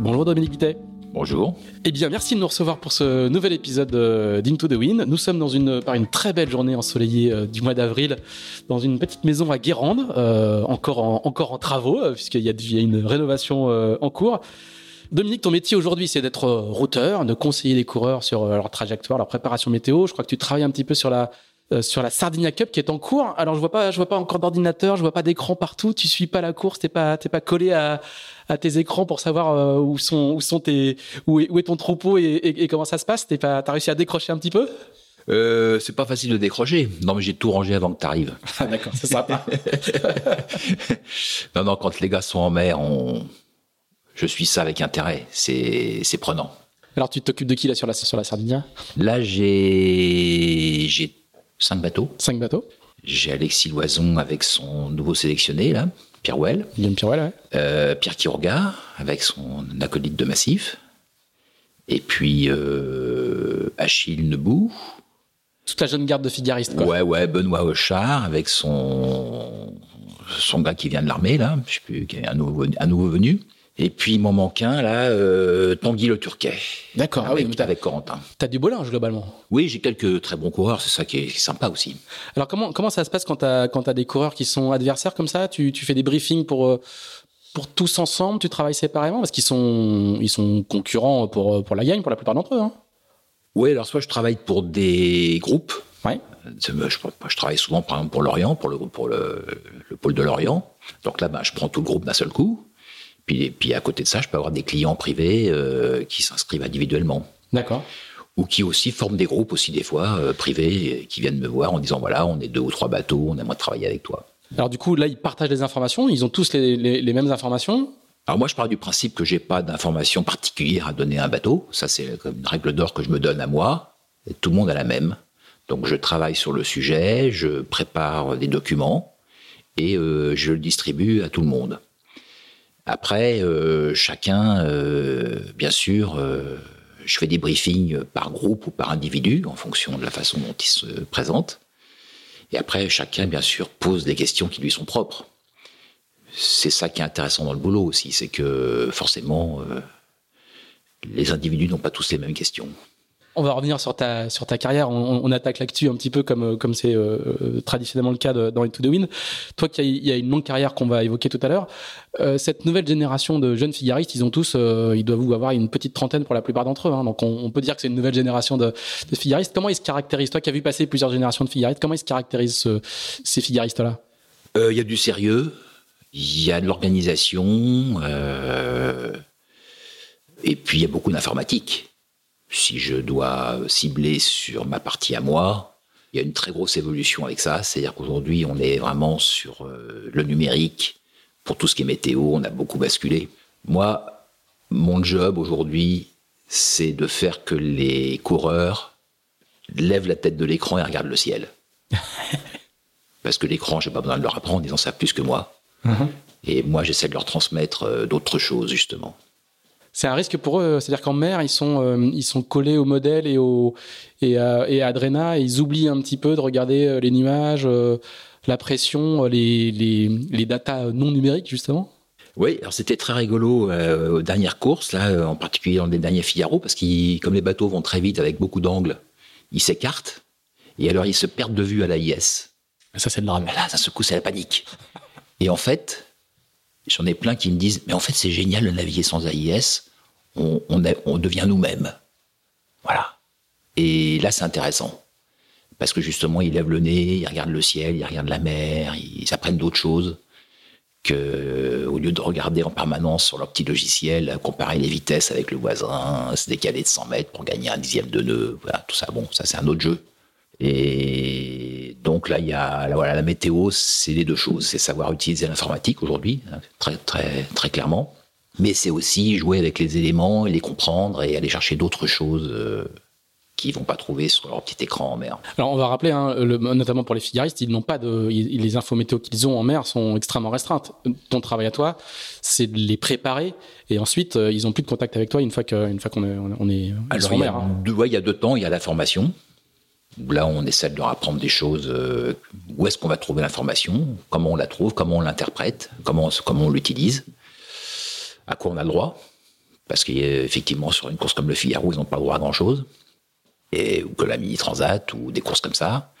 Bonjour Dominique Guittet. Bonjour. Eh bien, merci de nous recevoir pour ce nouvel épisode d'Into the Wind. Nous sommes dans une, par une très belle journée ensoleillée euh, du mois d'avril, dans une petite maison à Guérande, euh, encore, en, encore en travaux, euh, puisqu'il y, y, a une rénovation en cours. Dominique, ton métier aujourd'hui, c'est d'être routeur, de conseiller les coureurs sur leur trajectoire, leur préparation météo. Je crois que tu travailles un petit peu sur la, sur la Sardinia Cup qui est en cours. Alors je vois pas, je vois pas encore d'ordinateur, je vois pas d'écran partout. Tu suis pas la course, t'es pas, t'es pas collé à, à tes écrans pour savoir euh, où sont où sont tes où est, où est ton troupeau et, et, comment ça se passe T'es pas t'as réussi à décrocher un petit peu? Euh, c'est pas facile de décrocher. Non, mais j'ai tout rangé avant que tu arrives. Ah, d'accord, c'est sympa. non, non, quand les gars sont en mer, on... je suis ça avec intérêt. C'est, c'est prenant. Alors, tu t'occupes de qui là sur la, sur la Sardinia? Là, j'ai, j'ai cinq bateaux. Cinq bateaux J'ai Alexis Loison avec son nouveau sélectionné, là. Pierre Well. Euh, Pierre Quiroga, avec son acolyte de massif. Et puis euh, Achille Nebou. Toute la jeune garde de figaristes, quoi. Ouais, ouais, Benoît Hochard, avec son, son gars qui vient de l'armée, là, je sais plus, qui est un nouveau, un nouveau venu. Et puis mon manquin, là, euh, Tanguy le Turquet. D'accord, avec, ah oui, avec Corentin. T'as du beau linge, globalement Oui, j'ai quelques très bons coureurs, c'est ça qui est, sympa aussi. Alors comment, comment ça se passe quand t'as quand as des coureurs qui sont adversaires comme ça? Tu, tu fais des briefings pour, euh, pour tous ensemble Tu travailles séparément? Parce qu'ils sont, ils sont concurrents pour, pour la gagne pour la plupart d'entre eux. Hein oui, alors soit je travaille pour des groupes. Ouais. Je, je, travaille souvent, par exemple, pour l'Orient, pour le, pour le, le pôle de l'Orient. Donc là, bah, je prends tout le groupe d'un seul coup. Puis, puis à côté de ça, je peux avoir des clients privés euh, qui s'inscrivent individuellement. D'accord. Ou qui aussi forment des groupes aussi des fois euh, privés qui viennent me voir en disant voilà, on est deux ou trois bateaux, on aimerait travailler avec toi. Alors du coup, là, ils partagent des informations, ils ont tous les, les, mêmes informations. Alors moi, je pars du principe que j'ai pas d'informations particulières à donner à un bateau. Ça, c'est une règle d'or que je me donne à moi. Et tout le monde a la même. Donc je travaille sur le sujet, je prépare des documents et euh, je le distribue à tout le monde. Après, euh, chacun, euh, bien sûr, euh, je fais des briefings par groupe ou par individu en fonction de la façon dont ils se présentent. Et après, chacun, bien sûr, pose des questions qui lui sont propres. C'est ça qui est intéressant dans le boulot aussi, c'est que forcément, les individus n'ont pas tous les mêmes questions. On va revenir sur ta sur ta carrière. On, attaque l'actu un petit peu comme comme c'est euh, traditionnellement le cas de, dans Into the Wind. Toi qui y a une longue carrière qu'on va évoquer tout à l'heure, euh, cette nouvelle génération de jeunes figaristes, ils ont tous, euh, ils doivent avoir une petite trentaine pour la plupart d'entre eux. Hein. donc on, peut dire que c'est une nouvelle génération de, de, figaristes. Comment ils se caractérisent? Toi qui as vu passer plusieurs générations de figaristes, comment ils se caractérisent ces figaristes-là Il y a du sérieux, il y a de l'organisation, et puis il y a beaucoup d'informatique si je dois cibler sur ma partie à moi, il y a une très grosse évolution avec ça. C'est-à-dire qu'aujourd'hui, on est vraiment sur euh, le numérique. Pour tout ce qui est météo, on a beaucoup basculé. Moi, mon job aujourd'hui, c'est de faire que les coureurs lèvent la tête de l'écran et regardent le ciel. Parce que l'écran, j'ai pas besoin de leur apprendre, ils en savent plus que moi. Uh-huh. Et moi, j'essaie de leur transmettre euh, d'autres choses, justement. C'est un risque pour eux, c'est-à-dire qu'en mer, ils sont, euh, ils sont collés au modèle et, au, et, à, et à Adrena, et ils oublient un petit peu de regarder euh, les nuages, la pression, les, les, les datas non numériques, justement oui, alors c'était très rigolo aux dernières courses, là, en particulier dans les derniers Figaro, parce que comme les bateaux vont très vite avec beaucoup d'angles, ils s'écartent et alors ils se perdent de vue à la IS. Ça, c'est le drame. Là, ça se c'est la panique. Et en fait, j'en ai plein qui me disent Mais en fait, c'est génial de naviguer sans AIS, on, devient nous-mêmes. Voilà. Et là, c'est intéressant. Parce que justement, ils lèvent le nez, ils regardent le ciel, ils regardent la mer, ils apprennent d'autres choses que au lieu de regarder en permanence sur leur petit logiciel, comparer les vitesses avec le voisin, se décaler de 100 mètres pour gagner un dixième de nœud, voilà, tout ça, bon, ça c'est un autre jeu. Et donc là, il y a voilà, la météo, c'est les deux choses. C'est savoir utiliser l'informatique aujourd'hui, hein, très, très, très clairement. Mais c'est aussi jouer avec les éléments et les comprendre et aller chercher d'autres choses euh, qu'ils vont pas trouver sur leur petit écran en mer. Alors on va rappeler, hein, notamment pour les figaristes, ils n'ont pas de, les infos météo qu'ils ont en mer sont extrêmement restreintes. Ton travail à toi, c'est de les préparer et ensuite euh, ils ont plus de contact avec toi une fois qu'on fois qu'on est, on est Alors, en mer. Hein. il y a deux temps, il y a la formation Là, on essaie de leur apprendre des choses. Euh, où est-ce qu'on va trouver l'information Comment on la trouve Comment on l'interprète comment, comment on l'utilise À quoi on a le droit Parce qu'effectivement, sur une course comme le Figaro, ils n'ont pas le droit à grand-chose. Et, ou que la Mini Transat, ou des courses comme ça.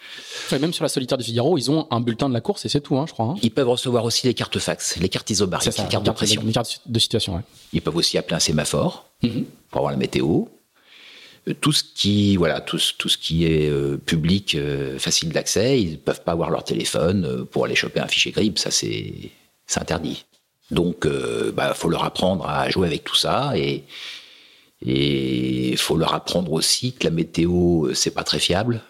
même sur la solitaire du Figaro, ils ont un bulletin de la course et c'est tout, hein, je crois. Hein. Ils peuvent recevoir aussi les cartes fax, les cartes isobariques, les cartes de pression. Les cartes de situation, Ils peuvent aussi appeler un sémaphore mm-hmm. pour avoir la météo tout ce qui voilà tout, tout ce qui est euh, public euh, facile d'accès ils peuvent pas avoir leur téléphone euh, pour aller choper un fichier GRIB ça c'est interdit. Donc bah faut leur apprendre à jouer avec tout ça et et faut leur apprendre aussi que la météo c'est pas très fiable.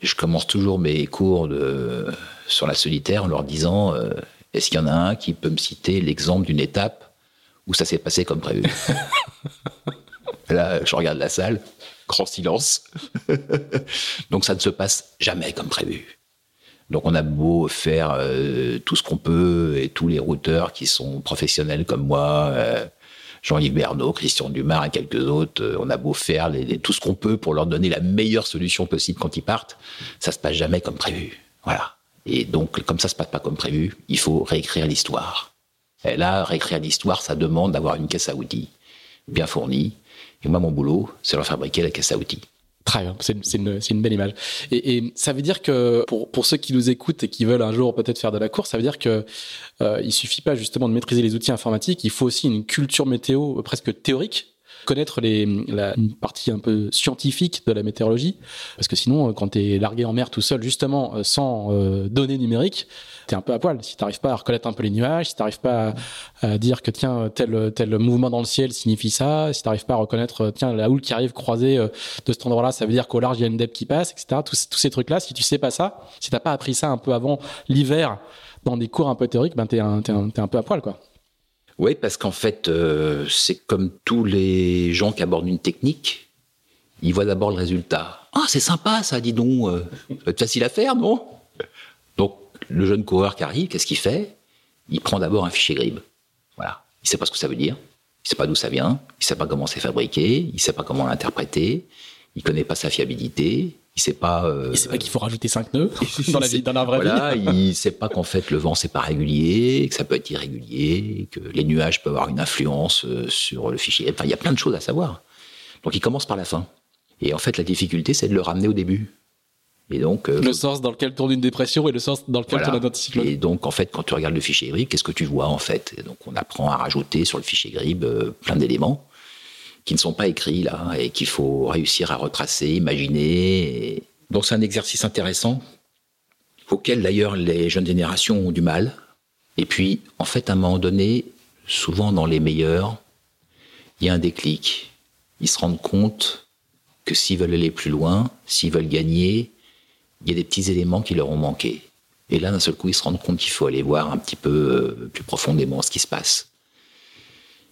Je commence toujours mes cours de sur la solitaire en leur disant est-ce qu'il y en a un qui peut me citer l'exemple d'une étape où ça s'est passé comme prévu? Là, je regarde la salle, grand silence. Donc ça ne se passe jamais comme prévu. Donc on a beau faire euh, tout ce qu'on peut et tous les routeurs qui sont professionnels comme moi, euh, Jean-Yves Bernot, Christian Dumas et quelques autres, euh, on a beau faire tout ce qu'on peut pour leur donner la meilleure solution possible quand ils partent, ça se passe jamais comme prévu. Voilà. Et donc comme ça se passe pas comme prévu, il faut réécrire l'histoire. Et là, réécrire l'histoire, ça demande d'avoir une caisse à outils bien fournie, et moi, mon boulot, c'est leur fabriquer la caisse à outils. Très bien, c'est une, une, belle image. Et, ça veut dire que pour, pour ceux qui nous écoutent et qui veulent un jour peut-être faire de la course, ça veut dire que euh, il suffit pas justement de maîtriser les outils informatiques, il faut aussi une culture météo presque théorique connaître les, la une partie un peu scientifique de la météorologie, parce que sinon, quand tu es largué en mer tout seul, justement, euh, sans euh, données numériques, tu es un peu à poil. Si tu pas à reconnaître un peu les nuages, si tu pas à, dire que tiens, tel, tel mouvement dans le ciel signifie ça, si tu pas à reconnaître, tiens, la houle qui arrive croisée euh, de cet endroit-là, ça veut dire qu'au large, il y a une dep qui passe, etc. Tous, ces trucs-là, si tu sais pas ça, si t'as pas appris ça un peu avant l'hiver, dans des cours un peu théoriques, ben t'es un, un, un peu à poil, quoi. Oui, parce qu'en fait, euh, c'est comme tous les gens qui abordent une technique, ils voient d'abord le résultat. Ah, c'est sympa ça, dis donc. Euh, ça être facile à faire, non? Donc, le jeune coureur qui arrive, qu'est-ce qu'il fait? Il prend d'abord un fichier GRIB. Voilà. Il ne sait pas ce que ça veut dire. Il ne sait pas d'où ça vient. Il ne sait pas comment c'est fabriqué. Il ne sait pas comment l'interpréter. Il ne connaît pas sa fiabilité. Il sait pas. Euh, il sait pas qu'il faut rajouter 5 nœuds dans la, vie, dans la vraie voilà, Il sait pas qu'en fait le vent c'est pas régulier, que ça peut être irrégulier, que les nuages peuvent avoir une influence euh, sur le fichier. Enfin, il y a plein de choses à savoir. Donc il commence par la fin. Et en fait, la difficulté, c'est de le ramener au début. Et donc, euh, le sens dans lequel tourne une dépression et le sens dans lequel tourne un anticyclone. Et donc, en fait, quand tu regardes le fichier GRIB, qu'est-ce que tu vois en fait? Et Donc, on apprend à rajouter sur le fichier GRIB plein d'éléments qui ne sont pas écrits là et qu'il faut réussir à retracer, imaginer. Donc c'est un exercice intéressant auquel d'ailleurs les jeunes générations ont du mal. Et puis en fait à un moment donné, souvent dans les meilleurs, il y a un déclic. Ils se rendent compte que s'ils veulent aller plus loin, s'ils veulent gagner, il y a des petits éléments qui leur ont manqué. Et là, d'un seul coup, ils se rendent compte qu'il faut aller voir un petit peu euh, plus profondément ce qui se passe.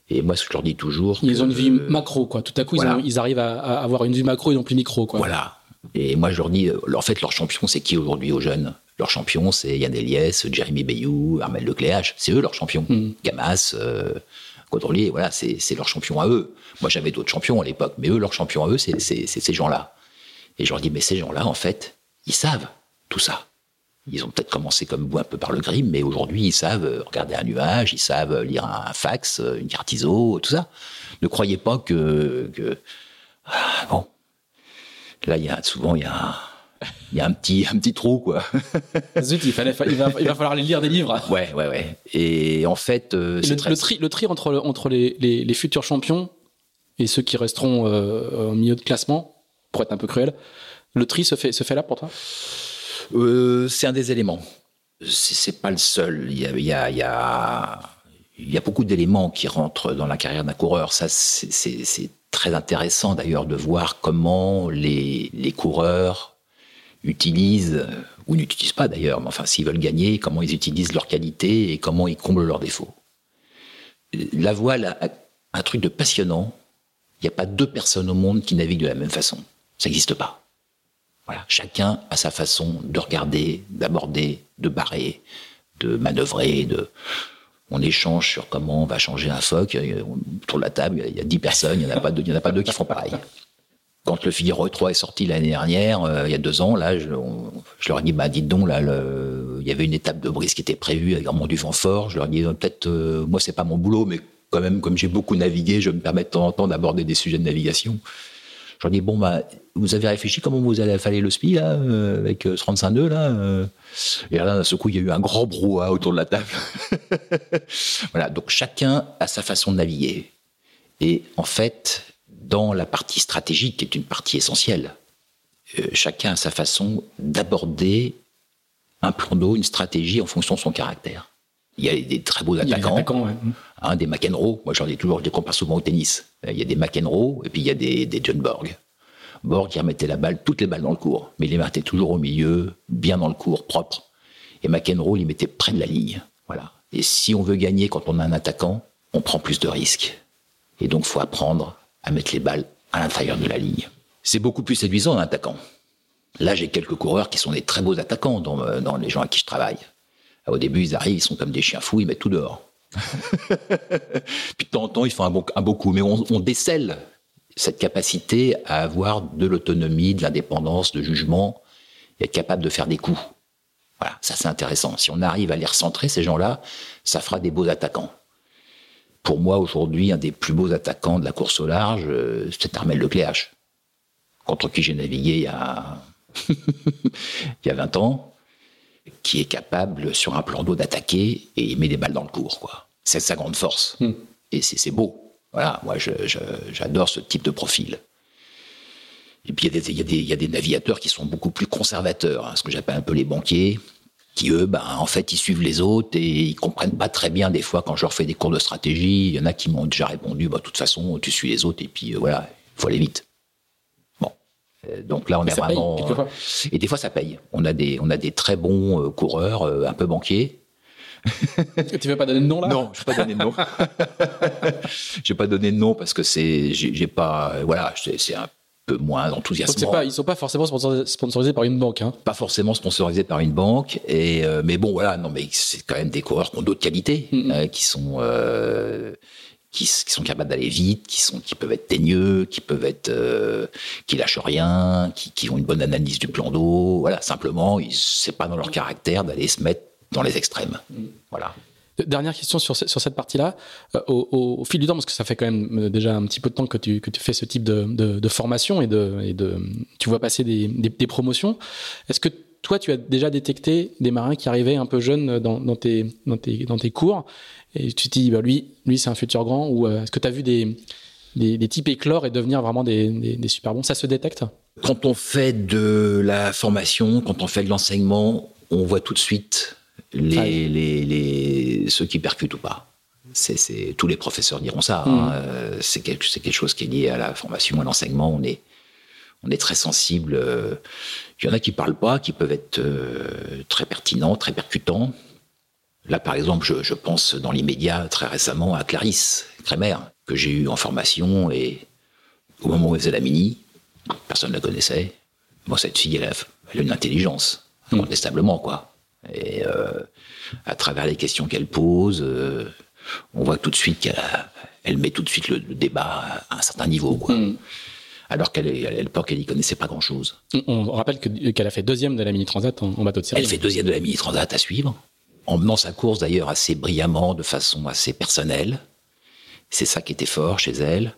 Et moi, ce que je leur dis toujours. Ils ont une vue macro, quoi. Tout à coup, ils, arrivent à, avoir une vue macro et non plus micro, quoi. Voilà. Et moi, je leur dis, euh, en fait, leur champion, c'est qui aujourd'hui aux jeunes? Leurs champions, c'est Yann Eliès, Jérémy Bayou, Armel Lecléache. C'est eux leurs champions. Mm. Gamas, euh, Caudrelier, voilà, c'est leurs champions à eux. Moi, j'avais d'autres champions à l'époque, mais eux, leurs champions à eux, c'est ces gens-là. Et je leur dis, mais ces gens-là, en fait, ils savent tout ça. Ils ont peut-être commencé comme vous un peu par le grim, mais aujourd'hui, ils savent euh, regarder un nuage, ils savent euh, lire un fax, euh, une carte ISO, tout ça. Ne croyez pas que... que... Ah, bon. Là, il y a, souvent, il y a, il y a un, petit, un petit trou, quoi. Zut, il, fallait, il, va, il va falloir les lire des livres. Ouais, ouais, ouais. Et en fait, euh, Et le, très- le tri, le tri entre, entre les, les- les futurs champions et ceux qui resteront euh, au milieu de classement, pour être un peu cruel, le tri se fait, se fait là pour toi? Euh, c'est un des éléments. C'est pas le seul. Il y a, beaucoup d'éléments qui rentrent dans la carrière d'un coureur. Ça, c'est- très intéressant d'ailleurs de voir comment les, coureurs utilisent, ou n'utilisent pas d'ailleurs, mais enfin s'ils veulent gagner, comment ils utilisent leurs qualités et comment ils comblent leurs défauts. La voile a un truc de passionnant. Il n'y a pas deux personnes au monde qui naviguent de la même façon. Ça n'existe pas. Chacun a sa façon de regarder, d'aborder, de barrer, de manœuvrer. On échange sur comment on va changer un phoque. Autour de la table, il y a- il y a dix personnes, il n'y en a pas deux, il y qui font pareil. Quand le Figaro 3 est sorti l'année dernière, euh, il y a deux ans, là, je, leur ai dit, bah, dites donc, là, il y avait une étape de brise qui était prévue avec vraiment du vent fort. Je leur ai dit, euh, peut-être, euh, moi, c'est pas mon boulot, mais quand même, comme j'ai beaucoup navigué, je me permets de temps en temps d'aborder des sujets de navigation. Je leur dis, bon, bah, vous avez réfléchi comment vous allez affaler le SPI, là, euh, avec euh, ce 35.2, là euh Et là, d'un coup, il y a eu un grand brouhaha autour de la table. voilà, donc chacun a sa façon de naviguer. Et en fait, dans la partie stratégique, qui est une partie essentielle, euh, chacun a sa façon d'aborder un plan d'eau, une stratégie en fonction de son caractère. Il y a des très beaux attaquants, attaquants, ouais. hein, des McEnroe. Moi, j'en ai toujours, je les compare souvent au tennis. Il y a des McEnroe et puis il y a des, des John Borg. Borg, il remettait la balle, toutes les balles dans le cours, mais il les mettait toujours au milieu, bien dans le cours, propre. Et McEnroe, il les mettait près de la ligne. Voilà. Et si on veut gagner quand on a un attaquant, on prend plus de risques. Et donc, faut apprendre à mettre les balles à l'intérieur de la ligne. C'est beaucoup plus séduisant un attaquant. Là, j'ai quelques coureurs qui sont des très beaux attaquants dans, euh, dans les gens à qui je travaille. Au début, ils arrivent, ils sont comme des chiens fous, ils mettent tout dehors. Puis de temps en temps, ils font un, bon, un beau coup. Mais on, on décèle cette capacité à avoir de l'autonomie, de l'indépendance, de jugement, et être capable de faire des coups. Voilà, ça c'est intéressant. Si on arrive à les recentrer, ces gens-là, ça fera des beaux attaquants. Pour moi, aujourd'hui, un des plus beaux attaquants de la course au large, euh, c'est Armel Lecléache, contre qui j'ai navigué il y a, il y a 20 ans, qui est capable, sur un plan d'eau, d'attaquer et il met des balles dans le cours. quoi. C'est sa grande force. Hmm. Et c'est beau. Voilà, moi, j'adore ce type de profil. Et puis, y, y il y a des navigateurs qui sont beaucoup plus conservateurs, hein, ce que j'appelle un peu les banquiers, qui, eux, ben, en fait, ils suivent les autres et ils comprennent pas très bien, des fois, quand je leur fais des cours de stratégie, il y en a qui m'ont déjà répondu, bah, de toute façon, tu suis les autres et puis, euh, voilà, il faut aller vite. Euh, Donc là, on Mais est paye, vraiment... quelquefois. et des fois, ça paye. On a des, on a des très bons euh, coureurs, euh, un peu banquiers, Tu veux pas donner de nom là? Non, je vais pas donner de nom. je vais pas donner de nom parce que c'est, j'ai pas, euh, voilà, c'est un peu moins enthousiasmant. pas, ils sont pas forcément sponsorisés, sponsorisés par une banque. Hein? Pas forcément sponsorisé par une banque, et euh, mais bon, voilà, non, mais c'est quand même des coureurs qui ont d'autres qualités, Mhm. euh, qui sont euh, qui, sont capables d'aller vite, qui sont qui peuvent être teigneux, qui peuvent être euh, qui lâchent rien, qui, qui ont une bonne analyse du plan d'eau. Voilà, simplement, c'est pas dans leur caractère d'aller se mettre dans les extrêmes. Voilà. Dernière question sur, ce- sur cette partie-là. Euh, au, au- au fil du temps, parce que ça fait quand même euh, déjà un petit peu de temps que tu, que tu fais ce type de, de- de formation et de, et de, tu vois passer des, des- des promotions. Est-ce que toi, tu as déjà détecté des marins qui arrivaient un peu jeunes dans, dans tes, dans, tes, dans tes cours et tu te dis, bah, lui, lui c'est un futur grand ou euh, est-ce que tu as vu des, des, des types éclore et devenir vraiment des, super bons? Ça se détecte? Quand on fait de la formation, quand on fait de l'enseignement, on voit tout de suite les, Ah les, les- ceux qui percutent ou pas. C'est, tous les professeurs diront ça. hein. Euh, c'est, quelque, c'est quelque chose qui est lié à la formation, à l'enseignement. On est, on est très sensible. euh, Il y en a qui parlent pas, qui peuvent être euh, très pertinents, très percutants. Là, par exemple, je, je pense dans l'immédiat, très récemment, à Clarisse Crémer, que j'ai eu en formation et au moment où elle faisait la mini, personne ne la connaissait. Bon, cette fille, elle a, elle a une intelligence. incontestablement, quoi. Et à travers les questions qu'elle pose, on voit tout de suite qu'elle elle met tout de suite le, débat à un certain niveau, quoi. Mm. Alors qu'à l'époque, elle n'y connaissait pas grand-chose. On rappelle qu'elle a fait deuxième de la Mini Transat en, bateau de série. Elle fait deuxième de la Mini Transat à suivre, en menant sa course d'ailleurs assez brillamment, de façon assez personnelle. C'est ça qui était fort chez elle.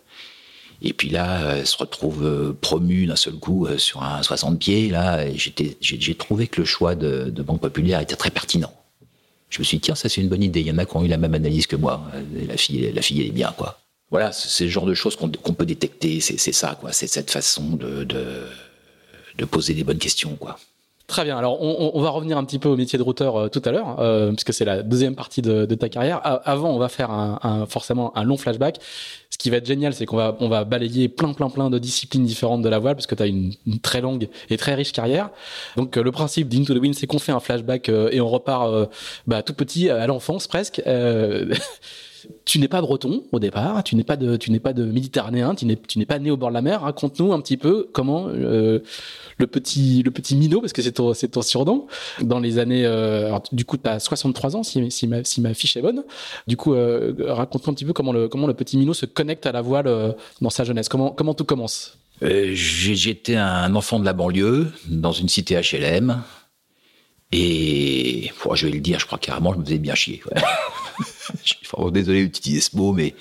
Et puis là, elle se retrouve euh, promue d'un seul coup euh, sur un 60 pieds. Là, j'ai trouvé que le choix de, de Banque Populaire était très pertinent je me suis dit, tiens, ça c'est une bonne idée. Il y en a qui ont eu la même analyse que moi. La fille, la fille elle est bien, quoi. Voilà, c'est le genre de choses qu'on peut détecter. C'est ça, quoi. C'est cette façon de, poser des bonnes questions, quoi. Très bien. Alors, on, va revenir un petit peu au métier de routeur euh, tout à l'heure, euh, puisque c'est la deuxième partie de, ta carrière. avant, on va faire forcément un long flashback. Ce qui va être génial, c'est qu'on va, on va balayer plein, plein, plein de disciplines différentes de la voile, parce que tu as une, très longue et très riche carrière. Donc, euh, le principe d'Into the Wind, c'est qu'on fait un flashback et on repart bah, tout petit, à l'enfance presque. tu n'es pas breton au départ, tu n'es pas de, tu n'es pas de méditerranéen, tu n'es, pas né au bord de la mer. Raconte-nous un petit peu comment euh, le petit, le petit minot, parce que c'est ton, c'est surnom, dans les années, euh, du coup, tu as 63 ans, si, si, ma, si ma fiche est bonne. Du coup, euh, raconte-nous un petit peu comment le, comment le petit minot se connecte à la voile dans sa jeunesse. Comment, comment tout commence? J'étais un enfant de la banlieue, dans une cité HLM. Et je vais le dire, je crois carrément, je me faisais bien chier. je suis vraiment désolé d'utiliser ce mot, mais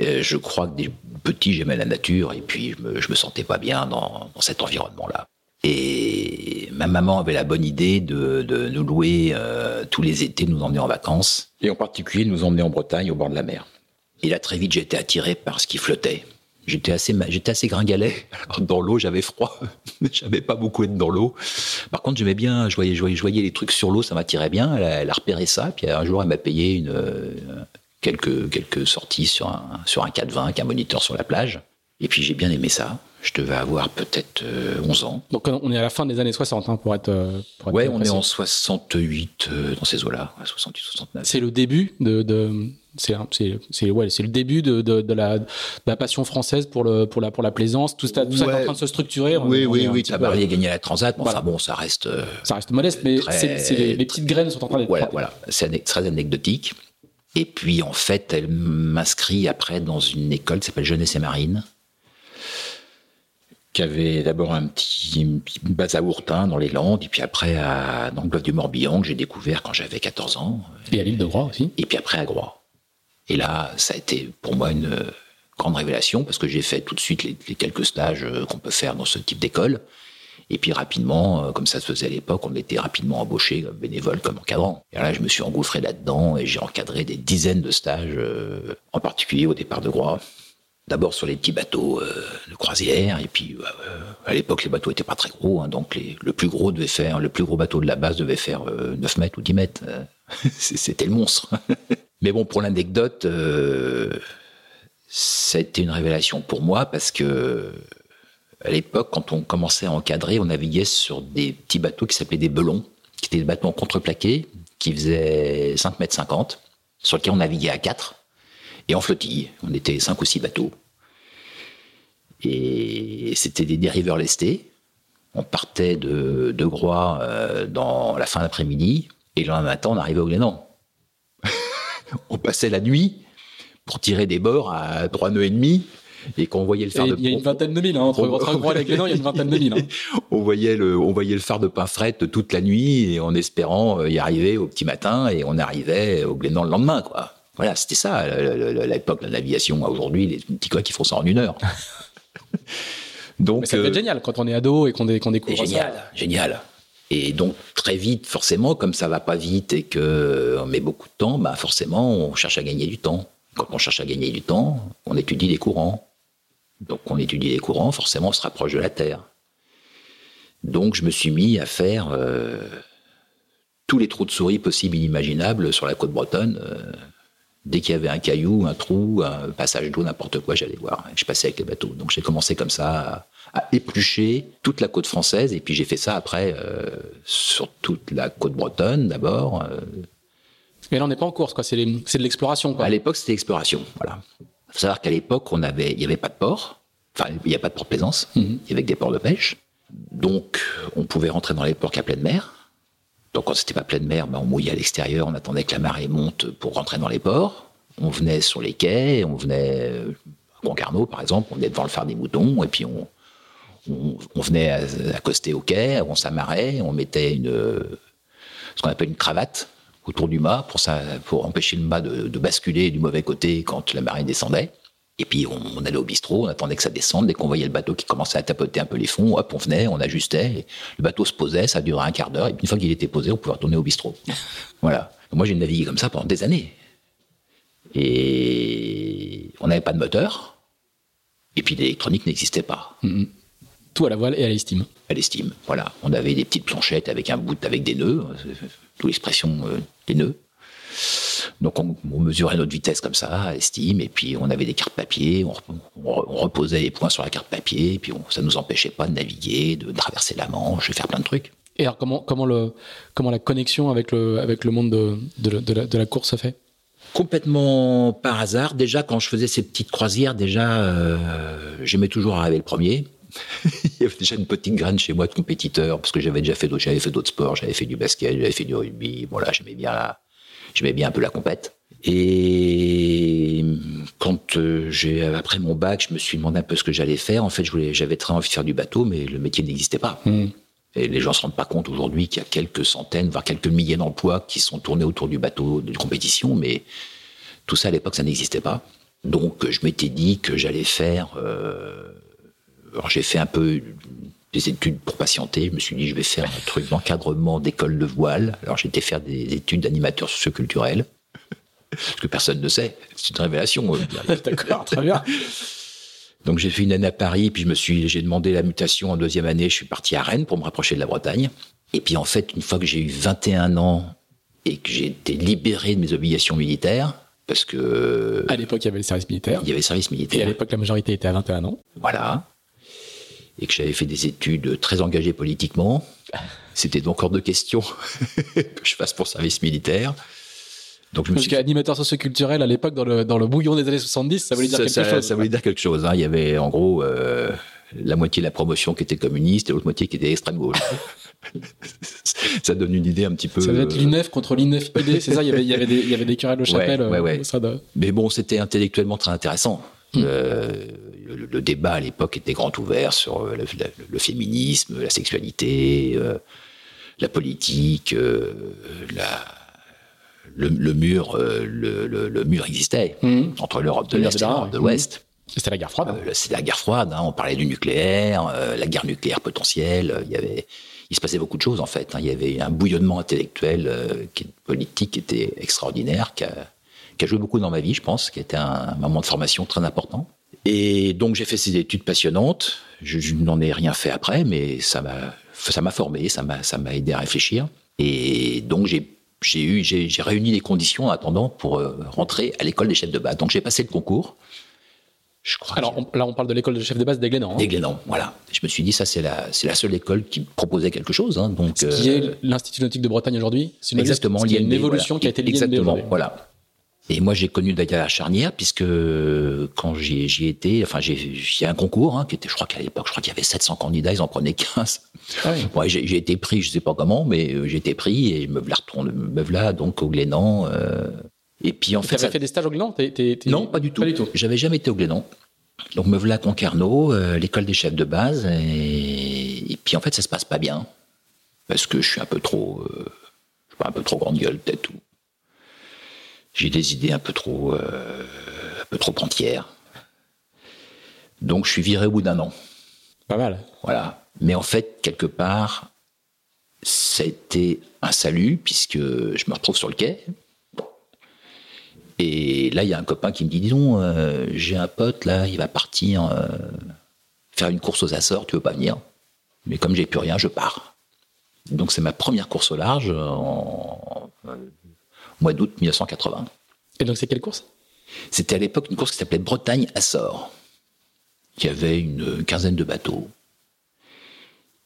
euh, je crois que des petits, j'aimais la nature et puis je me, me sentais pas bien dans, cet environnement-là. Et ma maman avait la bonne idée de, nous louer euh, tous les étés, nous emmener en vacances, et en particulier nous emmener en Bretagne au bord de la mer. Et là, très vite, j'ai été attiré par ce qui flottait. J'étais assez, j'étais assez gringalet. dans l'eau, j'avais froid. j'avais pas beaucoup être dans l'eau. Par contre, j'aimais bien, je voyais, je voyais, les trucs sur l'eau, ça m'attirait bien. Elle a, repéré ça. Puis un jour, elle m'a payé une, euh, quelques, quelques sorties sur un, sur un 420 avec un moniteur sur la plage. Et puis j'ai bien aimé ça. Je devais avoir peut-être 11 euh, ans. Donc on est à la fin des années 60 hein, pour être. Euh, pour ouais, on est en 68 dans ces eaux-là, 68, 69. C'est le début de, de c'est c'est ouais, c'est le début de, de, de, la, de, la, passion française pour le pour la pour la plaisance. Tout ça tout ça est en train de se structurer. Oui oui oui Tabarly a gagné la Transat. Mais enfin bon ça reste euh, ça reste modeste mais c'est les, les, petites graines sont en train d'être voilà voilà. C'est très anecdotique. Et puis en fait elle m'inscrit après dans une école qui s'appelle Jeunesse et Marine qui avait d'abord un petit, une base à Ourtin dans les Landes, et puis après à, dans le golfe du Morbihan, que j'ai découvert quand j'avais 14 ans. Et à l'île de Groix aussi. Et puis après à Groix. Et là, ça a été pour moi une euh, grande révélation parce que j'ai fait tout de suite les, quelques stages euh, qu'on peut faire dans ce type d'école. Et puis rapidement, euh, comme ça se faisait à l'époque, on était rapidement embauché comme bénévole, comme encadrant. Et là, je me suis engouffré là-dedans et j'ai encadré des dizaines de stages, en particulier au départ de Groix. D'abord sur les petits bateaux de croisière, et puis à l'époque les bateaux étaient pas très gros, hein, donc le plus gros devait faire, le plus gros bateau de la base devait faire 9 mètres ou 10 mètres. C'était le monstre. Mais bon, pour l'anecdote, euh, ça a été une révélation pour moi parce que à l'époque, quand on commençait à encadrer, on naviguait sur des petits bateaux qui s'appelaient des belons, qui étaient des bateaux contreplaqués, qui faisaient 5 mètres 50, sur lesquels on naviguait à 4, et en flottille. On était 5 ou 6 bateaux. Et c'était des dériveurs lestés. On partait de, de Groix euh, dans la fin d'après-midi, et le lendemain matin, on arrivait au Glénan. on passait la nuit pour tirer des bords à trois nœuds et demi et qu'on voyait le phare de il y a une vingtaine de milles hein, entre votre endroit et il y a une vingtaine de milles hein. on voyait le on voyait le phare de Pinfret toute la nuit et en espérant euh, y arriver au petit matin et on arrivait au Glénan le lendemain quoi. Voilà c'était ça l'époque de la navigation. Aujourd'hui les petits quoi qui font ça en une heure. Donc Mais ça peut être euh, génial quand on est ado et qu'on découvre génial, ça génial et donc très vite, forcément, comme ça va pas vite et que on met beaucoup de temps, bah forcément, on cherche à gagner du temps. Quand on cherche à gagner du temps, on étudie les courants. Donc on étudie les courants, forcément, on se rapproche de la Terre. Donc je me suis mis à faire euh, tous les trous de souris possibles inimaginables sur la côte bretonne. Euh, dès qu'il y avait un caillou, un trou, un passage d'eau, n'importe quoi, j'allais voir. Je passais avec les bateaux. Donc j'ai commencé comme ça à, éplucher toute la côte française. Et puis j'ai fait ça après euh, sur toute la côte bretonne d'abord. Euh. Mais là, on n'est pas en course, quoi. C'est, de l'exploration, À l'époque, c'était l'exploration. Voilà. faut savoir qu'à l'époque, on avait, il n'y avait pas de port. Enfin, il n'y a pas de port de plaisance. Mhm. Il y avait que des ports de pêche. Donc, on pouvait rentrer dans les ports qu'à pleine mer. Donc, quand c'était pas pleine mer, ben, on mouillait à l'extérieur, on attendait que la marée monte pour rentrer dans les ports. On venait sur les quais, on venait à Concarneau, par exemple, on venait devant le phare des moutons, et puis on, on, venait accoster au quai, on s'amarrait, on mettait une, ce qu'on appelle une cravate autour du mât pour, ça, pour empêcher le mât de, basculer du mauvais côté quand la marée descendait. Et puis on, allait au bistrot, on attendait que ça descende. Dès qu'on voyait le bateau qui commençait à tapoter un peu les fonds, hop, on venait, on ajustait. le bateau se posait, ça durait un quart d'heure. Et puis une fois qu'il était posé, on pouvait retourner au bistrot. voilà. moi j'ai navigué comme ça pendant des années. Et on n'avait pas de moteur. Et puis l'électronique n'existait pas. Mm-hmm. Tout à la voile et à l'estime. À l'estime, voilà. On avait des petites planchettes avec un bout avec des nœuds, toute l'expression euh, des nœuds. Donc on, mesurait notre vitesse comme ça, à l'estime, et puis on avait des cartes papier, on, reposait les points sur la carte papier, et puis ça nous empêchait pas de naviguer, de, traverser la Manche, de faire plein de trucs. Et alors comment, comment, le, comment la connexion avec le, avec le monde de, de, la, course se fait? Complètement par hasard. Déjà, quand je faisais ces petites croisières, déjà, euh, j'aimais toujours arriver le premier. il y avait déjà une petite graine chez moi de compétiteur parce que j'avais déjà fait d'autres, j'avais fait d'autres sports, j'avais fait du basket, j'avais fait du rugby. Voilà, j'aimais bien la, j'aimais bien un peu la compète. Et quand euh, j'ai après mon bac, je me suis demandé un peu ce que j'allais faire. En fait, je voulais, j'avais très envie de faire du bateau, mais le métier n'existait pas. Hmm. Et les gens se rendent pas compte aujourd'hui qu'il y a quelques centaines, voire quelques milliers d'emplois qui sont tournés autour du bateau de compétition, mais tout ça à l'époque, ça n'existait pas. Donc, je m'étais dit que j'allais faire euh, alors j'ai fait un peu des études pour patienter. Je me suis dit, je vais faire un truc d'encadrement d'école de voile. Alors j'ai été faire des études d'animateur socioculturel. Ce que personne ne sait. C'est une révélation. D'accord, très bien. Donc j'ai fait une année à Paris, puis je me suis, j'ai demandé la mutation en deuxième année. Je suis parti à Rennes pour me rapprocher de la Bretagne. Et puis en fait, une fois que j'ai eu 21 ans et que j'ai été libéré de mes obligations militaires, parce que à l'époque il y avait le service militaire. Il y avait le service militaire. Et à l'époque la majorité était à 21 ans. Voilà et que j'avais fait des études très engagées politiquement. C'était donc hors de question que je fasse pour service militaire. Donc je me Parce suis... qu'animateur socioculturel à l'époque, dans le, dans le bouillon des années 70, ça voulait dire quelque chose. Ça voulait dire quelque chose. Hein. Il y avait en gros euh, la moitié de la promotion qui était communiste et l'autre moitié qui était extrême gauche. ça donne une idée un petit peu. Ça devait être l'INEF contre l'INEF ID, c'est ça? Il y, avait, il, y avait des, il y avait des querelles au chapelle. Ouais, ouais, ouais. Mais bon, c'était intellectuellement très intéressant. Mm. Euh, le, débat à l'époque était grand ouvert sur euh, le, féminisme, la sexualité, euh, la politique, la, le, mur, le, mur existait mm. entre l'Europe de l'Est et l'Europe de l'Ouest. C'était la guerre froide. C'était la guerre froide. Hein. On parlait du nucléaire, la guerre nucléaire potentielle. Il y avait, il se passait beaucoup de choses en fait. Hein. Il y avait un bouillonnement intellectuel, politique qui était extraordinaire, qui a, qui a joué beaucoup dans ma vie, je pense, qui a été un moment de formation très important. Et donc j'ai fait ces études passionnantes. Je, n'en ai rien fait après, mais ça m'a ça m'a formé, ça m'a ça m'a aidé à réfléchir. Et donc j'ai j'ai eu j'ai réuni les conditions en attendant pour euh, rentrer à l'école des chefs de base. Donc j'ai passé le concours. Je crois. Alors là, on parle de l'école de chefs de base. Hein. voilà. Je me suis dit, ça, c'est la, c'est la seule école qui proposait quelque chose. Hein, donc, Ce qui est euh, l'Institut nautique de Bretagne aujourd'hui. Exactement. Il y a une évolution qui a été liée Exactement. Voilà. Et moi, j'ai connu d'ailleurs la charnière, puisque quand j'y étais, enfin, j'ai y a un concours, hein, qui était, je crois qu'à l'époque, je crois qu'il y avait 700 candidats, ils en prenaient 15. Ah ouais, j'ai été pris, je sais pas comment, mais euh, j'ai été pris et me voilà retourne, me voilà donc au Glénan. Euh, et puis en fait, ça... fait des stages au Glénan? Non, pas du tout. tout. J'avais jamais été au Glénan. Donc me voilà à Concarneau, euh, l'école des chefs de base, et... et... puis en fait, ça se passe pas bien parce que je suis un peu trop, je sais pas, un peu trop grande gueule peut-être j'ai des idées un peu trop, euh, un peu trop entières. Donc je suis viré au bout d'un an. Pas mal. Voilà. Mais en fait, quelque part, c'était un salut puisque je me retrouve sur le quai. Et là, il y a un copain qui me dit, disons, euh, j'ai un pote là, il va partir euh, faire une course aux Açores, tu veux pas venir? Mais comme j'ai plus rien, je pars. Donc c'est ma première course au large en mois d'août 1980. Et donc c'est quelle course? C'était à l'époque une course qui s'appelait Bretagne-Açores. Il y avait une quinzaine de bateaux.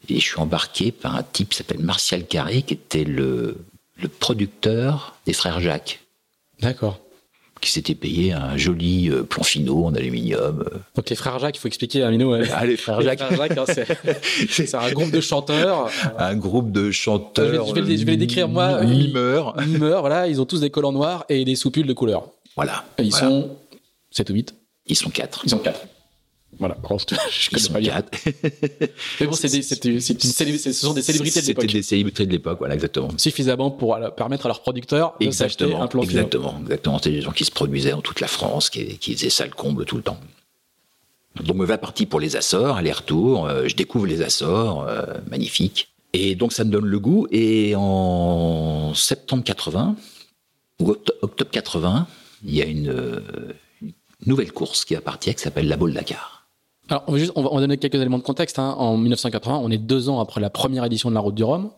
Et je suis embarqué par un type qui s'appelle Martial Carré, qui était le, le producteur des frères Jacques. D'accord. Qui s'était payé un joli euh, plan finaux en aluminium. Donc les frères Jacques, il faut expliquer à Mino. Ah, les frères Jacques. hein, c'est un groupe de chanteurs. Un groupe de chanteurs. Je vais, je vais les, je vais les décrire moi. Mimeurs. Mimeurs, voilà. Ils ont tous des collants noirs et des soupules de couleur. Voilà. Et ils voilà. sont 7 ou 8 Ils sont quatre. Ils sont 4. Voilà, je Ils sont pas. Mais bon, c'est des- ce sont des célébrités de l'époque. C'était des célébrités de l'époque, voilà, exactement. Suffisamment pour permettre à leurs producteurs de s'acheter Exactement, un plan exactement, exactement. C'était des gens qui se produisaient dans toute la France, qui, qui faisaient ça le comble tout le temps. Donc me voilà parti pour les Açores, aller-retour. euh, je découvre les Açores, euh, magnifique. Et donc ça me donne le goût. Et en septembre 80 ou octo- octobre 80, il y a une, euh, une nouvelle course qui est partir qui s'appelle la Baule Dakar. Alors, on va, juste, on va, on va donner quelques éléments de contexte. hein. En 1980, on est deux ans après la première édition de la Route du Rhum.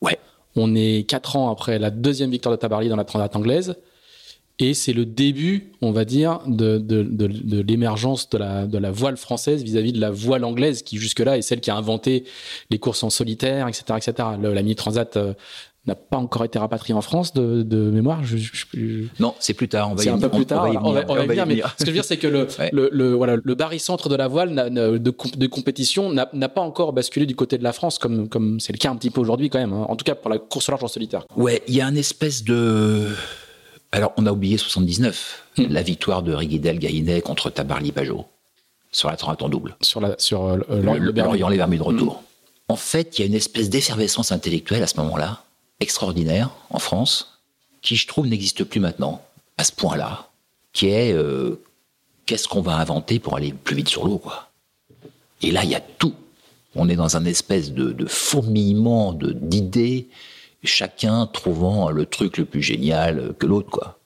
Ouais. On est quatre ans après la deuxième victoire de Tabarly dans la Transat anglaise. Et c'est le début, on va dire, de, de, de, de l'émergence de la, de la voile française vis-à-vis de la voile anglaise, qui jusque-là est celle qui a inventé les courses en solitaire, etc. etc. Le- la Mini Transat euh, n'a pas encore été rapatriée en France de, de mémoire. Je, je- je- Non, c'est plus tard. On va c'est y un peu plus tard. On va y venir, mais ce que je veux dire, c'est que le, Ouais. le, le- voilà, le barycentre de la voile de, comp- de compétition n'a pas encore basculé du côté de la France, comme comme c'est le cas un petit peu aujourd'hui quand même. hein. En tout cas pour la course large en solitaire. Ouais, il y a un espèce de. Alors, on a oublié 79, Hmm. la victoire de Riguidel Gaïnet contre Tabarly Pajot sur la Transat en double. Sur la sur euh, le, Le- le. L'Orient les Bermudes de retour. En fait, il y a une espèce d'effervescence intellectuelle à ce moment-là, extraordinaire en France, qui je trouve n'existe plus maintenant, à ce point-là, qui est euh, qu'est-ce qu'on va inventer pour aller plus vite sur l'eau, quoi? Et là, il y a tout. On est dans un espèce de, de fourmillement de- d'idées, chacun trouvant le truc le plus génial que l'autre, quoi.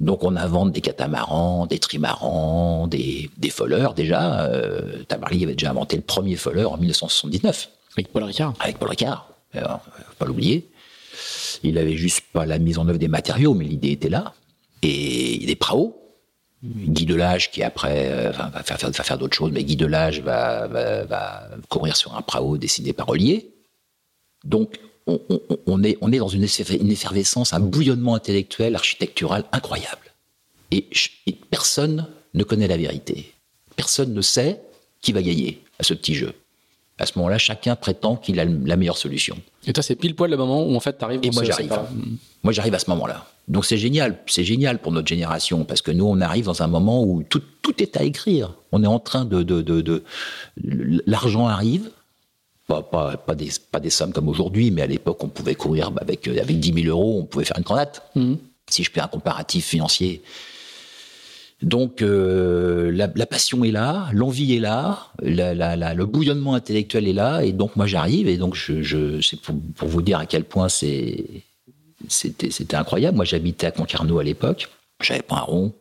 Donc on invente des catamarans, des trimarans, des, des folleurs déjà. Euh, Tabarly avait déjà inventé le premier folleur en 1979 avec Paul Ricard. avec Paul Ricard. Alors, faut pas l'oublier. Il avait juste pas la mise en œuvre des matériaux, mais l'idée était là. Et des praos. Guy Delage, qui après euh, va faire, va faire d'autres choses, mais Guy Delage va, va, va courir sur un prao dessiné par Ollier. Donc, on, on- on est, on est dans une effer- une effervescence, un bouillonnement intellectuel, architectural incroyable. Et, et personne ne connaît la vérité. Personne ne sait qui va gagner à ce petit jeu. À ce moment-là, chacun prétend qu'il a la meilleure solution. Et toi, c'est pile poil le moment où en fait t'arrives. Et dans moi, j'arrive. Moi, j'arrive à ce moment-là. Donc, c'est génial. C'est génial pour notre génération parce que nous, on arrive dans un moment où tout, tout est à écrire. On est en train de. de, de, de- L'argent arrive. Pas, pas, pas, des, pas des sommes comme aujourd'hui, mais à l'époque, on pouvait courir avec, avec 10 000 euros, on pouvait faire une grenade. Mhm. Si je fais un comparatif financier. Donc, euh, la, la passion est là, l'envie est là, la- la- la- le bouillonnement intellectuel est là, et donc moi j'arrive, et donc je, je, c'est pour, pour vous dire à quel point c'est, c'était, c'était incroyable. Moi j'habitais à Concarneau à l'époque, j'avais pas un rond,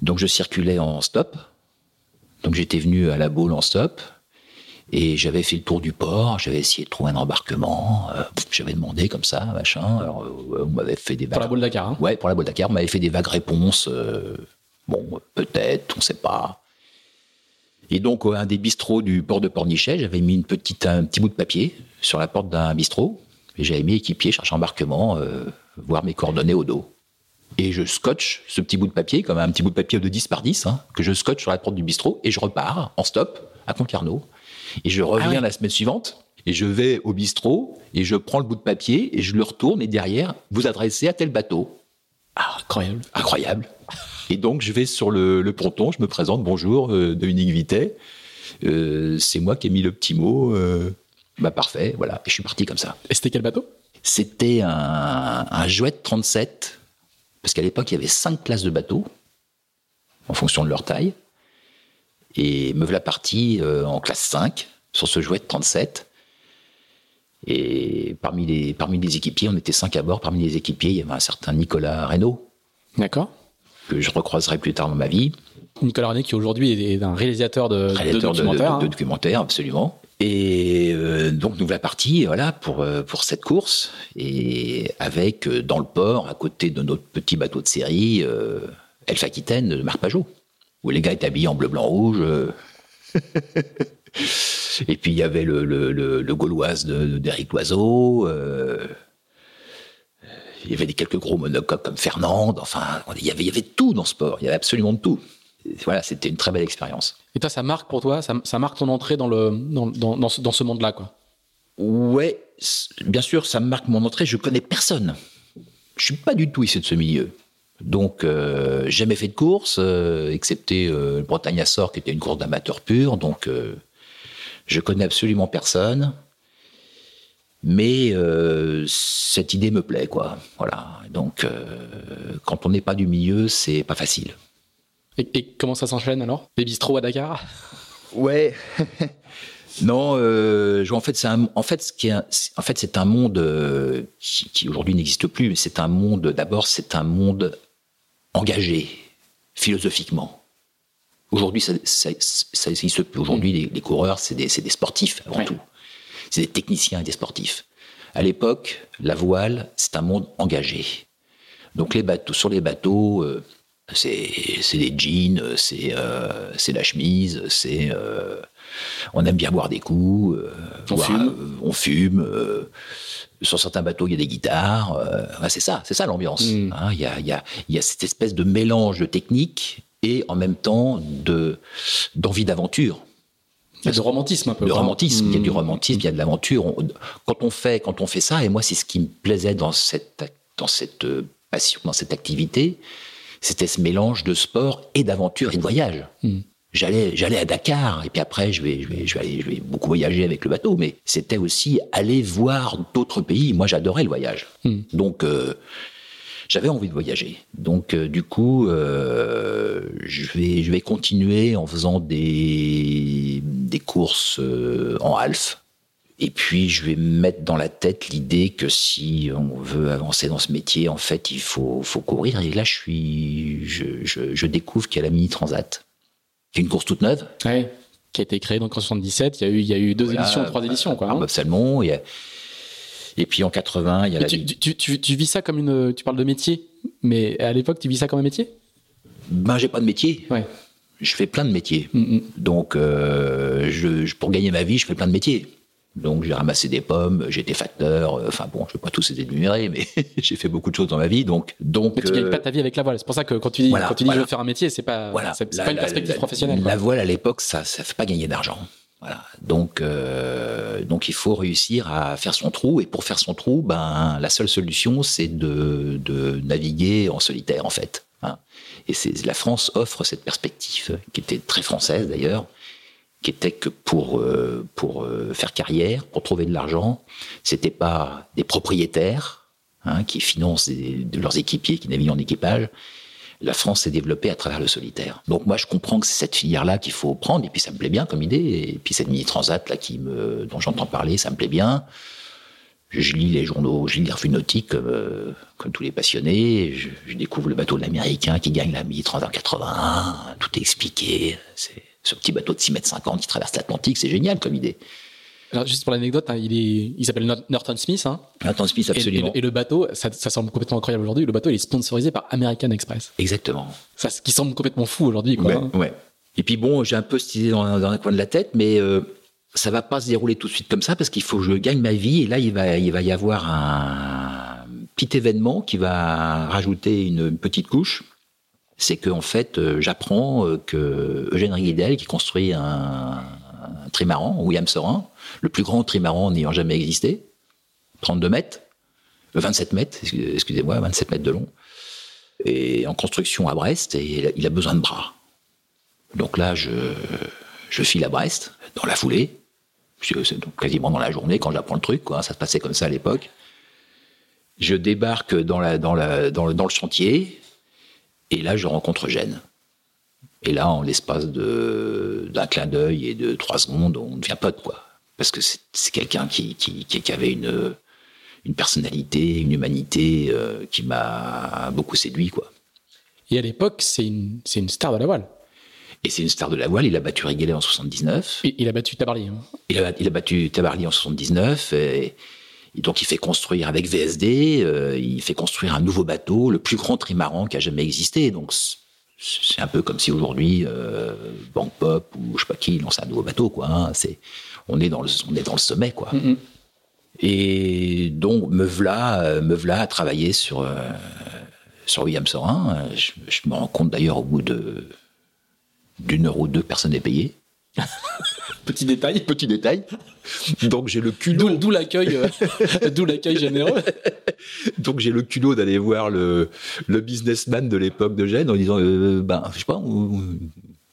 donc je circulais en stop, donc j'étais venu à la boule en stop, et j'avais fait le tour du port, j'avais essayé de trouver un embarquement, euh, j'avais demandé comme ça, machin, alors euh, on m'avait fait des Pour la vagues- boule Dakar. hein. Ouais, pour la boîte Dakar, on m'avait fait des vagues réponses. euh, bon, peut-être, on sait pas. Et donc, à un des bistrots du port de Pornichet, j'avais mis une petite, un petit bout de papier sur la porte d'un bistrot. Et j'avais mis équipier, cherche embarquement, euh, voir mes coordonnées au dos. Et je scotche ce petit bout de papier, comme un petit bout de papier de 10 par 10, hein, que je scotche sur la porte du bistrot, et je repars en stop à Concarneau. Et je reviens Ah ouais. la semaine suivante, et je vais au bistrot, et je prends le bout de papier, et je le retourne, et derrière, vous adressez à tel bateau. Ah, incroyable. Incroyable. Et donc, je vais sur le, le ponton, je me présente, bonjour, euh, Dominique Vitet. Euh, c'est moi qui ai mis le petit mot. euh, bah, parfait, voilà. Et je suis parti comme ça. Et c'était quel bateau? C'était un, un Jouet 37, parce qu'à l'époque, il y avait cinq classes de bateaux, en fonction de leur taille. Et me voilà parti euh, en classe 5, sur ce Jouet 37. Et parmi les, parmi les équipiers, on était cinq à bord. Parmi les équipiers, il y avait un certain Nicolas Reynaud, D'accord. Que je recroiserai plus tard dans ma vie. Nicolas René qui aujourd'hui est un réalisateur de, de réalisateur de, documentaires. de- de hein. documentaires, absolument. Et euh, donc nous voilà partis, voilà, pour euh, pour cette course et avec euh, dans le port, à côté de notre petit bateau de série, euh, Elf Aquitaine de Marc Pajot, où les gars étaient habillés en bleu, blanc, rouge. euh. et puis il y avait le le, le, le Gauloise d'Éric Loiseau. Il y avait des quelques gros monocoques comme Fernand. Enfin, il y avait, il y avait tout dans ce sport. Il y avait absolument tout. voilà, c'était une très belle expérience. Et toi, ça marque pour toi ça, ça marque ton entrée dans, le, dans, dans, dans ce, dans ce monde-là, quoi? Ouais, bien sûr, ça marque mon entrée. Je connais personne. Je suis pas du tout issu de ce milieu. Donc, euh, jamais fait de course, euh, excepté euh, Bretagne Sort, qui était une course d'amateur pur. Donc, je connais absolument personne. Mais euh, cette idée me plaît, quoi. Voilà. Donc, quand on n'est pas du milieu, c'est pas facile. Et, et comment ça s'enchaîne alors? Les bistrots à Dakar? Ouais. Non, euh, en fait, c'est en fait ce qui est, en fait, c'est un monde euh, qui, qui aujourd'hui n'existe plus. C'est un monde, d'abord, c'est un monde engagé philosophiquement. Aujourd'hui, ça, ça, ça, existe plus. Aujourd'hui, les, les, coureurs, c'est des, des, sportifs avant ouais. tout. C'est des techniciens et des sportifs. À l'époque, la voile, c'est un monde engagé. Donc les bateaux, sur les bateaux, euh, c'est des jeans, c'est euh, la chemise, c'est euh, on aime bien boire des coups, euh, on, boire, fume. On fume. sur certains bateaux, il y a des guitares. c'est ça, c'est ça l'ambiance. Il Mm. hein, y, a, y, a, y a cette espèce de mélange de technique et en même temps de d'envie d'aventure. Il y a de romantisme un peu. Le romantisme, il y a du Mm. romantisme, il y a de l'aventure. Quand on fait, quand on fait ça, et moi c'est ce qui me plaisait dans cette dans cette euh, passion, dans cette activité, c'était ce mélange de sport et d'aventure et de voyage. Mm. J'allais j'allais à Dakar et puis après je vais je vais je vais aller je vais beaucoup voyager avec le bateau, mais c'était aussi aller voir d'autres pays. Moi j'adorais le voyage, Mm. donc. euh, j'avais envie de voyager. Donc, euh, du coup, euh, je, vais, je vais continuer en faisant des, des courses euh, en half. Et puis, je vais me mettre dans la tête l'idée que si on veut avancer dans ce métier, en fait, il faut, faut courir. Et là, je, suis, je, je, je découvre qu'il y a la Mini Transat, qui est une course toute neuve. Ouais. Qui a été créé donc en 77. Il y a eu, il y a eu deux Voilà, éditions, trois éditions, quoi. hein. Bob Salmon. il y a- Et puis, en 80, il y a la tu, tu, tu, tu- tu vis ça comme une. Tu parles de métier, mais à l'époque, tu vis ça comme un métier? Ben, j'ai pas de métier. Ouais. Je fais plein de métiers. Mm, mm. Donc, euh, je, je- pour gagner ma vie, je fais plein de métiers. Donc, j'ai ramassé des pommes, j'ai été facteur. euh, Enfin bon, je ne vais pas tous les énumérer, mais j'ai fait beaucoup de choses dans ma vie. Donc, donc Mais tu gagnes euh, pas ta vie avec la voile. C'est pour ça que quand tu dis, voilà, quand tu dis voilà. je veux faire un métier, c'est pas, voilà, c'est La- pas une la- perspective la- professionnelle. quoi. La voile à l'époque, ça, ça fait pas gagner d'argent. Voilà. Donc, euh, donc, il faut réussir à faire son trou. Et pour faire son trou, ben, la seule solution, c'est de, de naviguer en solitaire, en fait. hein. Et la France offre cette perspective, qui était très française d'ailleurs, qui était que pour euh, pour euh, faire carrière, pour trouver de l'argent, c'était pas des propriétaires hein, qui financent de leurs équipiers qui naviguent en équipage. La France s'est développée à travers le solitaire. Donc moi, je comprends que c'est cette filière-là qu'il faut prendre, et puis ça me plaît bien comme idée. Et puis cette mini transat là qui me, dont j'entends parler, ça me plaît bien. Je lis les journaux, je lis les revues nautiques comme, euh, comme tous les passionnés. Je, découvre le bateau de l'américain qui gagne la mini transat en 81. Tout est expliqué. C'est ce petit bateau de 6 mètres 50 qui traverse l'Atlantique, c'est génial comme idée. Alors, juste pour l'anecdote, hein, il est, il s'appelle Nor- Norton Smith, hein. Nathan Smith, Et, absolument. et le bateau, ça, ça semble complètement incroyable aujourd'hui. Le bateau, il est sponsorisé par American Express. Exactement. Ça, ce qui semble complètement fou aujourd'hui, quoi. Ouais, hein. ouais. Et puis bon, j'ai un peu cette idée dans, un- dans un coin de la tête, mais euh, ça va pas se dérouler tout de suite comme ça parce qu'il faut que je gagne ma vie. Et là, il va, il va y avoir un petit événement qui va rajouter une, une petite couche. C'est que en fait, euh, j'apprends euh, que Eugène Riguidel, qui construit un, un trimaran, William Sorin, le plus grand trimaran n'ayant jamais existé, 32 mètres, euh, 27 mètres, excusez- excusez-moi, 27 mètres de long, et en construction à Brest, et il a- besoin de bras. Donc là, je, file à Brest, dans la foulée, donc quasiment dans la journée quand j'apprends le truc, quoi. Ça se passait comme ça à l'époque. Je débarque dans, le, dans le chantier, et là, je rencontre Gênes. Et là, en l'espace d'un clin d'œil et de trois secondes, on devient pote, quoi. Parce que c'est quelqu'un qui, qui, qui, qui avait une, une personnalité, une humanité euh, qui m'a beaucoup séduit, quoi. Et à l'époque, c'est une, star de la voile. Et c'est une star de la voile. Il a battu Riguelet en 79. Et il a battu Tabarly. hein. Il a, il a battu Tabarly en 79. Et, et donc, il fait construire avec VSD, euh, il fait construire un nouveau bateau, le plus grand trimaran qui a jamais existé. Donc, c'est- c'est un peu comme si aujourd'hui, euh, Bank Pop ou je sais pas qui lance un nouveau bateau, quoi. hein. C'est, on est dans le, on est dans le sommet, quoi. Mm, mm. Et donc, me voilà, me voilà à travailler sur, sur William Sorin. Je, je me rends compte d'ailleurs au bout de d'une heure ou deux, personne n'est payé. Petit détail. Petit détail. Donc j'ai le culot. D'où l'accueil, euh, d'où l'accueil généreux. Donc j'ai le culot d'aller voir le, le businessman de l'époque de Gênes en disant, euh, ben je sais pas,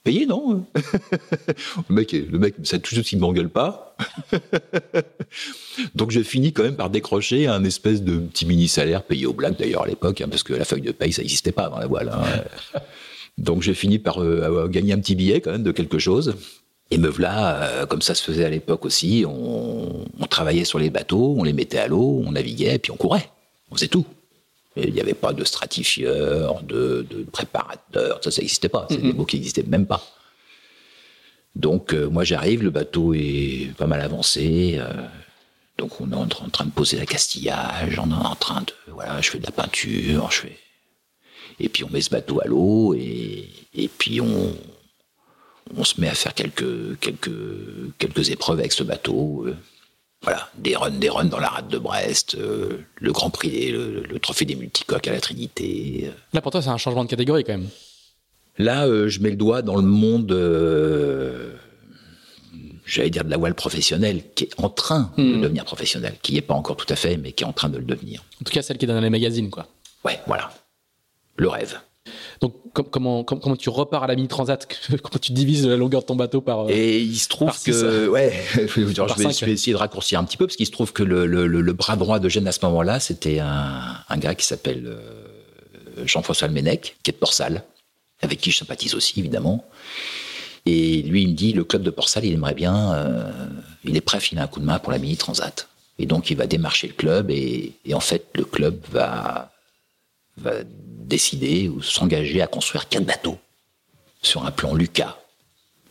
payé non Le mec, le mec, ça tout de suite il m'engueule pas. Donc j'ai fini quand même par décrocher un espèce de petit mini salaire payé au black d'ailleurs à l'époque, hein, parce que la feuille de paye ça n'existait pas dans la voile. Hein. Donc j'ai fini par euh, gagner un petit billet quand même de quelque chose. Et me voilà, euh, comme ça se faisait à l'époque aussi, on, travaillait sur les bateaux, on les mettait à l'eau, on naviguait, et puis on courait. On faisait tout. Il n'y avait pas de stratifieur, de, préparateur, ça, ça n'existait pas. C'est des mots qui n'existaient même pas. Donc euh, moi j'arrive, le bateau est pas mal avancé. donc on est en train de poser la castillage, on est en train de, voilà, je fais de la peinture, je fais et puis on met ce bateau à l'eau et, et puis on, on se met à faire quelques, quelques, quelques épreuves avec ce bateau. Euh, voilà, des runs, des runs dans la rade de Brest, euh, le Grand Prix, le, le, trophée des multicoques à la Trinité. Euh. Là, pour toi, c'est un changement de catégorie quand même. Là, je mets le doigt dans le monde, j'allais dire de la voile professionnelle, qui est en train de hmm. devenir professionnelle, qui n'est pas encore tout à fait, mais qui est en train de le devenir. En tout cas, celle qui est dans les magazines, quoi. Ouais, voilà le rêve. Donc comment, comment, tu repars à la mini transat Comment tu divises la longueur de ton bateau par euh, Et il se trouve que ouais, je, vais, essayer de raccourcir un petit peu parce qu'il se trouve que le, bras droit de Gênes à ce moment-là, c'était un, gars qui s'appelle euh, Jean-François Almenec, qui est de Port-Salle, avec qui je sympathise aussi évidemment. Et lui, il me dit le club de Port-Salle, il aimerait bien, euh, il est prêt à filer un coup de main pour la mini transat. Et donc il va démarcher le club et, et en fait le club va va décider ou s'engager à construire quatre bateaux sur un plan Lucas,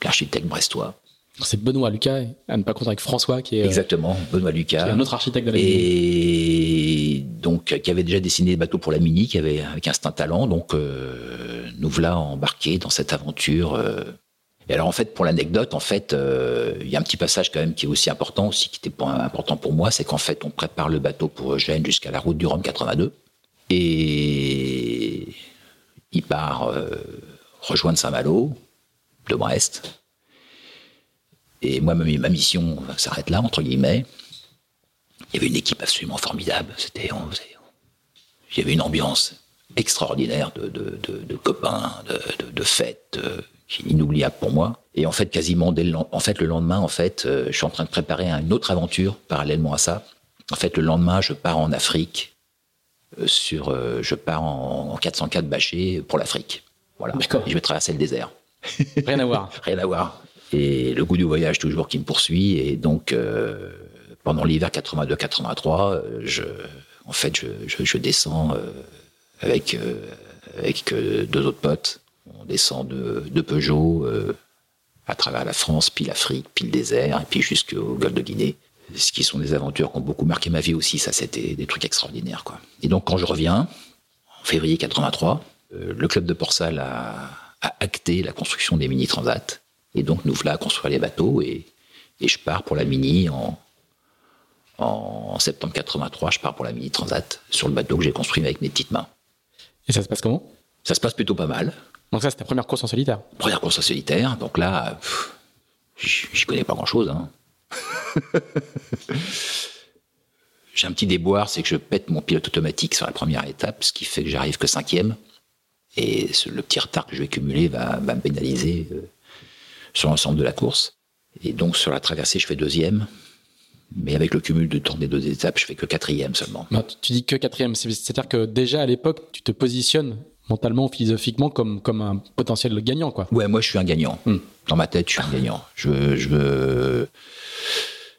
l'architecte brestois. C'est Benoît Lucas, à ne pas confondre avec François, qui est euh, exactement Benoît Lucas, un autre architecte de la et donc qui avait déjà dessiné des bateaux pour la Mini, qui avait avec un instinct talent. Donc euh, nous voilà embarqués dans cette aventure. Euh. Et alors en fait, pour l'anecdote, en fait, il y a un petit passage quand même qui est aussi important, aussi qui était important pour moi, c'est qu'en fait, on prépare le bateau pour Eugène jusqu'à la route du Rhum 82. Et il part euh, rejoindre Saint-Malo de Brest. Et moi, ma, mission s'arrête là, entre guillemets. Il y avait une équipe absolument formidable. C'était, il y avait une ambiance extraordinaire de, copains, de, fêtes, euh, inoubliable pour moi. Et en fait, quasiment dès le, en fait, le lendemain, en fait, euh, je suis en train de préparer une autre aventure parallèlement à ça. En fait, le lendemain, je pars en Afrique sur, euh, je pars en, 404 bâché pour l'Afrique. Voilà. je vais traverser le désert. Rien à voir. Rien à voir. Et le goût du voyage toujours qui me poursuit. Et donc, euh, pendant l'hiver 82-83, je, en fait, je, je, descends avec, avec deux autres potes. On descend de, de Peugeot à travers la France, puis l'Afrique, puis le désert, et puis jusqu'au golfe de Guinée ce qui sont des aventures qui ont beaucoup marqué ma vie aussi. Ça, c'était des trucs extraordinaires, quoi. Et donc, quand je reviens, en février 83, euh, le club de Port-Salle a, acté la construction des mini transats. Et donc, nous voilà à construire les bateaux et, je pars pour la mini en, en septembre 83. Je pars pour la mini transat sur le bateau que j'ai construit avec mes petites mains. Et ça se passe comment? Ça se passe plutôt pas mal. Donc ça, c'est ta première course en solitaire? Première course en solitaire. Donc là, je connais pas grand-chose. Hein. J'ai un petit déboire, c'est que je pète mon pilote automatique sur la première étape, ce qui fait que j'arrive que cinquième. Et le petit retard que je vais cumuler va, me pénaliser euh, sur l'ensemble de la course. Et donc sur la traversée, je fais deuxième. Mais avec le cumul de temps des deux étapes, je fais que quatrième seulement. tu dis que quatrième, c'est-à-dire que déjà à l'époque, tu te positionnes mentalement, philosophiquement comme, comme un potentiel gagnant, quoi. Ouais, moi je suis un gagnant. Hmm. Dans ma tête, je suis un gagnant. Je, je veux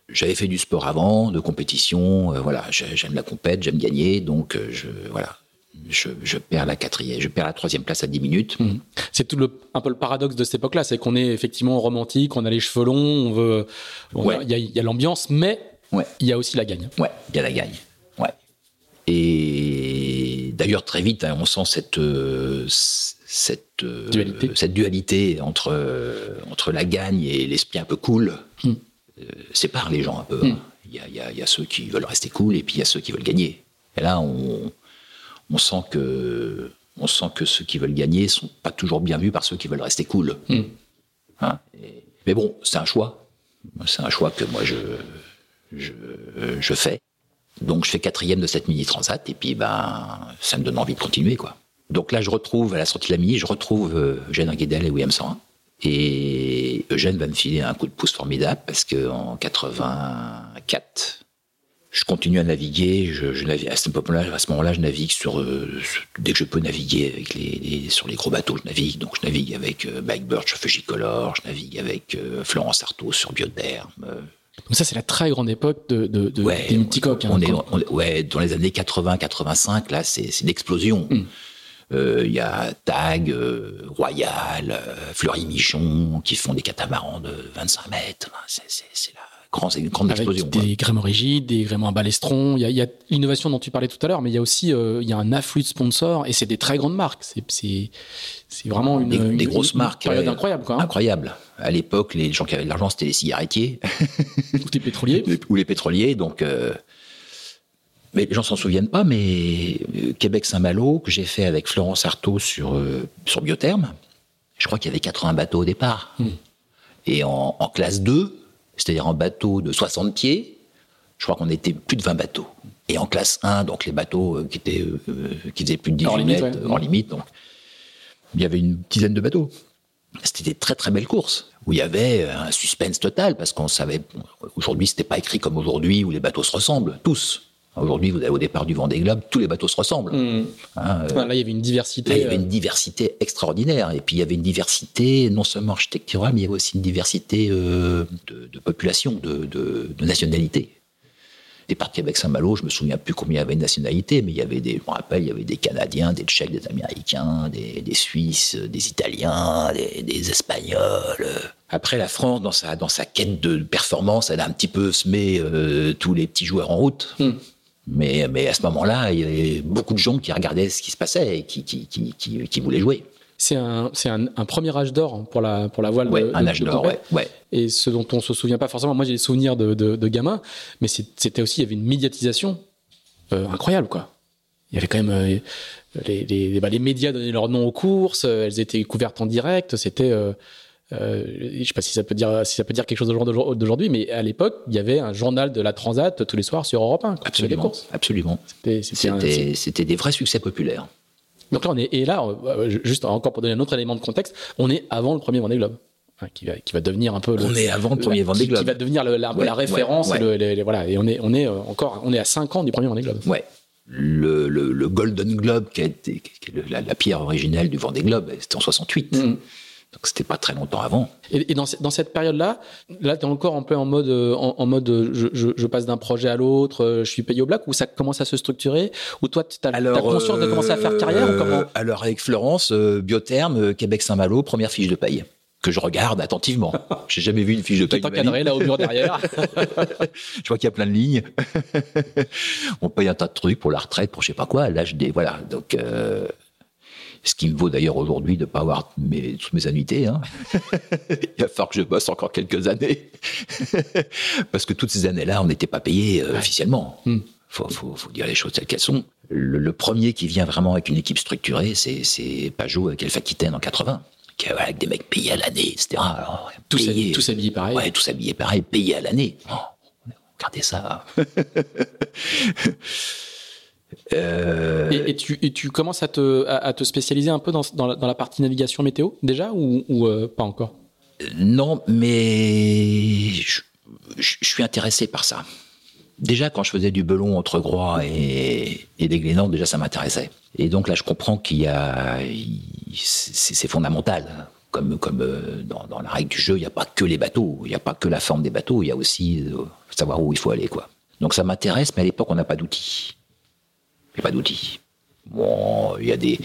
j'avais fait du sport avant, de compétition, euh, voilà, j'aime la compète, j'aime gagner, donc euh, je voilà, je, perds la quatrième, je perds la troisième place à 10 minutes. Mhm. C'est tout le, un peu le paradoxe de cette époque-là, c'est qu'on est effectivement romantique, on a les cheveux longs, on veut, il y a, l'ambiance, mais il y a aussi la gagne. Ouais, il y a la gagne. Ouais. Et d'ailleurs très vite, hein, on sent cette euh, cette dualité. cette dualité entre entre la gagne et l'esprit un peu cool. Euh, sépare les gens un peu. Hein. Il y a, y a- il y a ceux qui veulent rester cool et puis il y a ceux qui veulent gagner. Et là, on, on sent que on sent que ceux qui veulent gagner sont pas toujours bien vus par ceux qui veulent rester cool. Mm. Hein, et- mais bon, c'est un choix. C'est un choix que moi je, je, je fais. Donc je fais quatrième de cette mini transat et puis ben ça me donne envie de continuer quoi. Donc là je retrouve à la sortie de la mini, je retrouve euh, Eugène Guédel et William 101 et Eugène va me filer un coup de pouce formidable parce que en 84 je continue à naviguer. Je, je à ce moment-là, moment-là, je navigue sur, euh, dès que je peux naviguer avec les, sur les gros bateaux, je navigue. Donc, je navigue avec euh, Mike Birch Fujicolor, je navigue avec euh, Florence Artaud sur Biotherme. Donc ça, c'est la très grande époque de, de, de- ouais, des multicoques. hein, on est, quoi. on est- ouais, dans les années 80-85, là, c'est l'explosion. Mm. Euh, Il y a Tag, euh, Royal, euh, Fleury Michon qui font des catamarans de 25 mètres. C'est la grande, grande Avec explosion. quoi. des gréements rigides, des gréements à balestron. Il y a, l'innovation dont tu parlais tout à l'heure, mais il y a aussi euh, y a un afflux de sponsors et c'est des très grandes marques. C'est vraiment une, Des- une- des grosses une marques, période incroyable quoi. hein. Incroyable. À l'époque, les gens qui avaient de l'argent, c'était les cigarettiers Tout est pétrolier. ou les pétroliers. Donc, euh, mais les gens s'en souviennent pas. Mais euh, Québec-Saint-Malo, que j'ai fait avec Florence Artaud sur, euh, sur Biotherme, je crois qu'il y avait 80 bateaux au départ. Hmm. Et en, en classe 2, c'est-à-dire en bateau de 60 pieds, je crois qu'on était plus de 20 bateaux. Et en classe 1, donc les bateaux qui, étaient, euh, qui faisaient plus de 18 Hors limite, mètres, ouais. hors limite, donc il y avait une dizaine de bateaux. C'était des très très belles courses où il y avait un suspense total parce qu'on savait. Aujourd'hui, c'était pas écrit comme aujourd'hui où les bateaux se ressemblent tous. Aujourd'hui, vous allez au départ du Vendée Globe, tous les bateaux se ressemblent. Mmh. Hein, euh, Là, il y avait une diversité. Là, il y avait euh, une diversité extraordinaire. Et puis, il y avait une diversité non seulement architecturale, mais il y avait aussi une diversité euh, de, de population, de, de, de nationalité. Des parties avec Saint-Malo, je me souviens plus combien il y avait de nationalités, mais il y avait des, je me rappelle, il y avait des Canadiens, des Tchèques, des Américains, des, des Suisses, des Italiens, des, des Espagnols. Après, la France, dans sa, dans sa quête de performance, elle a un petit peu semé euh, tous les petits joueurs en route. Hmm. Mais, mais à ce moment-là, il y avait beaucoup de gens qui regardaient ce qui se passait et qui, qui, qui, qui, qui voulaient jouer. C'est un, c'est un, un premier âge d'or pour la, pour la voile. Ouais, de, un de- âge d'or, ouais, ouais. Et ce dont on se souvient pas forcément. Moi, j'ai des souvenirs de, de, de gamin, mais c'était aussi, il y avait une médiatisation euh, incroyable, quoi. Il y avait quand même euh, les, les, bah, les médias donnaient leur nom aux courses, euh, elles étaient couvertes en direct. C'était, euh, je sais pas si ça peut dire, si ça peut dire quelque chose d'aujourd'hui- mais à l'époque, il y avait un journal de la Transat tous les soirs sur Europe 1. quand il y avait des Absolument. courses. Absolument. C'était des vrais succès populaires. Donc là, on est, et là, euh, juste encore pour donner un autre élément de contexte, on est avant le premier Vendée Globe, hein, qui, va, qui va devenir un peu le, On est avant le premier Vendée qui, Globe. qui va devenir le- la, Ouais, la référence. ouais, et le- les- les- voilà, et on est, on est euh, encore, on est à 5 ans du premier Vendée Globe. Ouais. Le, le, le Golden Globe, qui, a été, qui est la, la pierre originelle du Vendée Globe, c'était en 68. Mhm. Donc c'était pas très longtemps avant. Et, et dans, ce- dans cette période-là, là, tu es encore un peu en mode, euh, en, en mode euh, je, je- je passe d'un projet à l'autre, euh, je suis payé au black, ou ça commence à se structurer, ou toi, tu as, conscience de commencer à faire carrière, ou comment? Alors avec Florence, euh, Biotherme, Québec-Saint-Malo, première fiche de paye que je regarde attentivement. J'ai jamais vu une fiche de paye. vie. encadré là au mur derrière. je vois qu'il y a plein de lignes. on paye un tas de trucs pour la retraite, pour je sais pas quoi. Là, je dis, voilà. Donc, euh, ce qui me vaut d'ailleurs aujourd'hui de ne pas avoir mes, toutes mes annuités. hein. Il va falloir que je bosse encore quelques années. Parce que toutes ces années-là, on n'était pas payé euh, officiellement. Hmm. Faut, faut, faut dire les choses telles qu'elles sont. Le, le premier qui vient vraiment avec une équipe structurée, c'est, Pajot avec Alpha Aquitaine en 80. Qui, voilà, avec des mecs payés à l'année, etc. Alors, Tous payés- habillés- tous habillés pareil. Ouais, tous habillés pareil, payés à l'année. Oh, regardez ça. Euh, Et, et tu, et tu commences à te, à, à te spécialiser un peu dans, dans, la, dans la partie navigation météo déjà ou, ou euh, pas encore? Non, mais je, je- je suis intéressé par ça. Déjà, quand je faisais du belon entre Groix et, et des Glénans, déjà ça m'intéressait. Et donc là, je comprends qu'il y a, c'est fondamental. Comme, comme euh, dans, dans la règle du jeu, il n'y a pas que les bateaux, il n'y a pas que la forme des bateaux, il y a aussi savoir où il faut aller, quoi. Donc ça m'intéresse, mais à l'époque, on n'a pas d'outils. Il n'y a pas d'outils. Bon, il y a des,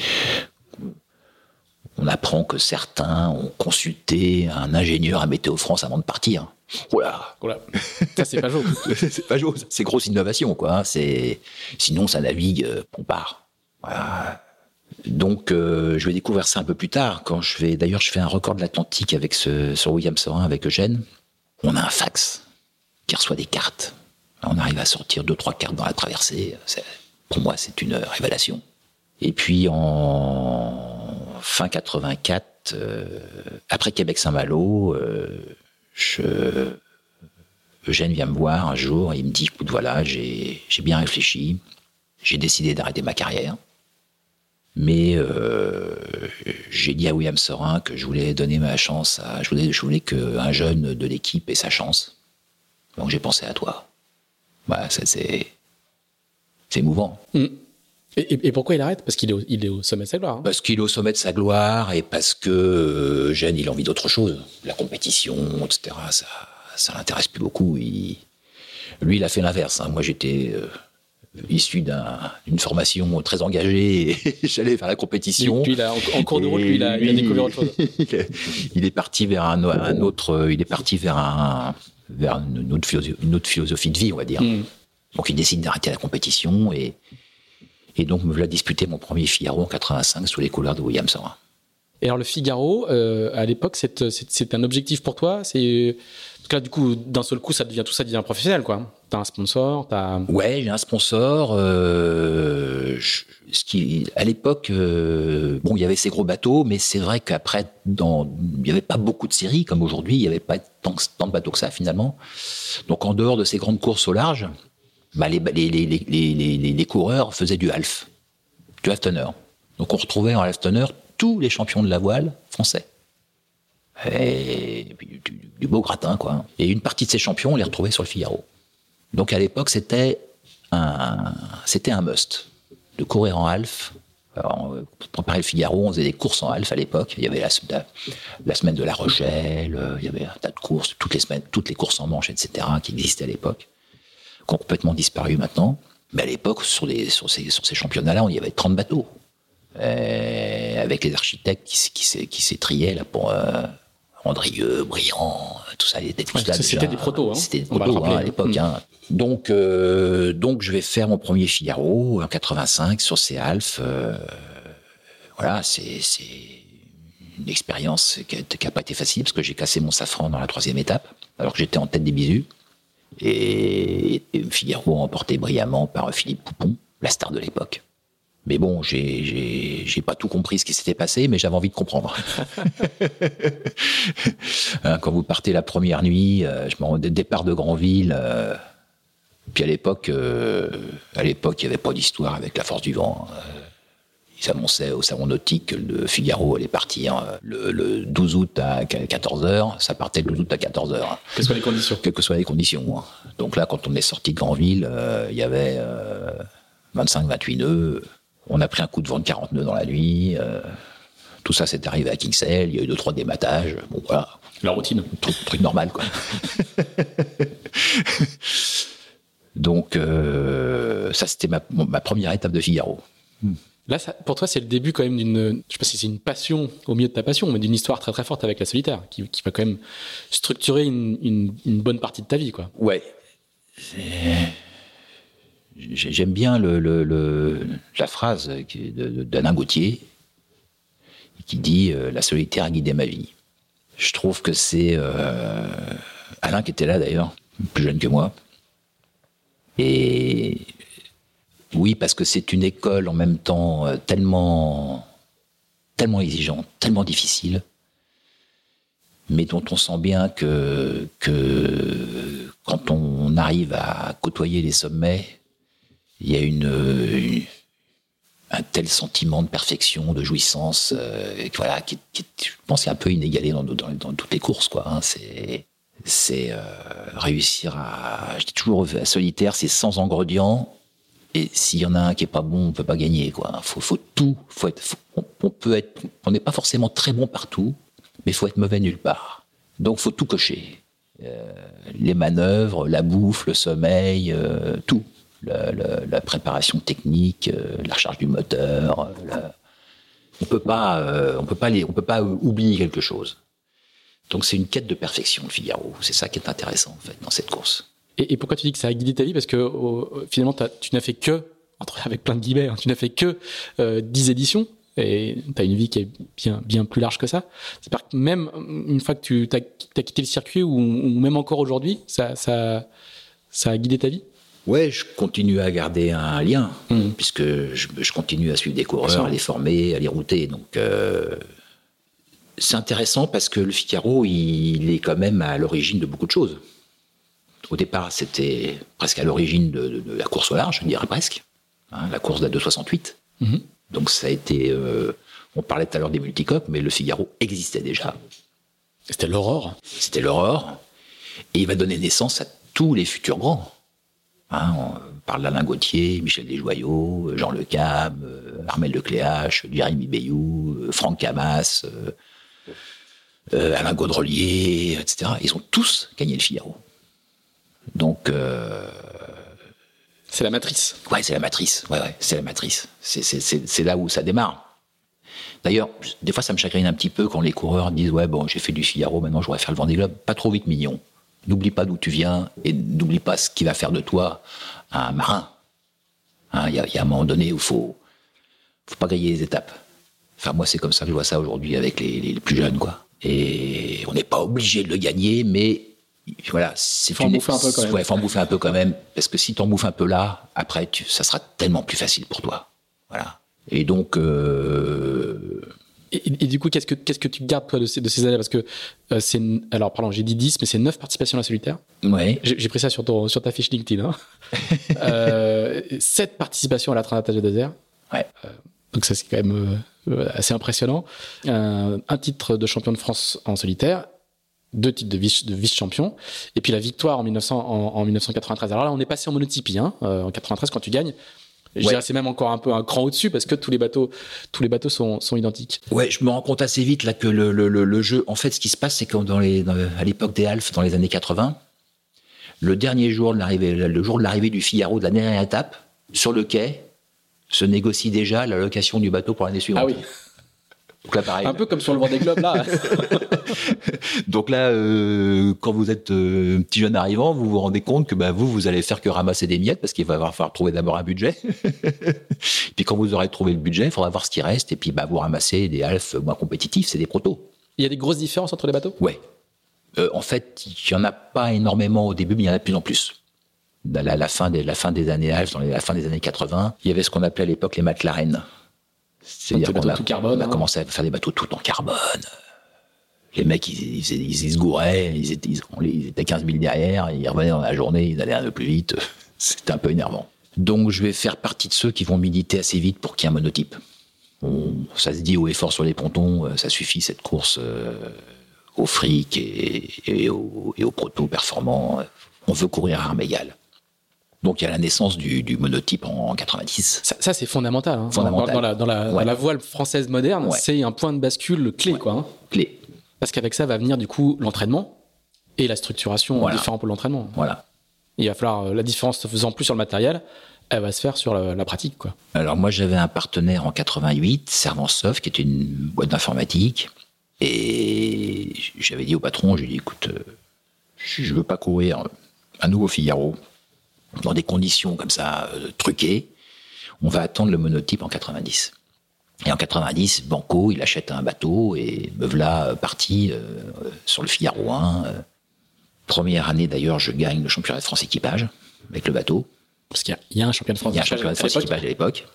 on apprend que certains ont consulté un ingénieur à Météo France avant de partir. Oula, Voilà. Ça, c'est pas jour. c'est pas chose, c'est grosse innovation, quoi. hein. C'est sinon ça navigue, euh, on part. Voilà. Donc euh, je vais découvrir ça un peu plus tard quand je vais. D'ailleurs, je fais un record de l'Atlantique avec ce sur William Sorin avec Eugène. On a un fax qui reçoit des cartes. On arrive à sortir deux, trois cartes dans la traversée. Pour moi, c'est une révélation. Et puis en fin 84, euh, après Québec-Saint-Malo, euh, Eugène vient me voir un jour et il me dit, écoute, voilà, j'ai bien réfléchi, j'ai décidé d'arrêter ma carrière. Mais euh, j'ai dit à William Sorin que je voulais donner ma chance à. Je voulais, je voulais qu'un jeune de l'équipe ait sa chance. Donc j'ai pensé à toi. Bah, c'est. C'est émouvant. Mm. Et, pourquoi il arrête? Parce qu'il est, il est, au sommet de sa gloire. Hein. Parce qu'il est au sommet de sa gloire et parce que euh, Jeanne, il a envie d'autre chose. La compétition, etc. Ça, ça l'intéresse plus beaucoup. Il... Lui, il a fait l'inverse. Hein. Moi, j'étais euh, issu d'une formation très engagée et j'allais faire la compétition. Puis, en, cours de route, lui, il a, découvert autre chose. il est parti vers un, un, autre. Il est parti vers un vers une autre, philosophie, de vie, on va dire. Hmm. Donc, il décide d'arrêter la compétition et et donc, me voilà disputer mon premier Figaro en 85 sous les couleurs de William Sorin. Et alors, le Figaro, euh, à l'époque, c'est un objectif pour toi C'est là, du coup, d'un seul coup, ça devient tout ça devient professionnel, quoi. T'as un sponsor, t'as. Ouais, j'ai un sponsor. Euh, ce qui, à l'époque, euh, bon, il y avait ces gros bateaux, mais c'est vrai qu'après, dans, il n'y avait pas beaucoup de séries comme aujourd'hui. Il n'y avait pas tant, tant, de bateaux que ça finalement. Donc, en dehors de ces grandes courses au large, bah, les, les, les, les, coureurs faisaient du half, du half tonner. Donc on retrouvait en half tonner tous les champions de la voile français. Et, du, beau gratin, quoi. Et une partie de ces champions, on les retrouvait sur le Figaro. Donc à l'époque, c'était un, c'était un must de courir en half. pour préparer le Figaro, on faisait des courses en half à l'époque. Il y avait la, la, semaine de La Rochelle, euh, il y avait un tas de courses, toutes les semaines, toutes les courses en manche, etc., qui existaient à l'époque qui ont complètement disparu maintenant. Mais à l'époque, sur, sur ces, sur ces championnats-là, on y avait 30 bateaux. Euh, avec les architectes qui, qui, qui s'étriaient là pour euh, Andrieux, Briand, tout ça, ils étaient tous là. C'était des protos, hein. C'était des protos hein, à l'époque. Hein. Donc, euh, donc, je vais faire mon premier Figaro en 85 sur ces Alphes. Euh, voilà, c'est une expérience qui n'a pas été facile parce que j'ai cassé mon safran dans la troisième étape, alors que j'étais en tête des bisous. Et, Figaro emporté brillamment par Philippe Poupon, la star de l'époque. Mais bon, j'ai pas tout compris ce qui s'était passé, mais j'avais envie de comprendre. Hein, quand vous partez la première nuit, euh, je me départ de Granville. Euh, puis à l'époque, euh, à l'époque, il n'y avait pas d'histoire avec la force du vent. Ils annonçaient au salon nautique que le Figaro allait partir hein, le, 12 août à 14h. Ça partait le 12 août à 14h. Quelles que soient les conditions? Quelles que soient les conditions. Hein. Donc là, quand on est sorti de Grandville, euh, il y avait 25-28 euh, nœuds. On a pris un coup de vent de 40 nœuds dans la nuit. Euh, tout ça, c'est arrivé à Kingsale. Il y a eu deux, trois dématages. Bon, voilà. La routine. Truc, truc normal, quoi. Donc, ça, c'était ma, première étape de Figaro. Hmm. Là, pour toi, c'est le début quand même d'une, je sais pas si c'est une passion au milieu de ta passion, mais d'une histoire très très forte avec la solitaire, qui, va quand même structurer une, bonne partie de ta vie, quoi. Ouais. J'aime bien la phrase d'Alain Gauthier qui dit euh, La solitaire a guidé ma vie. Je trouve que c'est euh, Alain qui était là d'ailleurs, plus jeune que moi. Et oui, parce que c'est une école en même temps euh, tellement, tellement exigeante, tellement difficile, mais dont on sent bien que, quand on arrive à côtoyer les sommets, il y a une, un tel sentiment de perfection, de jouissance, euh, voilà, qui, je pense, est un peu inégalé dans, toutes les courses, quoi. Hein. c'est euh, réussir à, je dis toujours, solitaire, c'est sans ingrédients, et s'il y en a un qui est pas bon, on peut pas gagner, quoi. Faut, faut tout. Faut être, on, peut être, on n'est pas forcément très bon partout, mais faut être mauvais nulle part. Donc faut tout cocher. Euh, les manœuvres, la bouffe, le sommeil, euh, tout. la préparation technique, euh, la recharge du moteur. On peut pas, on peut pas les, on peut pas oublier quelque chose. Donc c'est une quête de perfection, le Figaro. C'est ça qui est intéressant en fait dans cette course. Et, pourquoi tu dis que ça a guidé ta vie? Parce que finalement, tu n'as fait que, entre, avec plein de guillemets, hein, tu n'as fait que euh, 10 éditions. Et tu as une vie qui est bien, bien plus large que ça. C'est que même une fois que tu as, quitté le circuit, ou, même encore aujourd'hui, ça, ça, ça a guidé ta vie? Ouais, je continue à garder un lien, puisque je, je, continue à suivre des coureurs, à les former, à les router. Donc, euh, c'est intéressant parce que le Figaro, il, est quand même à l'origine de beaucoup de choses. Au départ, c'était presque à l'origine de, la course au large, je dirais presque. Hein, la course de la 268. Mhm. Donc ça a été... Euh, on parlait tout à l'heure des multicoques, mais le Figaro existait déjà. C'était l'aurore. C'était l'aurore. Et il va donner naissance à tous les futurs grands. Hein, on parle d'Alain Gauthier, Michel Desjoyaux, Jean Le Cab, euh, Armel Lecléache, Jérémy Bayou, euh, Franck Camas, euh, Alain Gaudrelier, etc. Ils ont tous gagné le Figaro. Donc. Euh, c'est la matrice. Ouais, c'est la matrice. Ouais, ouais, c'est la matrice. C'est là où ça démarre. D'ailleurs, des fois, ça me chagrine un petit peu quand les coureurs disent Ouais, bon, j'ai fait du Figaro, maintenant je voudrais faire le Vendée Globe. Pas trop vite, mignon. N'oublie pas d'où tu viens et n'oublie pas ce qui va faire de toi un marin. Hein, il y, a un moment donné où il faut, faut pas gagner les étapes. Enfin, moi, c'est comme ça que je vois ça aujourd'hui avec les, les, plus jeunes, quoi. Et on n'est pas obligé de le gagner, mais voilà, c'est faut en bouffer un peu quand même. Ouais, faut en bouffer un peu quand même, parce que si tu en bouffes un peu là, après, tu, ça sera tellement plus facile pour toi. Voilà. Et donc. Euh... Et, du coup, qu'est-ce que qu'est-ce que tu gardes toi de ces, de ces années Parce que euh, c'est alors pardon, j'ai dit 10, mais c'est 9 participations à la solitaire. Ouais. J'ai pris ça sur ton sur ta fiche LinkedIn. Hein. euh, 7 participations à la Trinitatis de désert. Ouais. Euh, donc ça c'est quand même euh, assez impressionnant. Un, un, titre de champion de France en solitaire, deux titres de vice de vice et puis la victoire en 1900 en, en 1993. Alors là, on est passé en monotypie. Hein, en 93 quand tu gagnes je dirais c'est même encore un peu un cran au-dessus parce que tous les bateaux, tous les bateaux sont, sont identiques. Ouais, je me rends compte assez vite là que le, le, le, jeu, en fait, ce qui se passe, c'est que dans les, à l'époque des Alpes, dans les années 80, le dernier jour de l'arrivée, le jour de l'arrivée du Figaro de la dernière étape, sur le quai, se négocie déjà la location du bateau pour l'année suivante. Ah oui. Donc là, pareil. Un peu comme sur le Vendée Globe, là. Donc là, euh, quand vous êtes euh, petit jeune arrivant, vous vous rendez compte que bah, vous, vous allez faire que ramasser des miettes parce qu'il va falloir trouver d'abord un budget. puis quand vous aurez trouvé le budget, il faudra voir ce qui reste et puis bah, vous ramassez des alphes moins compétitifs, c'est des protos. Il y a des grosses différences entre les bateaux? Ouais. Euh, en fait, il n'y en a pas énormément au début, mais il y en a de plus en plus. À la, la, fin, des, la fin des années Alpes, dans la fin des années 80, il y avait ce qu'on appelait à l'époque les McLaren. C'est-à-dire qu'on a, carbone, on a hein. commencé à faire des bateaux tout en carbone. Les mecs, ils, ils, se gouraient, ils étaient, ils étaient 15 000 derrière, ils revenaient dans la journée, ils allaient un peu plus vite. C'était un peu énervant. Donc je vais faire partie de ceux qui vont militer assez vite pour qu'il y ait un monotype. ça se dit au effort sur les pontons, euh, ça suffit cette course euh, au fric et, et, au, et au proto performant. On veut courir à armes égales. Donc il y a la naissance du, du monotype en, 90. Ça, ça c'est fondamental. Hein. fondamental. Dans, la, dans, la, dans, la, voile française moderne, ouais. c'est un point de bascule clé. Ouais. Quoi, hein. Clé. Parce qu'avec ça va venir du coup l'entraînement et la structuration voilà. différents pour l'entraînement. Voilà. Il va falloir, euh, la différence se faisant plus sur le matériel, elle va se faire sur la, la pratique. Quoi. Alors moi j'avais un partenaire en 88, Servansoft, qui était une boîte d'informatique. Et j'avais dit au patron, j'ai dit écoute, euh, je veux pas courir un nouveau Figaro dans des conditions comme ça euh, truquées, on va attendre le monotype en 90. Et en 90, Banco, il achète un bateau et me voilà parti euh, sur le Figaro 1. Euh, première année d'ailleurs, je gagne le championnat de France équipage avec le bateau. Parce qu'il y, y, a un championnat de France, il y a un championnat de France équipage à l'époque.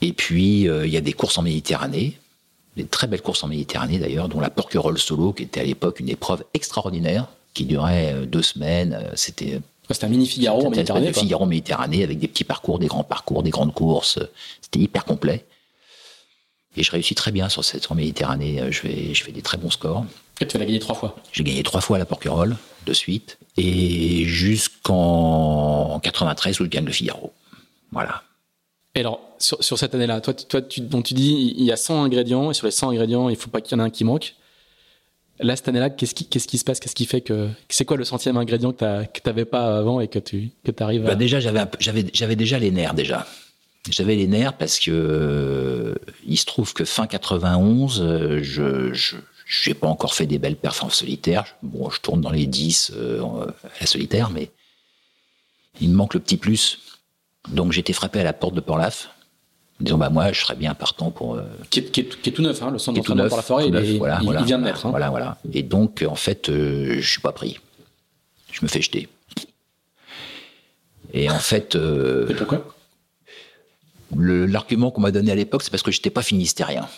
Et puis, euh, il y a des courses en Méditerranée, des très belles courses en Méditerranée d'ailleurs, dont la Porquerolles Solo, qui était à l'époque une épreuve extraordinaire, qui durait deux semaines. C'était c'était un mini Figaro en Méditerranée. Un Figaro Méditerranée avec des petits parcours, des grands parcours, des grandes courses. C'était hyper complet. Et je réussis très bien sur cette en Méditerranée. Je fais, je fais des très bons scores. Et tu l'as gagné trois fois J'ai gagné trois fois à la Porquerolles, de suite. Et jusqu'en 93 où je gagne le Figaro. Voilà. Et alors, sur, sur cette année-là, toi, toi tu, donc tu dis, il y a 100 ingrédients, et sur les 100 ingrédients, il ne faut pas qu'il y en ait un qui manque. Là, cette année-là, qu'est-ce qui, qu'est-ce qui se passe? Qu'est-ce qui fait que. C'est quoi le centième ingrédient que tu n'avais pas avant et que tu que arrives à. Bah déjà, j'avais, j'avais, j'avais déjà les nerfs, déjà. J'avais les nerfs parce que euh, il se trouve que fin 91, je, je j'ai pas encore fait des belles performances solitaires. Bon, je tourne dans les 10 euh, à la solitaire, mais il me manque le petit plus. Donc j'étais frappé à la porte de Port-Laf. Disons, bah moi, je serais bien partant pour. Euh, qui, est, qui, est, qui, est, tout neuf, hein, le centre d'entraînement pour la forêt, neuf, il, voilà, il, voilà, il, vient de naître. Hein. Voilà, voilà. Et donc, en fait, euh, je suis pas pris. Je me fais jeter. Et en fait. Euh, Et pourquoi? L'argument qu'on m'a donné à l'époque, c'est parce que j'étais pas finistérien.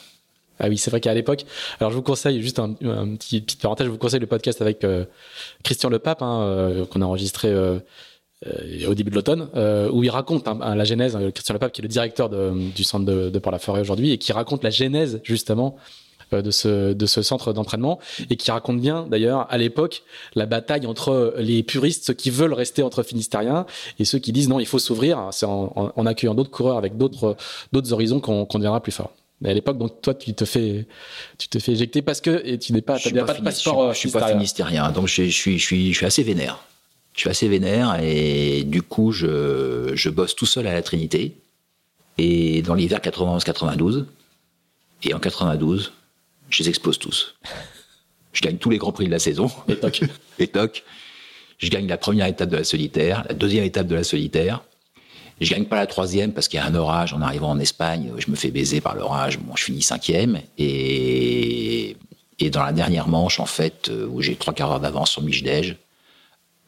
Ah oui, c'est vrai qu'à l'époque, alors je vous conseille juste un, petit petite parenthèse, je vous conseille le podcast avec euh, Christian Le Pape hein, euh, qu'on a enregistré euh, au début de l'automne, où il raconte hein, la genèse. Christian Le Pape qui est le directeur du centre de, de Port-la-Forêt aujourd'hui et qui raconte la genèse justement de ce, de ce centre d'entraînement et qui raconte bien d'ailleurs à l'époque la bataille entre les puristes, ceux qui veulent rester entre finistériens et ceux qui disent non, il faut s'ouvrir, c'est en, en, accueillant d'autres coureurs avec d'autres d'autres horizons qu'on qu deviendra plus fort. Mais à l'époque, donc toi, tu te fais, tu te fais éjecter parce que et tu n'es pas, pas, pas de passeport. Je, suis, suis pas finistérien, donc je, je, suis, je suis, je suis assez vénère. Je suis assez vénère et du coup, je, je bosse tout seul à la Trinité. Et dans l'hiver 91-92, et en 92, je les explose tous. Je gagne tous les grands prix de la saison. Et toc. et toc. Je gagne la première étape de la solitaire, la deuxième étape de la solitaire. Je gagne pas la troisième parce qu'il y a un orage en arrivant en Espagne. Je me fais baiser par l'orage. Bon, je finis cinquième. Et, et dans la dernière manche, en fait, euh, où j'ai trois quarts d'heure d'avance sur Michdej,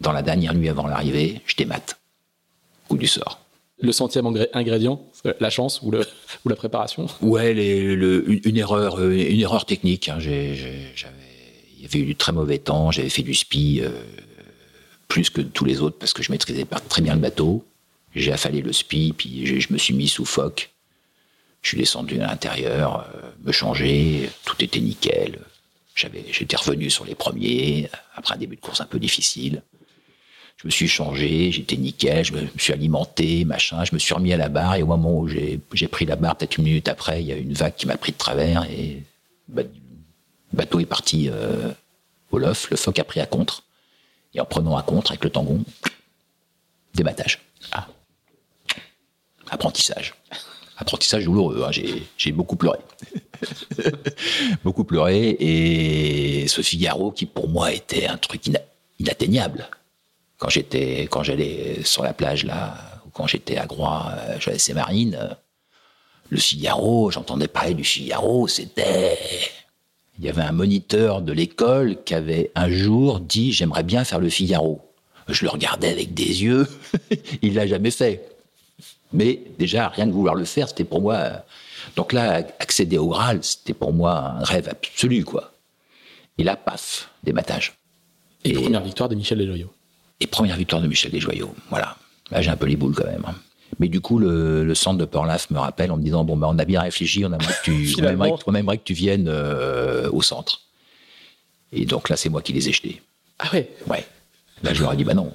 dans la dernière nuit avant l'arrivée, je démate. Coup du sort. Le centième ingrédient, la chance ou, le, ou la préparation? Ouais, les, le, une, erreur, euh, une erreur technique. Hein. J'ai, j'avais, il y avait eu du très mauvais temps. J'avais fait du spi euh, plus que tous les autres parce que je maîtrisais pas très bien le bateau. J'ai affalé le spi, puis je me suis mis sous phoque. Je suis descendu à l'intérieur, euh, me changer, tout était nickel. J'avais, j'étais revenu sur les premiers, après un début de course un peu difficile. Je me suis changé, j'étais nickel, je me suis alimenté, machin, je me suis remis à la barre, et au moment où j'ai, pris la barre, peut-être une minute après, il y a une vague qui m'a pris de travers, et bah, le bateau est parti euh, au lof, le phoque a pris à contre, et en prenant à contre avec le tangon, débattage. Ah apprentissage. Apprentissage douloureux, hein. j'ai beaucoup pleuré. beaucoup pleuré, et ce Figaro qui pour moi était un truc inatteignable. Quand j'étais, quand j'allais sur la plage là, ou quand j'étais à Groix, euh, je laissais Marine, euh, le Figaro, j'entendais parler du Figaro, c'était... Il y avait un moniteur de l'école qui avait un jour dit j'aimerais bien faire le Figaro. Je le regardais avec des yeux, il l'a jamais fait. Mais déjà, rien de vouloir le faire, c'était pour moi. Donc là, accéder au Graal, c'était pour moi un rêve absolu, quoi. Et là, paf, dématage. Et, et première victoire de Michel Desjoyaux. Et première victoire de Michel Desjoyaux, voilà. Là, j'ai un peu les boules quand même. Mais du coup, le, le centre de Porlaf me rappelle en me disant bon, ben, on a bien réfléchi, on aimerait que tu, on aimerait, on aimerait que tu viennes euh, au centre. Et donc là, c'est moi qui les ai jetés. Ah ouais Ouais. Là, je leur ai dit bah non.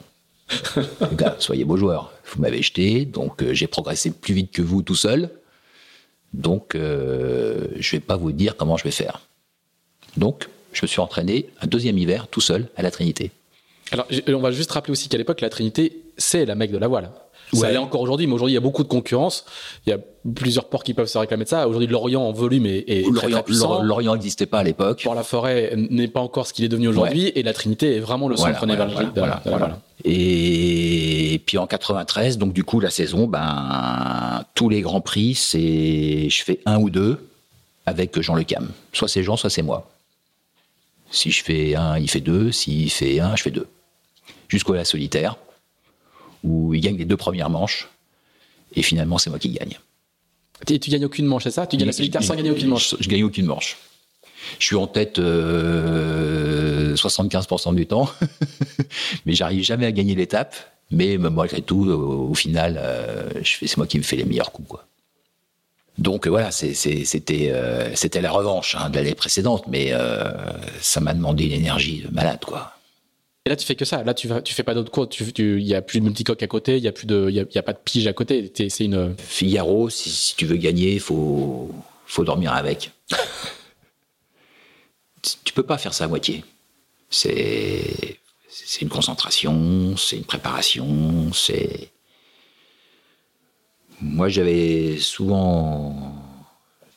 Les gars, soyez beaux joueurs. Vous m'avez jeté, donc euh, j'ai progressé plus vite que vous tout seul. Donc, euh, je vais pas vous dire comment je vais faire. Donc, je me suis entraîné un deuxième hiver tout seul à la Trinité. Alors, on va juste rappeler aussi qu'à l'époque, la Trinité, c'est la mec de la voile. Ça ouais. l'est encore aujourd'hui, mais aujourd'hui, il y a beaucoup de concurrence. Il y a plusieurs ports qui peuvent se réclamer de ça. Aujourd'hui, Lorient en volume est, est Lorient, Lorient n'existait pas à l'époque. Pour la forêt n'est pas encore ce qu'il est devenu aujourd'hui, ouais. et la Trinité est vraiment le centre voilà, névralgique voilà, de, voilà, Et puis en 93, donc du coup, la saison, ben, tous les grands prix, c'est, je fais un ou deux avec Jean Le Cam. Soit c'est Jean, soit c'est moi. Si je fais un, il fait deux. S'il fait un, je fais deux. Jusqu'au la solitaire où il gagne les deux premières manches, et finalement c'est moi qui gagne. Et tu gagnes aucune manche, c'est ça? Tu gagnes la solitaire sans gagner aucune manche Je, je gagne aucune manche. Je suis en tête euh, 75% du temps, mais j'arrive jamais à gagner l'étape. Mais malgré tout, au, au final, euh, c'est moi qui me fais les meilleurs coups. Quoi. Donc voilà, c'était euh, c'était la revanche hein, de l'année précédente, mais euh, ça m'a demandé une énergie malade, quoi. Et là, tu fais que ça. Là, tu, fais pas d'autres cours. Il tu, y a plus de multicoque à côté. Il y a plus de, y a, y a, pas de pige à côté. C'est une. Figaro, si, tu veux gagner, faut, faut dormir avec. tu peux pas faire ça à moitié. C'est, c'est une concentration, c'est une préparation, c'est. Moi, j'avais souvent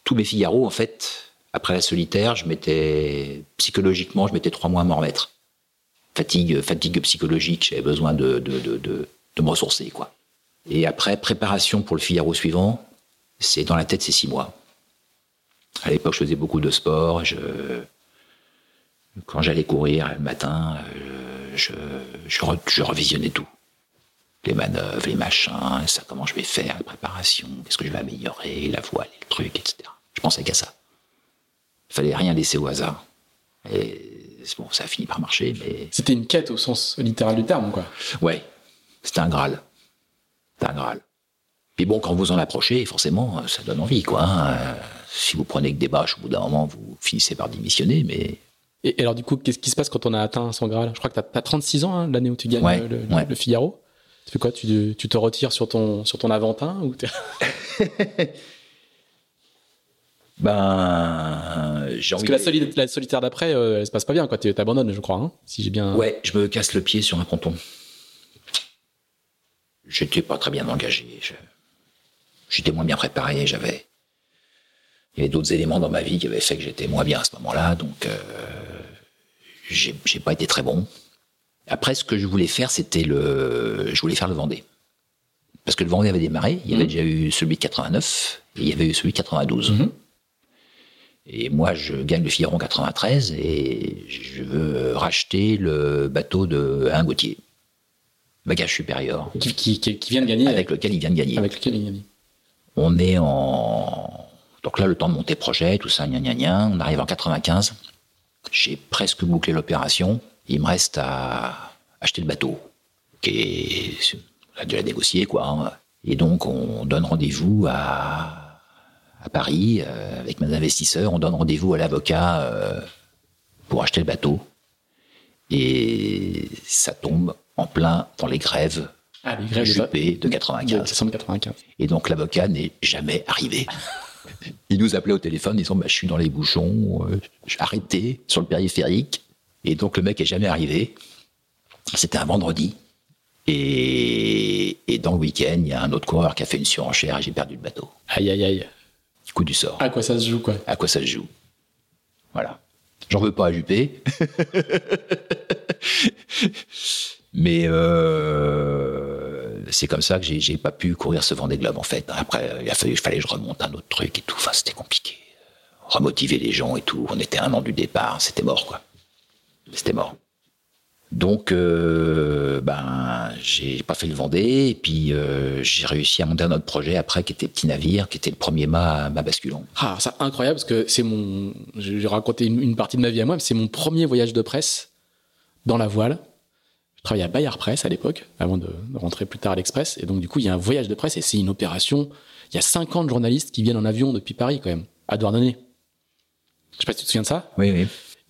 tous mes Figaro, en fait. Après la solitaire, je m'étais psychologiquement, je mettais trois mois à m'en remettre fatigue, fatigue psychologique, j'avais besoin de, de, de, de, me ressourcer, quoi. Et après, préparation pour le Figaro suivant, c'est dans la tête, c'est six mois. À l'époque, je faisais beaucoup de sport. Je, quand j'allais courir le matin, je, je, je, revisionnais tout. les manœuvres, les machins, ça, comment je vais faire, la préparation, qu'est-ce que je vais améliorer, la voile, le truc, etc. Je pensais qu'à ça. Il fallait rien laisser au hasard. Et bon, ça a fini par marcher, mais. C'était une quête au sens littéral du terme, quoi. Ouais, c'était un Graal. C'était un Graal. Puis bon, quand vous en approchez, forcément, ça donne envie, quoi. hein. Si vous prenez que des bâches, au bout d'un moment, vous finissez par démissionner, mais Et, et alors, du coup, qu'est-ce qui se passe quand on a atteint son Graal? Je crois que tu as, 36 ans, hein, l'année où tu gagnes Ouais, le, le- ouais. le Figaro. Tu fais quoi? Tu, tu te retires sur ton, sur ton Aventin ou ben, j'ai Parce envie que la, soli- la solitaire d'après, euh, elle se passe pas bien, quoi. Tu t'abandonnes, je crois, hein, si j'ai bien. Ouais, je me casse le pied sur un ponton. J'étais pas très bien engagé. je- J'étais moins bien préparé. J'avais, il y avait d'autres éléments dans ma vie qui avaient fait que j'étais moins bien à ce moment-là. Donc, euh, j'ai j'ai pas été très bon. Après, ce que je voulais faire, c'était le, je voulais faire le Vendée. Parce que le Vendée avait démarré. Il y avait Mhm. déjà eu celui de 89 et il y avait eu celui de 92. Mhm. Et moi, je gagne le Figaro en 93 et je veux racheter le bateau de Alain Gauthier, bagage supérieur, Qui, qui, qui, qui vient de gagner avec lequel il vient de gagner. avec lequel il gagne. On est en. Donc là, le temps de monter projet, tout ça, gna gna gna. On arrive en 95. J'ai presque bouclé l'opération. Il me reste à acheter le bateau, qui est. On a déjà négocié, quoi. hein. Et donc, on donne rendez-vous à, à Paris euh, avec mes investisseurs. On donne rendez-vous à l'avocat euh, pour acheter le bateau. Et ça tombe en plein dans les grèves Ah, les grèves de, de de 95. décembre 95. Et donc l'avocat n'est jamais arrivé. Il nous appelait au téléphone disant bah, Je suis dans les bouchons, euh, je suis arrêté sur le périphérique. Et donc le mec est jamais arrivé. C'était un vendredi. Et, et dans le week-end, il y a un autre coureur qui a fait une surenchère et j'ai perdu le bateau. Aïe, aïe, aïe. Coup du sort. À quoi ça se joue, quoi À quoi ça se joue Voilà. J'en veux pas à Juppé. Mais euh, c'est comme ça que j'ai pas pu courir ce Vendée Globe en fait. Après, il a fallu, il fallait que je remonte un autre truc et tout. Enfin, c'était compliqué. Remotiver les gens et tout. On était un an du départ, c'était mort quoi. C'était mort. Donc, euh, ben, j'ai pas fait le Vendée et puis euh, j'ai réussi à monter un autre projet après qui était Petit Navire, qui était le premier mât, mât basculant. Ah, c'est incroyable parce que c'est mon. J'ai raconté une, une partie de ma vie à moi, mais c'est mon premier voyage de presse dans la voile. Je travaillais à Bayard Presse à l'époque, avant de, de rentrer plus tard à l'Express. Et donc, du coup, il y a un voyage de presse et c'est une opération. Il y a 50 journalistes qui viennent en avion depuis Paris, quand même, à Douarnenez. Je sais pas si tu te souviens de ça? Oui, oui.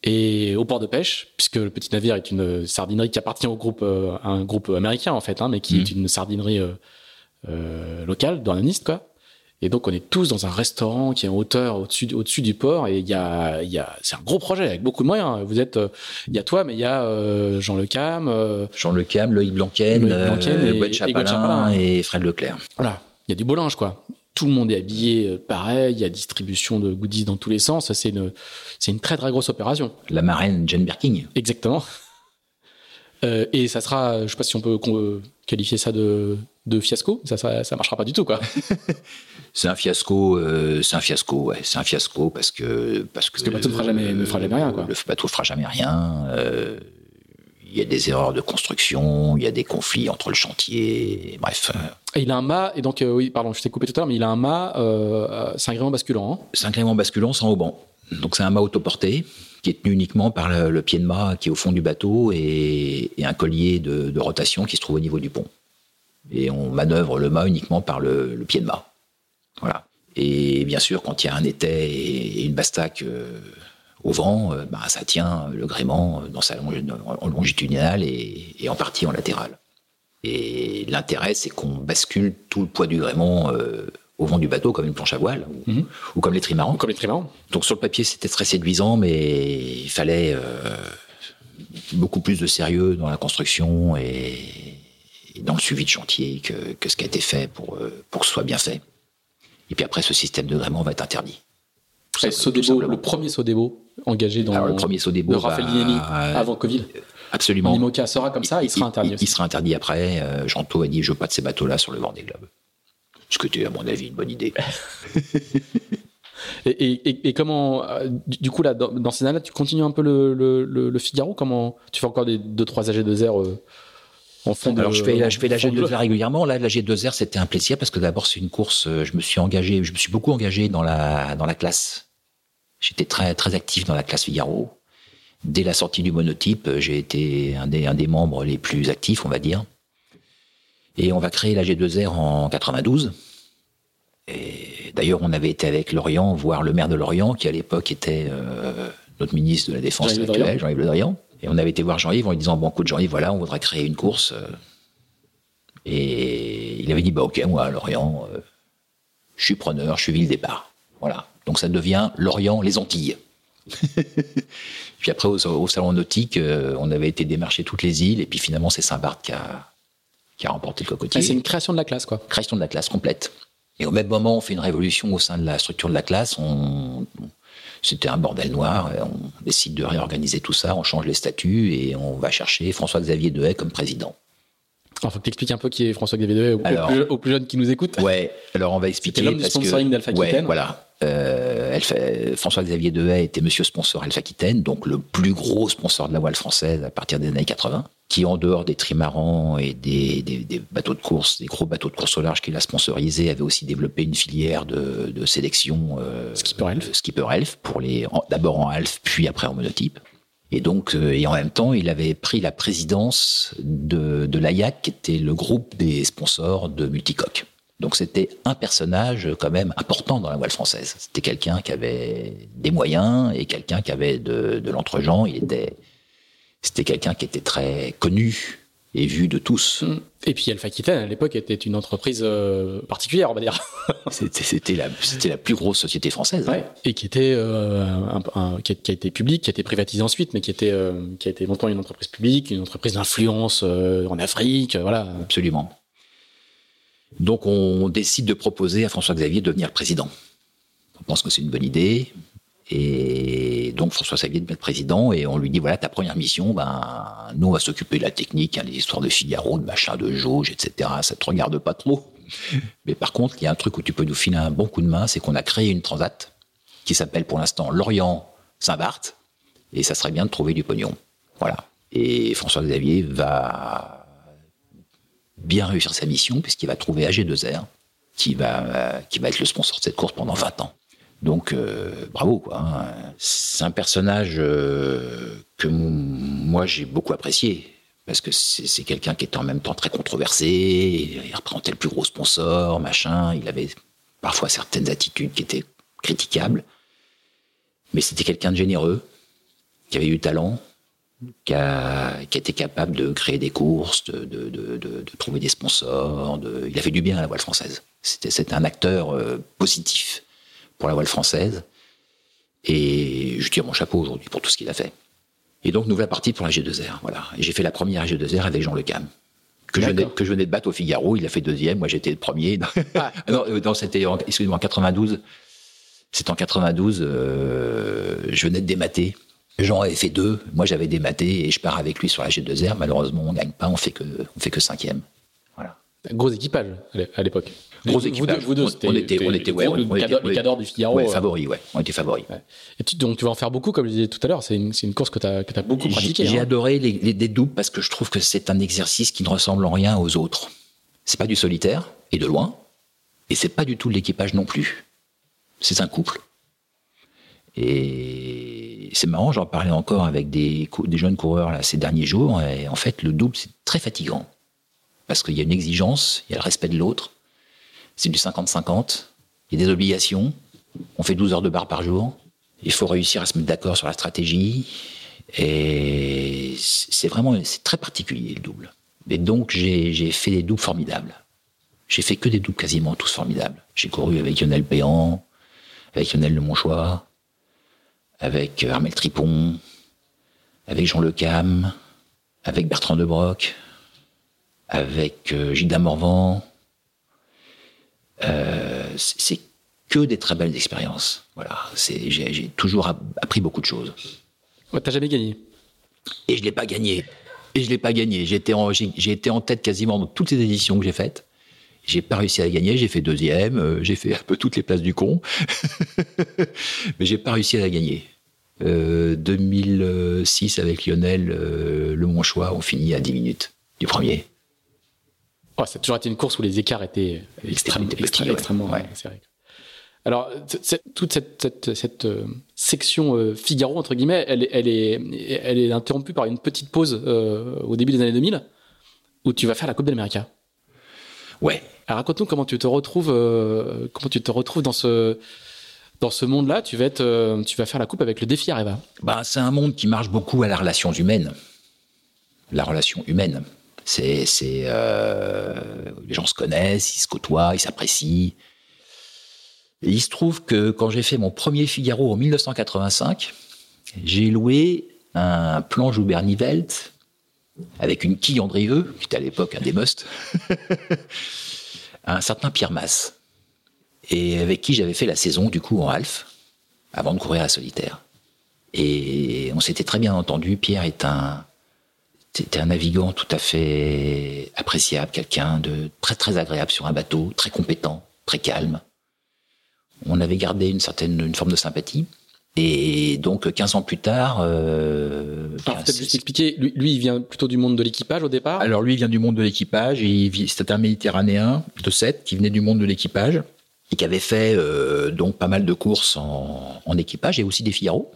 Et au port de pêche, puisque le Petit Navire est une sardinerie qui appartient au groupe, euh, à un groupe américain, en fait, hein, mais qui Mhm. est une sardinerie euh, euh, locale, douarneniste, quoi. Et donc, on est tous dans un restaurant qui est en hauteur au-dessus, au-dessus du port. Et il y a, il y a, c'est un gros projet avec beaucoup de moyens. Vous êtes, euh, il y a toi, mais il y a euh, Jean Le Cam. euh, Jean Le Cam, Loïc Blanquen, Loïc euh, Blanquen et- Gwen et Chapelain Gwen Chapelain. et Fred Leclerc. voilà, il y a du beau linge, quoi. Tout le monde est habillé euh, pareil. Il y a distribution de goodies dans tous les sens. C'est une, c'est une très très grosse opération. La marraine Jane Birking. Exactement. Euh, et ça sera, je sais pas si on peut con- qualifier ça de, de fiasco. Ça, ça, ça marchera pas du tout, quoi. C'est un fiasco, euh, c'est un fiasco, ouais, c'est un fiasco parce que parce que, que le bateau ne fera jamais- ne fera jamais rien, quoi. Le bateau fera jamais rien. Il y a des erreurs de construction, il y a des conflits entre le chantier, bref. Et il a un mât, et donc, euh, oui, pardon, je t'ai coupé tout à l'heure, mais il a un mât, euh, c'est un gréement basculant. hein. C'est un gréement basculant sans haubans. Donc c'est un mât autoporté qui est tenu uniquement par le, le pied de mât qui est au fond du bateau et, et un collier de, de rotation qui se trouve au niveau du pont. Et on manœuvre le mât uniquement par le, le pied de mât. Voilà. Et bien sûr, quand il y a un étai et une bastaque euh, au vent, euh, bah, ça tient le gréement dans sa longe- en longitudinale et, et en partie en latérale. Et l'intérêt, c'est qu'on bascule tout le poids du gréement euh, au vent du bateau, comme une planche à voile, ou, Mhm. ou comme les trimarans. Comme les trimarans. Donc sur le papier, c'était très séduisant, mais il fallait euh, beaucoup plus de sérieux dans la construction et, et dans le suivi de chantier que, que ce qui a été fait pour, euh, pour que ce soit bien fait. Et puis après, ce système de gréement va être interdit. Sodebo, simplement. le premier Sodebo engagé dans Alors, le premier Sodebo de Raphaël Guignani avant Covid. Absolument. L'IMOCA sera comme ça, il sera interdit Il, aussi. il sera interdit après. Euh, Jean-Tho a dit je veux pas de ces bateaux-là sur le Vendée Globe. Ce que était, à mon avis, une bonne idée. Et, et- et- et comment, euh, du, coup, là, dans, dans ces années-là, tu continues un peu le, le- le- le Figaro? Comment Tu fais encore des 2-3 AG2R euh, en fond de. Alors je fais, je fais la G2R régulièrement. Là, la G2R, c'était un plaisir parce que d'abord, c'est une course. Je me suis engagé, je me suis beaucoup engagé dans la dans la classe. J'étais très très actif dans la classe Figaro. Dès la sortie du monotype, j'ai été un des un des membres les plus actifs, on va dire. Et on va créer la G2R en 92. Et d'ailleurs, on avait été avec Lorient voir le maire de Lorient, qui à l'époque était euh, notre ministre de la Défense Jean-Yves Le actuel, Jean-Yves Le Drian. Et on avait été voir Jean-Yves en lui disant, bon, écoute, Jean-Yves, voilà, on voudrait créer une course. euh. Et il avait dit, bah, ok, moi, Lorient, euh, je suis preneur, je suis ville départ. Voilà. Donc ça devient Lorient, les Antilles. puis après, au, au salon nautique, euh, on avait été démarcher toutes les îles, et puis finalement, c'est Saint-Barth qui a, qui a remporté le cocotier. Ah, c'est une création de la classe, quoi. création de la classe complète. Et au même moment, on fait une révolution au sein de la structure de la classe. On, c'était un bordel noir. On décide de réorganiser tout ça. On change les statuts et on va chercher François-Xavier Dehaye comme président. Il faut que tu expliques un peu qui est François-Xavier Dehaye aux, Alors- plus, aux plus jeunes qui nous écoutent. Ouais. Alors on va expliquer. l'homme du sponsoring d'Alpha Ouais, voilà. Euh, François-Xavier Dehaye était monsieur sponsor Alpha Aquitaine, donc le plus gros sponsor de la voile française à partir des années 80, qui en dehors des trimarans et des, des- des bateaux de course, des gros bateaux de course au large qu'il a sponsorisé, avait aussi développé une filière de, de sélection euh, Skipper Elf. de Skipper Elf pour les d'abord en Alf puis après en monotype. Et donc, euh, et en même temps, il avait pris la présidence de, de l'AIAC, qui était le groupe des sponsors de Multicoque. Donc c'était un personnage quand même important dans la voile française. C'était quelqu'un qui avait des moyens et quelqu'un qui avait de, de l'entre-gens. Il était, c'était quelqu'un qui était très connu et vu de tous. Et puis Alpha Aquitaine, à l'époque, était une entreprise euh, particulière, on va dire. C'était, c'était la, c'était la plus grosse société française. hein. Et qui était euh, un- un- qui, a, qui a été publique, qui a été privatisée ensuite, mais qui était euh, qui a été longtemps une entreprise publique, une entreprise d'influence euh, en Afrique, euh, voilà. Absolument. Donc on décide de proposer à François-Xavier de devenir président. On pense que c'est une bonne idée. Et donc François-Xavier devient président et on lui dit voilà ta première mission, ben nous on va s'occuper de la technique, hein, les histoires de Figaro, de machin, de jauge, etc. Ça te regarde pas trop. Mais par contre, il y a un truc où tu peux nous filer un bon coup de main, c'est qu'on a créé une transat qui s'appelle pour l'instant Lorient Saint-Barth et ça serait bien de trouver du pognon. Voilà. Et François-Xavier va bien réussir sa mission puisqu'il va trouver AG2R qui va, qui va être le sponsor de cette course pendant 20 ans. Donc euh, bravo quoi. hein. C'est un personnage euh, que moi j'ai beaucoup apprécié parce que c'est quelqu'un qui était en même temps très controversé. Il représentait le plus gros sponsor, machin. Il avait parfois certaines attitudes qui étaient critiquables, mais c'était quelqu'un de généreux, qui avait du talent, qui a, qui a été capable de créer des courses, de, de, de, de- de trouver des sponsors. Il a fait du bien à la voile française. C'était, un acteur euh, positif pour la voile française. Et je tire mon chapeau aujourd'hui pour tout ce qu'il a fait. Et donc, nous voilà partis pour la G2R. Voilà. J'ai fait la première G2R avec Jean Le Cam. Que je, venais, D'accord. que je venais de battre au Figaro. Il a fait deuxième. Moi, j'étais le premier. Ah. non, euh, non, c'était en, excusez-moi, en 92. C'est en 92. euh, je venais de démater. Jean avait fait deux. Moi, j'avais dématé et je pars avec lui sur la G2R. Malheureusement, on gagne pas. On fait que, on fait que cinquième. Voilà. Gros équipage à l'é- à l'époque. Gros Vous équipage. deux, vous deux, On- était- on était- ouais, on- le on était- cadre, on le était- cadre du Figaro. ouais, euh, favori, ouais. On était favori. ouais. Et tu, donc tu vas en faire beaucoup, comme je disais tout à l'heure. C'est une, une course que tu as, as beaucoup pratiquée. j'ai hein. adoré les, les, les doubles parce que je trouve que c'est un exercice qui ne ressemble en rien aux autres. C'est pas du solitaire, et de loin, et c'est pas du tout de l'équipage non plus. C'est un couple. Et c'est marrant, j'en parlais encore avec des, jeunes coureurs là, ces derniers jours, et en fait, le double, c'est très fatigant. Parce qu'il y a une exigence, il y a le respect de l'autre, c'est du 50-50, il y a des obligations, on fait 12 heures de barre par jour, il faut réussir à se mettre d'accord sur la stratégie, et c'est vraiment c'est très particulier le double. Et donc j'ai fait des doubles formidables. J'ai fait que des doubles quasiment tous formidables. J'ai couru avec Lionel Péan, avec Lionel Le Monchois, avec euh, Armel Tripon, avec Jean Le Cam, avec Bertrand de Broc, avec euh, Gilda Morvan. Euh, c'est que des très belles expériences. Voilà, c'est j'ai j'ai toujours app- appris beaucoup de choses. Ouais, T'as jamais gagné. Et je l'ai pas gagné. Et je l'ai pas gagné. J'ai, j'ai été en tête quasiment dans toutes les éditions que j'ai faites. J'ai pas réussi à la gagner. J'ai fait deuxième. euh, j'ai fait un peu toutes les places du con. Mais j'ai pas réussi à la gagner. Euh, 2006 avec Lionel, euh, le Monchois, on finit à 10 minutes du premier. Oh, ça a toujours été une course où les écarts étaient extrêmement, extrêmement serrés. Alors, toute cette, euh, section Figaro, entre guillemets, elle, elle, est, elle est interrompue par une petite pause euh, au début des années 2000 où tu vas faire la Coupe d'Amérique. Ouais. Alors, raconte-nous comment tu te retrouves, comment tu te retrouves dans ce, dans ce monde-là. Tu vas être, tu vas faire la Coupe avec le défi Areva. Bah, c'est un monde qui marche beaucoup à la relation humaine. La relation humaine. C'est, c'est, les gens se connaissent, ils se côtoient, ils s'apprécient il se trouve que quand j'ai fait mon premier Figaro en 1985, j'ai loué un plan Joubert-Nivelt avec une quille Andrieux, qui était à l'époque un des musts, un certain Pierre Masse, et avec qui j'avais fait la saison du coup en half, avant de courir à solitaire. Et on s'était très bien entendu. Pierre est un, était un navigant tout à fait appréciable, quelqu'un de très très agréable sur un bateau, très compétent, très calme on avait gardé une certaine une forme de sympathie. Et donc, 15 ans plus tard. Euh, Alors, peut-être juste expliquer, lui, lui, il vient plutôt du monde de l'équipage au départ? Alors, lui, il vient du monde de l'équipage. C'était un Méditerranéen de 7 qui venait du monde de l'équipage et qui avait fait euh, donc pas mal de courses en, en équipage et aussi des Figaro.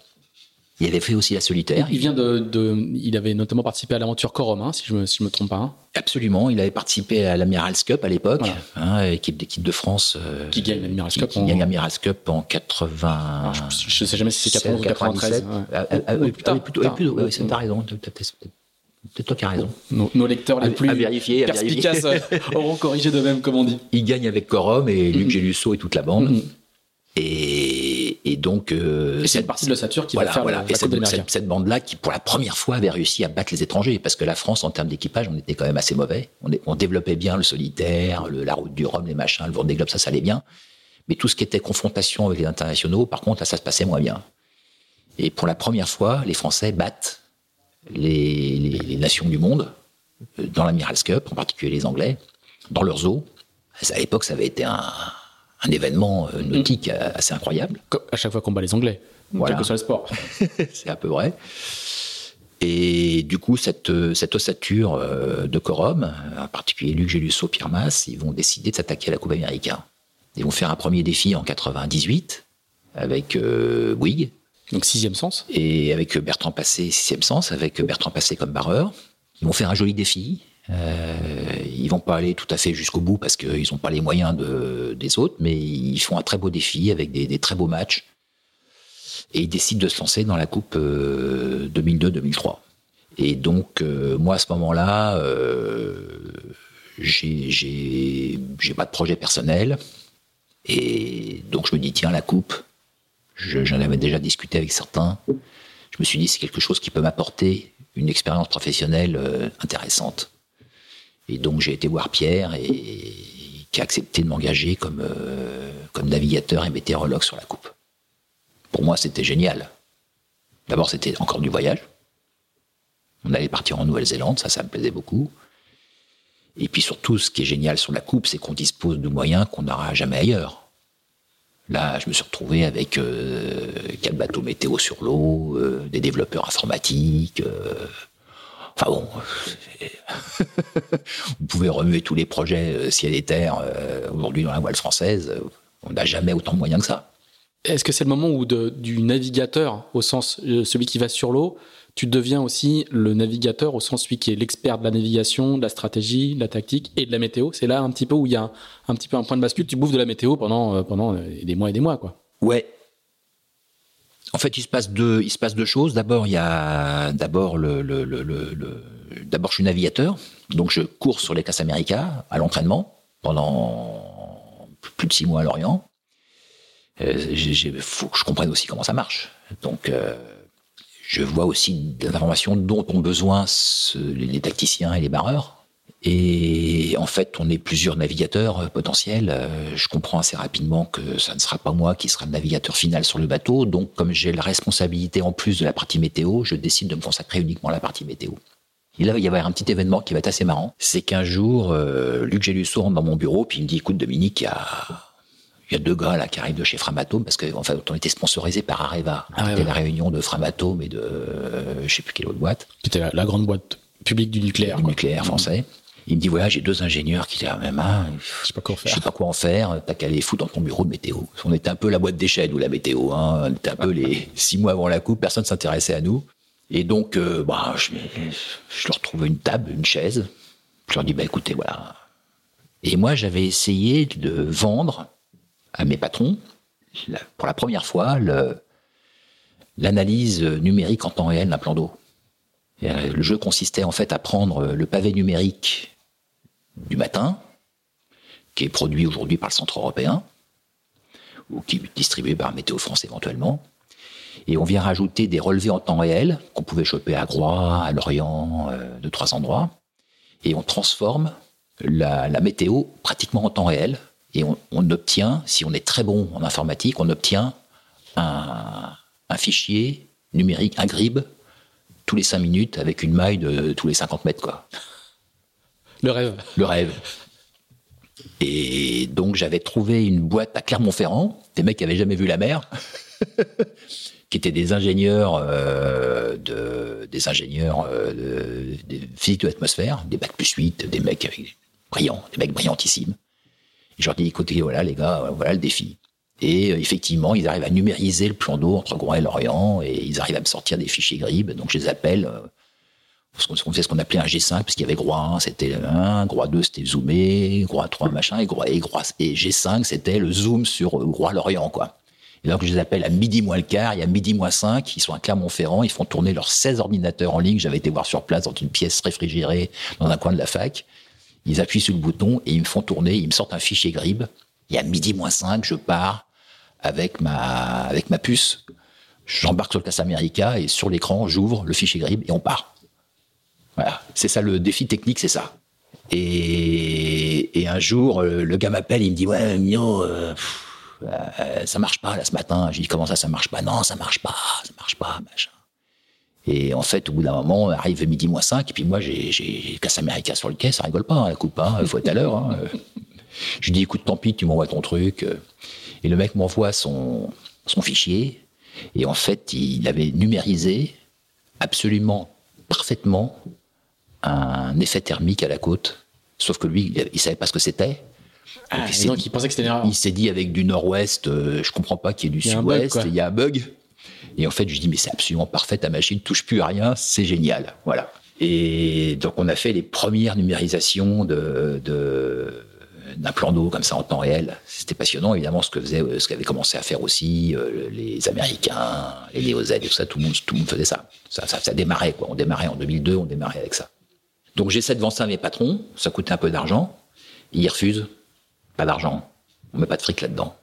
Il avait fait aussi la solitaire. Il vient de, de il avait notamment participé à l'aventure Corum, hein, si je me, si je me trompe pas. Hein. Absolument, il avait participé à l'Amirals Cup à l'époque, hein, équipe d'équipe de France. Euh, qui gagne l'Amirals Cup. Qui, en... gagne l'Amirals Cup en 80. je, ne sais jamais si c'est 91 ou 93. Ah, ah, ah, oui, plutôt, oui, t'as raison. C'est toi qui as raison. Nos, lecteurs les plus à vérifier, perspicaces auront corrigé de même, comme on dit. Il gagne avec Corum et Luc Gélusso et toute la bande. Mm-hmm. Et, donc. Euh, et c'est une partie de l'ossature qui va faire voilà. La, cette, cette, bande-là qui, pour la première fois, avait réussi à battre les étrangers. Parce que la France, en termes d'équipage, on était quand même assez mauvais. On, on développait bien le solitaire, le, la route du Rhum, les machins, le Vendée Globe, ça, ça allait bien. Mais tout ce qui était confrontation avec les internationaux, par contre, là, ça se passait moins bien. Et pour la première fois, les Français battent les, les, les nations du monde, euh, dans l'Amirals Cup, en particulier les Anglais, dans leurs eaux. À l'époque, ça avait été un, un événement euh, nautique mm. assez incroyable. À chaque fois qu'on bat les Anglais, voilà. quel que soit le sport. c'est un peu vrai. Et du coup, cette, cette ossature euh, de Corum, en particulier Luc Gélusso, Pierre Masse, ils vont décider de s'attaquer à la Coupe américaine. Ils vont faire un premier défi en 98 avec euh, Bouygues. Donc sixième sens. Et avec Bertrand Passé, sixième sens, avec Bertrand Passé comme barreur. Ils vont faire un joli défi euh, ils vont pas aller tout à fait jusqu'au bout parce qu'ils n'ont pas les moyens de, des autres, mais ils font un très beau défi avec des, très beaux matchs. Et ils décident de se lancer dans la Coupe 2002-2003. Euh, et donc, euh, moi, à ce moment-là, euh, j'ai pas de projet personnel. Et donc, je me dis, tiens, la Coupe, j'en avais déjà discuté avec certains. Je me suis dit, c'est quelque chose qui peut m'apporter une expérience professionnelle intéressante. Et donc j'ai été voir Pierre et qui a accepté de m'engager comme, euh, comme navigateur et météorologue sur la coupe. Pour moi, c'était génial. D'abord, c'était encore du voyage. On allait partir en Nouvelle-Zélande, ça, ça me plaisait beaucoup. Et puis surtout, ce qui est génial sur la coupe, c'est qu'on dispose de moyens qu'on n'aura jamais ailleurs. Là, je me suis retrouvé avec euh, quatre bateaux météo sur l'eau, euh, des développeurs informatiques, Enfin bon, vous pouvez remuer tous les projets euh, ciel et terre euh, aujourd'hui dans la voile française. Euh, on n'a jamais autant de moyens que ça. Est-ce que c'est le moment où du navigateur, au sens celui qui va sur l'eau, tu deviens aussi le navigateur au sens celui qui est l'expert de la navigation, de la stratégie, de la tactique et de la météo? C'est là un petit peu où il y a un, petit peu un point de bascule. Tu bouffes de la météo pendant, pendant des mois et des mois, quoi. Ouais, en fait, il se passe deux, il se passe deux choses. D'abord, il y a d'abord le, le, le, le d'abord je suis navigateur, donc je cours sur les classes America à l'entraînement pendant plus de six mois à Lorient. Il euh, faut que je comprenne aussi comment ça marche. Donc, euh, je vois aussi des informations dont ont besoin les tacticiens et les barreurs. Et en fait, on est plusieurs navigateurs euh, potentiels. Euh, je comprends assez rapidement que ça ne sera pas moi qui sera le navigateur final sur le bateau. Donc, comme j'ai la responsabilité en plus de la partie météo, je décide de me consacrer uniquement à la partie météo. Et là, il va y avoir un petit événement qui va être assez marrant. C'est qu'un jour, euh, Luc Gélusso rentre dans mon bureau, puis il me dit, écoute, Dominique, il y a, il y a deux gars là qui arrivent de chez Framatome, parce qu'en fait, on était sponsorisé par Areva. Ah C'était la réunion de Framatome et de, je sais plus quelle autre boîte. Qui était la, grande boîte publique du nucléaire. Du nucléaire français. Il me dit voilà, j'ai deux ingénieurs qui étaient même main. Je sais pas quoi en faire. Je sais pas quoi en faire. T'as qu'à les foutre dans ton bureau de météo. On était un peu la boîte d'échelle ou la météo. Hein. On était un peu les six mois avant la coupe. Personne s'intéressait à nous. Et donc, euh, bah, je, je, leur trouve une table, une chaise. Je leur dis bah écoutez voilà. Et moi, j'avais essayé de vendre à mes patrons pour la première fois l'analyse numérique en temps réel d'un plan d'eau. Euh, le jeu consistait en fait à prendre le pavé numérique du matin, qui est produit aujourd'hui par le Centre européen, ou qui est distribué par Météo France éventuellement, et on vient rajouter des relevés en temps réel qu'on pouvait choper à Groix, à Lorient, euh, de trois endroits, et on transforme la, météo pratiquement en temps réel, et on, obtient, si on est très bon en informatique, on obtient un, fichier numérique, un GRIB, tous les 5 minutes avec une maille de tous les 50 mètres. Quoi. Le rêve. Le rêve. Et donc j'avais trouvé une boîte à Clermont-Ferrand, des mecs qui avaient jamais vu la mer, qui étaient des ingénieurs, euh, de, des ingénieurs euh, de, physique de l'atmosphère, des bacs plus 8, des mecs brillants, des mecs brillantissimes. Et je leur dis, écoutez, voilà les gars, voilà le défi. Et euh, effectivement, ils arrivent à numériser le plan d'eau entre Groix et Lorient, et ils arrivent à me sortir des fichiers GRIB. Donc je les appelle. On fait ce qu'on appelait un G5, parce qu'il y avait Groix 1, c'était 1, Groix 2, c'était zoomé, Groix 3, machin, et, Groix, et, et G5, c'était le zoom sur euh, Groix-Lorient, quoi. Et donc, je les appelle à midi moins le quart, il y a midi moins 5, ils sont à Clermont-Ferrand, ils font tourner leurs 16 ordinateurs en ligne, j'avais été voir sur place dans une pièce réfrigérée dans un coin de la fac. Ils appuient sur le bouton et ils me font tourner, ils me sortent un fichier GRIB. Y a midi moins 5, je pars, avec ma, avec ma puce. J'embarque sur le Casa America et sur l'écran, j'ouvre le fichier GRIB et on part. C'est ça le défi technique, c'est ça. Et, et, un jour, euh, le gars m'appelle, il me dit Ouais, Mio, euh, euh, ça marche pas là ce matin. J'ai dit Comment ça, ça marche pas? Non, ça marche pas, ça marche pas, machin. Et en fait, au bout d'un moment, arrive midi moins 5, et puis moi, j'ai Casa America sur le quai, ça rigole pas, hein, la coupe, hein, faut être à l'heure. Hein. Je lui dis Écoute, tant pis, tu m'envoies ton truc. Et le mec m'envoie son, son fichier. Et en fait, il avait numérisé absolument parfaitement un effet thermique à la côte. Sauf que lui, il savait pas ce que c'était. Ah, donc, il pensait que c'était une erreur. Il s'est dit avec du nord-ouest, euh, je comprends pas qu'il y ait du sud-ouest, il y a un bug. Et en fait, je lui dis, mais c'est absolument parfait, ta machine touche plus à rien, c'est génial. Voilà. Et donc, on a fait les premières numérisations de, de d'un plan d'eau comme ça en temps réel. C'était passionnant, évidemment, ce que faisait, ce qu'avaient commencé à faire aussi euh, les Américains, les Léo Z et tout ça. Tout le monde, tout le monde faisait ça. Ça, ça. démarrait, quoi. On démarrait en 2002, on démarrait avec ça. Donc j'essaie de vendre ça à mes patrons. Ça coûtait un peu d'argent. Ils refusent. Pas d'argent. On met pas de fric là-dedans.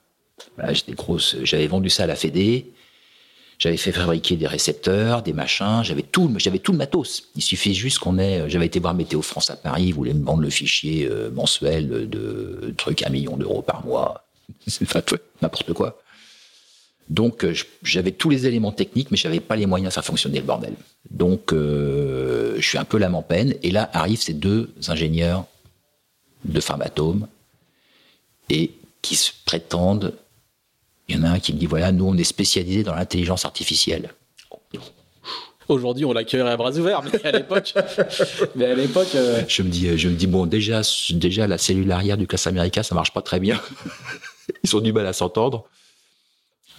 Voilà, j'étais grosse. J'avais vendu ça à la Fédé. J'avais fait fabriquer des récepteurs, des machins, j'avais tout, j'avais tout le matos. Il suffit juste qu'on ait. J'avais été voir Météo France à Paris, ils voulaient me vendre le fichier euh, mensuel de trucs à un million d'euros par mois. C'est n'importe quoi. Donc euh, j'avais tous les éléments techniques, mais j'avais pas les moyens de faire fonctionner le bordel. Donc euh, je suis un peu l'âme en peine. Et là arrivent ces deux ingénieurs de Pharmatome et qui se prétendent il y en a un qui me dit voilà, nous, on est spécialisé dans l'intelligence artificielle. Aujourd'hui, on l'accueillerait à bras ouverts, mais à l'époque, mais à l'époque, euh, je me dis, je me dis bon, déjà, déjà la cellule arrière du classe américain, ça marche pas très bien. Ils ont du mal à s'entendre.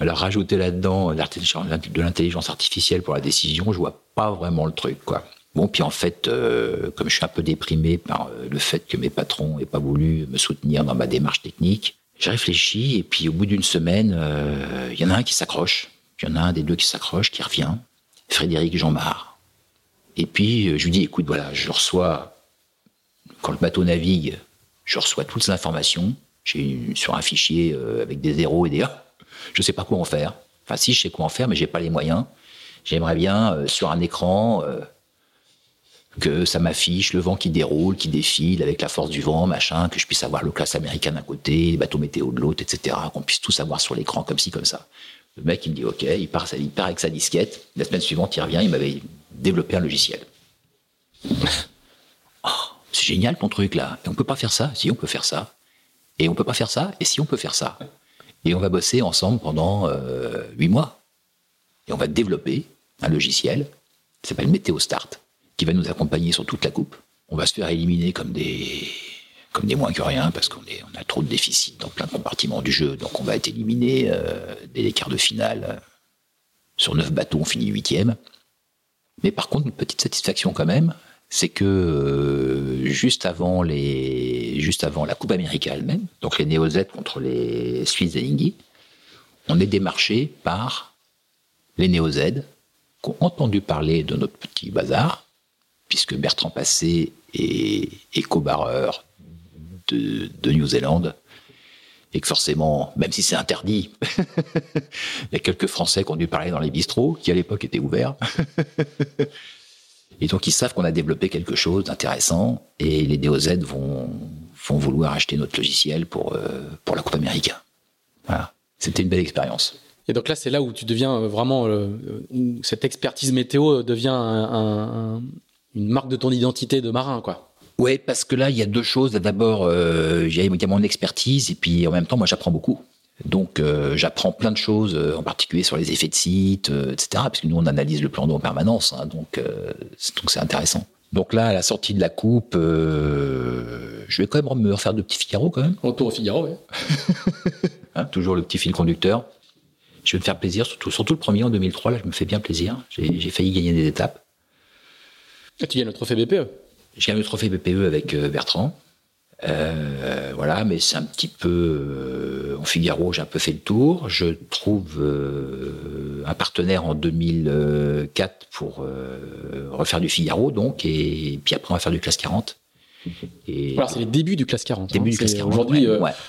Alors rajouter là-dedans de l'intelligence artificielle pour la décision, je vois pas vraiment le truc, quoi. Bon, puis en fait, euh, comme je suis un peu déprimé par euh, le fait que mes patrons n'aient pas voulu me soutenir dans ma démarche technique, j'ai réfléchi et puis au bout d'une semaine, euh, il y en a un qui s'accroche. Il y en a un des deux qui s'accroche, qui revient. Frédéric Jean-Marc. Et puis je lui dis, écoute, voilà, je reçois, quand le bateau navigue, je reçois toutes ces informations. Sur un fichier avec des zéros et des 1. Je sais pas quoi en faire. Enfin, si, je sais quoi en faire, mais j'ai pas les moyens. J'aimerais bien, sur un écran, que ça m'affiche le vent qui déroule, qui défile avec la force du vent, machin, que je puisse avoir le classe américain d'un côté, les bateaux météo de l'autre, etc. Qu'on puisse tout savoir sur l'écran comme ci, comme ça. Le mec, il me dit OK, il part, il part avec sa disquette. La semaine suivante, il revient, il m'avait développé un logiciel. oh, c'est génial ton truc là. Et on peut pas faire ça. Si, on peut faire ça. Et on peut pas faire ça. Et si, on peut faire ça. Et on va bosser ensemble pendant euh, huit mois. Et on va développer un logiciel qui s'appelle Météo Start qui va nous accompagner sur toute la coupe. on va se faire éliminer comme des comme des moins que rien parce qu'on on a trop de déficits dans plein de compartiments du jeu, donc on va être éliminé euh, dès les quarts de finale. Sur neuf bateaux, on finit huitième. Mais par contre, une petite satisfaction quand même, c'est que euh, juste avant les juste avant la Coupe américaine elle-même, donc les Néo-Z contre les Suisses Lingui, on est démarché par les Néo-Z qui ont entendu parler de notre petit bazar, puisque Bertrand Passé est éco-barreur de, de New-Zélande, et que forcément, même si c'est interdit, il y a quelques Français qui ont dû parler dans les bistrots, qui à l'époque étaient ouverts. et donc ils savent qu'on a développé quelque chose d'intéressant, et les DOZ vont, vont vouloir acheter notre logiciel pour, euh, pour la Coupe américaine. Voilà. C'était une belle expérience. Et donc là, c'est là où tu deviens euh, vraiment, euh, cette expertise météo devient un, une marque de ton identité de marin, quoi. Oui, parce que là, il y a deux choses. D'abord, euh, il y a mon expertise, et puis en même temps, moi, j'apprends beaucoup. Donc, euh, j'apprends plein de choses, euh, en particulier sur les effets de site, etc. Parce que nous, on analyse le plan d'eau en permanence, hein, donc c'est intéressant. Donc là, à la sortie de la coupe, je vais quand même me refaire de petits Figaro quand même. Retour au Figaro, oui. hein, toujours le petit fil conducteur. Je vais me faire plaisir, surtout, surtout le premier en 2003, là, je me fais bien plaisir. J'ai failli gagner des étapes. Et tu gagnes le trophée BPE j'ai gagné le trophée BPE avec euh, Bertrand. Euh, voilà, mais c'est un petit peu euh, en Figaro, j'ai un peu fait le tour. Je trouve un partenaire en 2004 pour refaire du Figaro, donc, et puis après on va faire du classe 40. Et voilà, c'est les débuts du classe 40. Début hein. du classe 40. Aujourd'hui,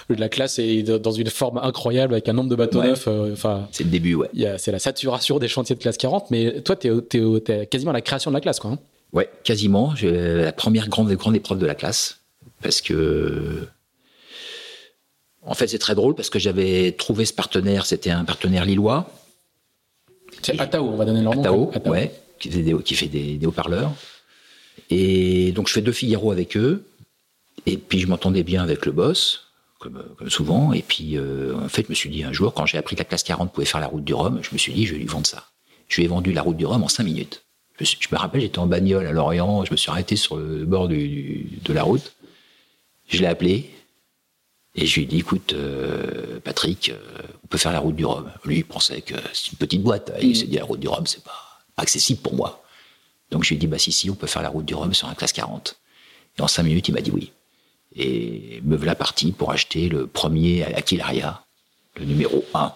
la classe est dans une forme incroyable avec un nombre de bateaux neufs. Enfin, c'est le début, ouais. C'est la saturation des chantiers de classe 40, mais toi, tu es, quasiment à la création de la classe, quoi. Hein. Ouais, quasiment. La première grande, grande épreuve de la classe. Parce que. En fait, c'est très drôle parce que j'avais trouvé ce partenaire, c'était un partenaire lillois. C'est Atao, on va donner leur nom. Atao, ouais, qui fait des, qui fait des, haut-parleurs. Et donc, je fais deux Figaro avec eux. Et puis, je m'entendais bien avec le boss, comme, comme souvent. Et puis, euh, en fait, je me suis dit un jour, quand j'ai appris que la classe 40 pouvait faire la route du Rhum, je me suis dit, je vais lui vendre ça. Je lui ai vendu la route du Rhum en cinq minutes. Je, me rappelle, j'étais en bagnole à Lorient, je me suis arrêté sur le bord de la route. Je l'ai appelé et je lui ai dit écoute, euh, Patrick, euh, on peut faire la route du Rhum. Lui, il pensait que c'est une petite boîte. Il s'est dit la route du Rhum, c'est pas, accessible pour moi. Donc je lui ai dit bah si, si, on peut faire la route du Rhum sur un classe 40. Et en cinq minutes, il m'a dit oui. Et me voilà parti pour acheter le premier Aquilaria, le numéro 1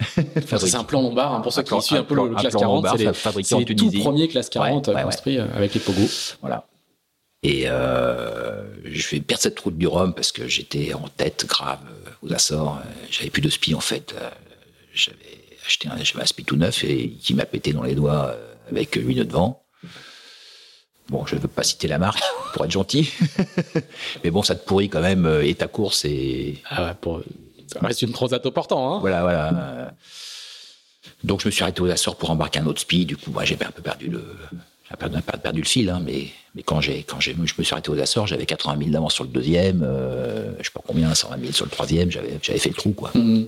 c'est un plan lombard, hein, pour ceux qui suivent un peu le, classe 40, c'est les, tout premiers classe 40 ouais, construits euh, avec les Pogo. Voilà. Et euh, je vais perdre cette route du Rhum parce que j'étais en tête grave euh, aux Açores. J'avais plus de spi en fait. J'avais acheté un, un spi tout neuf et qui m'a pété dans les doigts avec 8 nœuds de vent. Bon, je ne veux pas citer la marque pour être gentil, mais bon, ça te pourrit quand même et ta course et. Ah ouais, pour ça reste une transat important. Hein voilà, voilà. Donc je me suis arrêté aux Açores pour embarquer un autre speed. Du coup, moi, j'ai un peu perdu le, j'ai perdu, perdu, le fil. Hein, mais, mais quand j'ai, quand j'ai, je me suis arrêté aux Açores, j'avais 80 000 d'avance sur le deuxième. Euh, je sais pas combien, 120 000 sur le troisième. J'avais, j'avais fait le trou, quoi. Mm-hmm.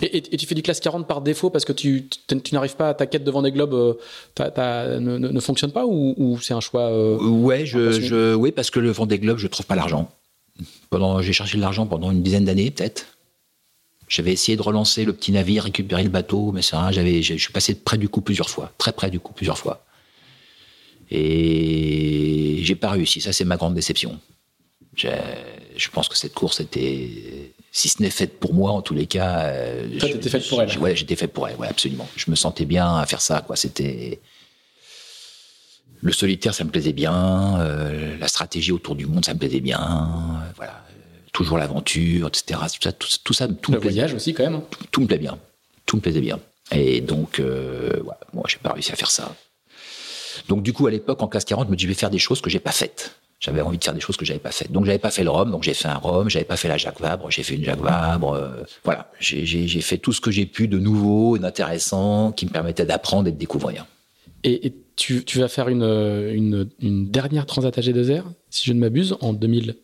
Et, tu fais du classe 40 par défaut parce que tu, tu, n'arrives pas à ta quête devant des globes euh, ne, ne, fonctionne pas ou, c'est un choix euh, Ouais, je, je, oui, parce que le Vendée Globe, je trouve pas l'argent. Pendant, j'ai cherché de l'argent pendant une dizaine d'années, peut-être. J'avais essayé de relancer le petit navire, récupérer le bateau, mais ça, j'avais, je suis passé près du coup plusieurs fois, très près du coup plusieurs fois. Et j'ai pas réussi. Ça, c'est ma grande déception. Je pense que cette course était, si ce n'est faite pour moi, en tous les cas. Euh, Toi, t'étais faite pour elle. Ouais, j'étais faite pour elle. Ouais, absolument. Je me sentais bien à faire ça. Quoi, c'était le solitaire, ça me plaisait bien. Euh, la stratégie autour du monde, ça me plaisait bien. voilà toujours l'aventure, etc. Tout ça, tout, ça, tout le voyage aussi quand même. Tout, me plaît bien, tout me plaisait bien. Et donc, euh, ouais, moi, j'ai pas réussi à faire ça. Donc, du coup, à l'époque, en classe 40, je me dis, je vais faire des choses que j'ai pas faites. J'avais envie de faire des choses que j'avais pas faites. Donc, j'avais pas fait le Rhum, donc j'ai fait un Rhum. J'avais pas fait la Jacques Vabre, j'ai fait une Jacques Vabre. Euh, voilà, j'ai fait tout ce que j'ai pu de nouveau, d'intéressant, qui me permettait d'apprendre et de découvrir. Et, tu, vas faire une, une dernière Transat AG2R, si je ne m'abuse, en 2000.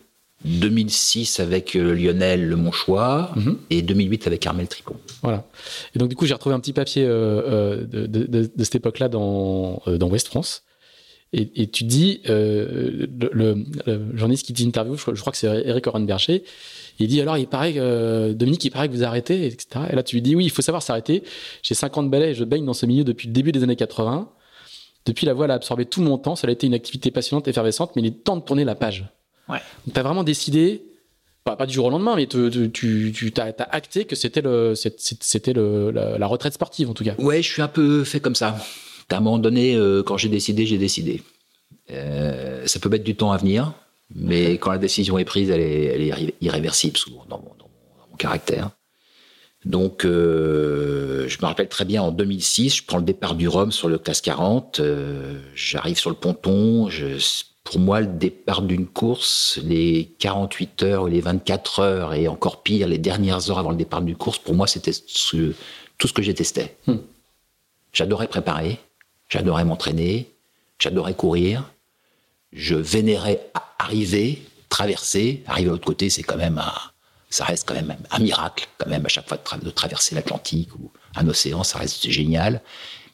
2006 avec euh, Lionel Le Monchois mhm. et 2008 avec Armel Tricot. Voilà. Et donc du coup j'ai retrouvé un petit papier euh, euh, de, cette époque-là dans, dans West France. Et, tu dis, euh, le, journaliste qui t'interviewe, je, je crois que c'est Eric Orenberger, il dit alors il paraît que Dominique, il paraît que vous arrêtez, etc. Et là tu lui dis oui, il faut savoir s'arrêter. J'ai 50 balais et je baigne dans ce milieu depuis le début des années 80. Depuis la voile a absorbé tout mon temps, ça a été une activité passionnante, effervescente, mais il est temps de tourner la page. Ouais. Donc as vraiment décidé, pas, du jour au lendemain, mais tu, tu, as, acté que c'était le, c'était le, la, retraite sportive en tout cas. Ouais, je suis un peu fait comme ça. À un moment donné, euh, quand j'ai décidé, j'ai décidé. Euh, ça peut mettre du temps à venir, mais quand la décision est prise, elle est, elle est irréversible souvent dans mon, caractère. Donc, euh, je me rappelle très bien en 2006, je prends le départ du Rhum sur le classe 40, j'arrive sur le ponton, je, pour moi, le départ d'une course, les 48 heures ou les 24 heures, et encore pire, les dernières heures avant le départ d'une course, pour moi, c'était tout ce que j'ai testé. Hmm. J'adorais préparer, j'adorais m'entraîner, j'adorais courir, je vénérais arriver, traverser. Arriver de l'autre côté, c'est quand même un, ça reste quand même un miracle, quand même, à chaque fois de, traverser l'Atlantique ou un océan, ça reste génial.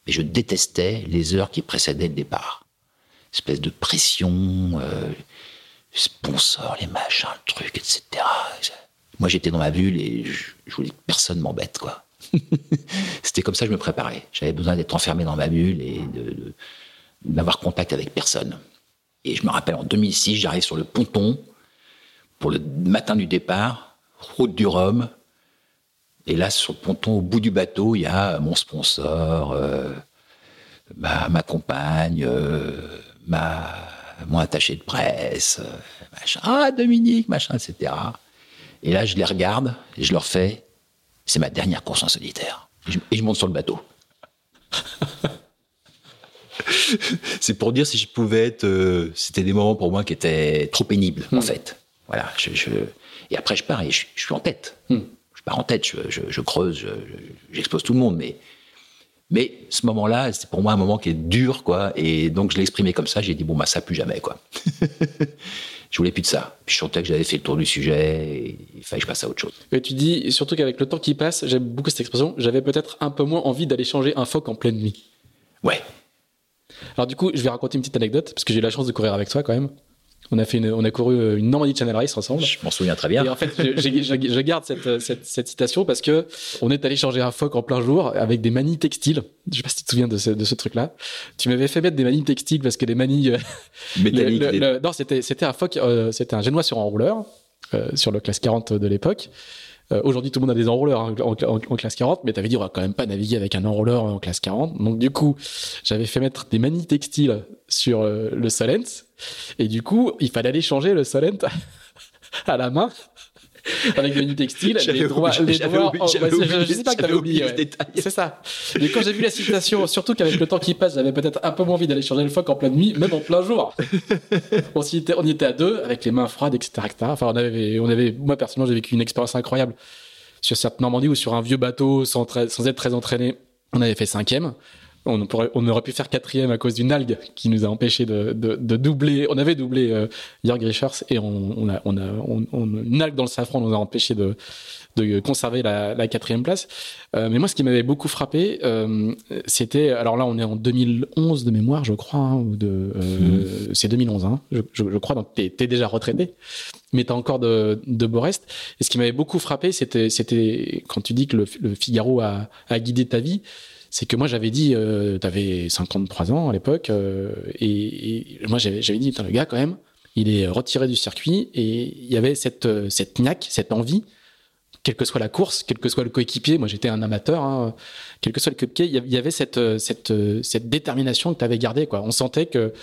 Mais je détestais les heures qui précédaient le départ espèce de pression, euh, sponsor, les machins, le truc, etc. Moi, j'étais dans ma bulle et je, voulais que personne m'embête, quoi. C'était comme ça que je me préparais. J'avais besoin d'être enfermé dans ma bulle et de, n'avoir contact avec personne. Et je me rappelle, en 2006, j'arrive sur le ponton pour le matin du départ, route du Rhum. Et là, sur le ponton, au bout du bateau, il y a mon sponsor, euh, ma, compagne, euh, ma, mon attaché de presse, machin, ah Dominique, machin, etc. Et là, je les regarde et je leur fais, c'est ma dernière course en solitaire. Et je, monte sur le bateau. c'est pour dire si je pouvais être. Euh, c'était des moments pour moi qui étaient trop pénibles, en hmm. fait. Voilà. Je, et après, je pars et je, suis en tête. Hmm. Je pars en tête, je, creuse, j'expose tout le monde, mais mais ce moment-là, c'est pour moi un moment qui est dur, quoi. Et donc, je l'ai exprimé comme ça. J'ai dit, bon, bah, ça, plus jamais, quoi. je voulais plus de ça. Puis je sentais que j'avais fait le tour du sujet et il fallait que je passe à autre chose. Et tu dis, surtout qu'avec le temps qui passe, j'aime beaucoup cette expression, j'avais peut-être un peu moins envie d'aller changer un phoque en pleine nuit. Ouais. Alors, du coup, je vais raconter une petite anecdote, parce que j'ai eu la chance de courir avec toi quand même. On a, fait on a couru euh, une Normandie Channel Race ensemble. Je m'en souviens très bien. Et en fait, je, garde cette, cette, citation parce que on est allé changer un phoque en plein jour avec des manies textiles. Je sais pas si tu te souviens de ce, de ce truc-là. Tu m'avais fait mettre des manies textiles parce que les manies euh, métalliques. non, c'était c'était un phoque, euh, c'était un génois sur enrouleur sur le classe 40 de l'époque. Aujourd'hui, tout le monde a des enrouleurs hein, en, classe 40, mais tu avais dit on va quand même pas naviguer avec un enrouleur en classe 40. Donc du coup, j'avais fait mettre des manies textiles sur le Solent et du coup, il fallait aller changer le Solent à la main avec des textile. Les droits, les droits, je, sais pas que t'avais oublié. Ouais. C'est ça. Mais quand j'ai vu la citation, surtout qu'avec le temps qui passe, j'avais peut-être un peu moins envie d'aller changer le phoque en pleine nuit, même en plein jour. on, y était, on y était à deux, avec les mains froides, etc., etc. Enfin, on avait, on avait, moi personnellement, j'ai vécu une expérience incroyable sur cette Normandie ou sur un vieux bateau sans, sans être très entraîné. On avait fait cinquième on, on aurait pu faire quatrième à cause d'une algue qui nous a empêché de, doubler. On avait doublé euh, Jörg Richers et on, a, on a une algue dans le safran nous a empêché de, conserver la, quatrième place. Euh, mais moi, ce qui m'avait beaucoup frappé, euh, c'était, alors là, on est en 2011 de mémoire, je crois, hein, ou de, mmh. c'est 2011, hein, je, crois, donc t'es es déjà retraité, mais t'as encore de, de beaux restes. Et ce qui m'avait beaucoup frappé, c'était, quand tu dis que le, Figaro a, a guidé ta vie c'est que moi j'avais dit, euh, tu avais 53 ans à l'époque, euh, et, moi j'avais dit, le gars quand même, il est retiré du circuit, et il y avait cette, euh, cette niaque, cette envie, quelle que soit la course, quel que soit le coéquipier, moi j'étais un amateur, hein, quel que soit le coéquipier, il y avait cette, cette, cette détermination que tu avais gardée. Quoi. On sentait que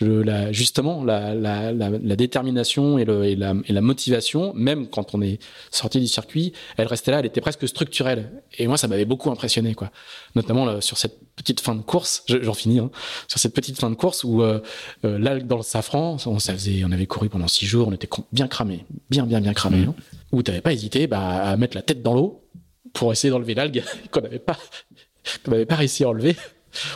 la, justement la, la, la, détermination et, le, et, la, et, la, motivation, même quand on est sorti du circuit, elle restait là, elle était presque structurelle. Et moi, ça m'avait beaucoup impressionné, quoi. Notamment sur cette petite fin de course, j'en finis, hein, sur cette petite fin de course où euh, euh l'algue dans le safran, on, ça faisait, on avait couru pendant six jours, on était bien cramé, bien, bien, bien cramé, mmh. hein, où t'avais pas hésité bah, à mettre la tête dans l'eau pour essayer d'enlever l'algue qu'on n'avait pas, qu'on n'avait pas réussi à enlever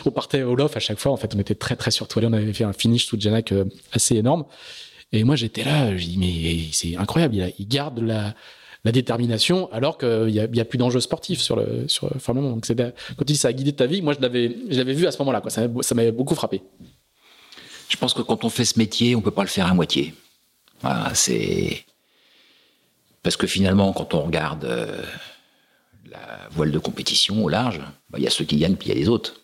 on partait au lof à chaque fois. En fait, on était très très surtoilé. On avait fait un finish sous Janak euh, assez énorme. Et moi, j'étais là. Je dis mais c'est incroyable. Il, garde la, détermination alors qu'il y a, plus d'enjeux sportifs sur le sur Formule Donc quand tu dis ça a guidé ta vie, moi je l'avais vu à ce moment-là. Quoi. Ça, m'avait beaucoup frappé. Je pense que quand on fait ce métier, on peut pas le faire à moitié. C'est parce que finalement, quand on regarde euh, la voile de compétition au large, bah, il y a ceux qui gagnent, puis il y a les autres.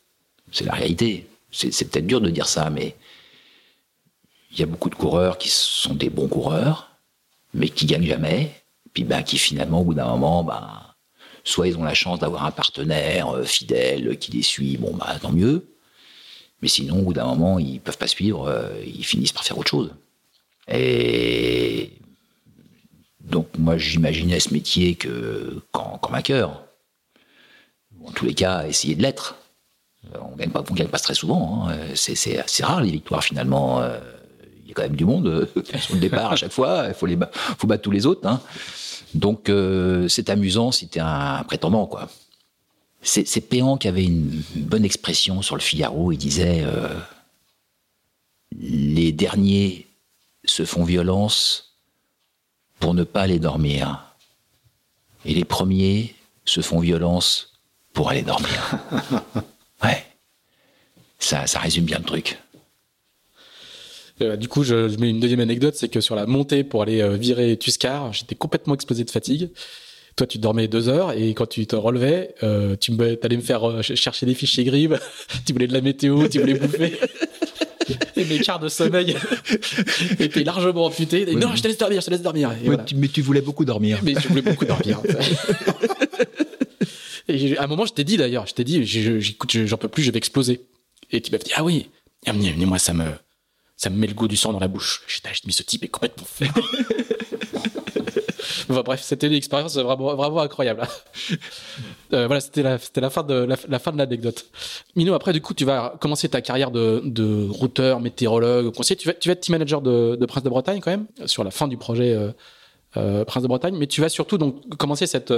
C'est la réalité. C'est peut-être dur de dire ça, mais il y a beaucoup de coureurs qui sont des bons coureurs, mais qui gagnent jamais, puis ben, qui finalement, au bout d'un moment, ben, soit ils ont la chance d'avoir un partenaire euh, fidèle qui les suit, bon, bah, tant mieux. Mais sinon, au bout d'un moment, ils peuvent pas suivre, euh, ils finissent par faire autre chose. Et donc, moi, j'imaginais ce métier que quand, un cœur. En tous les cas, essayer de l'être. Euh, on gagne pas, gagne pas très souvent. Hein. C'est, c'est rare les victoires finalement. Il y a quand même du monde sur le départ à chaque fois. Il faut les, faut battre tous les autres. Hein. Donc euh, c'est amusant si t'es un prétendant, quoi. C'est Péan qui avait une bonne expression sur le Figaro. Il disait euh, Les derniers se font violence pour ne pas aller dormir. Et les premiers se font violence pour aller dormir. ouais. Ça, ça résume bien le truc. Euh, du coup, je, je, mets une deuxième anecdote, c'est que sur la montée pour aller euh, virer Tuscar, j'étais complètement explosé de fatigue. Toi, tu dormais deux heures et quand tu te relevais, euh, tu allais me faire euh, chercher des fichiers grives, tu voulais de la météo, tu voulais bouffer. et mes quarts de sommeil étaient largement amputés. non, je te laisse dormir, je te laisse dormir. Mais tu voulais beaucoup dormir. Mais je voulais beaucoup dormir. Et à un moment, je t'ai dit d'ailleurs, je t'ai dit, j'écoute, j'en peux plus, je vais exploser. Et tu m'as dit, ah oui, moi, ça me, ça me met le goût du sang dans la bouche. J'ai dit, mais ce type est complètement fait. bref, c'était une expérience vraiment, vraiment incroyable. Euh, voilà, c'était la, c'était la fin de la, fin de l'anecdote. Mino, après, du coup, tu vas commencer ta carrière de, de routeur, météorologue, conseiller. Tu vas, tu vas être team manager de, de Prince de Bretagne quand même, sur la fin du projet. Euh, Prince de Bretagne, mais tu vas surtout donc commencer cette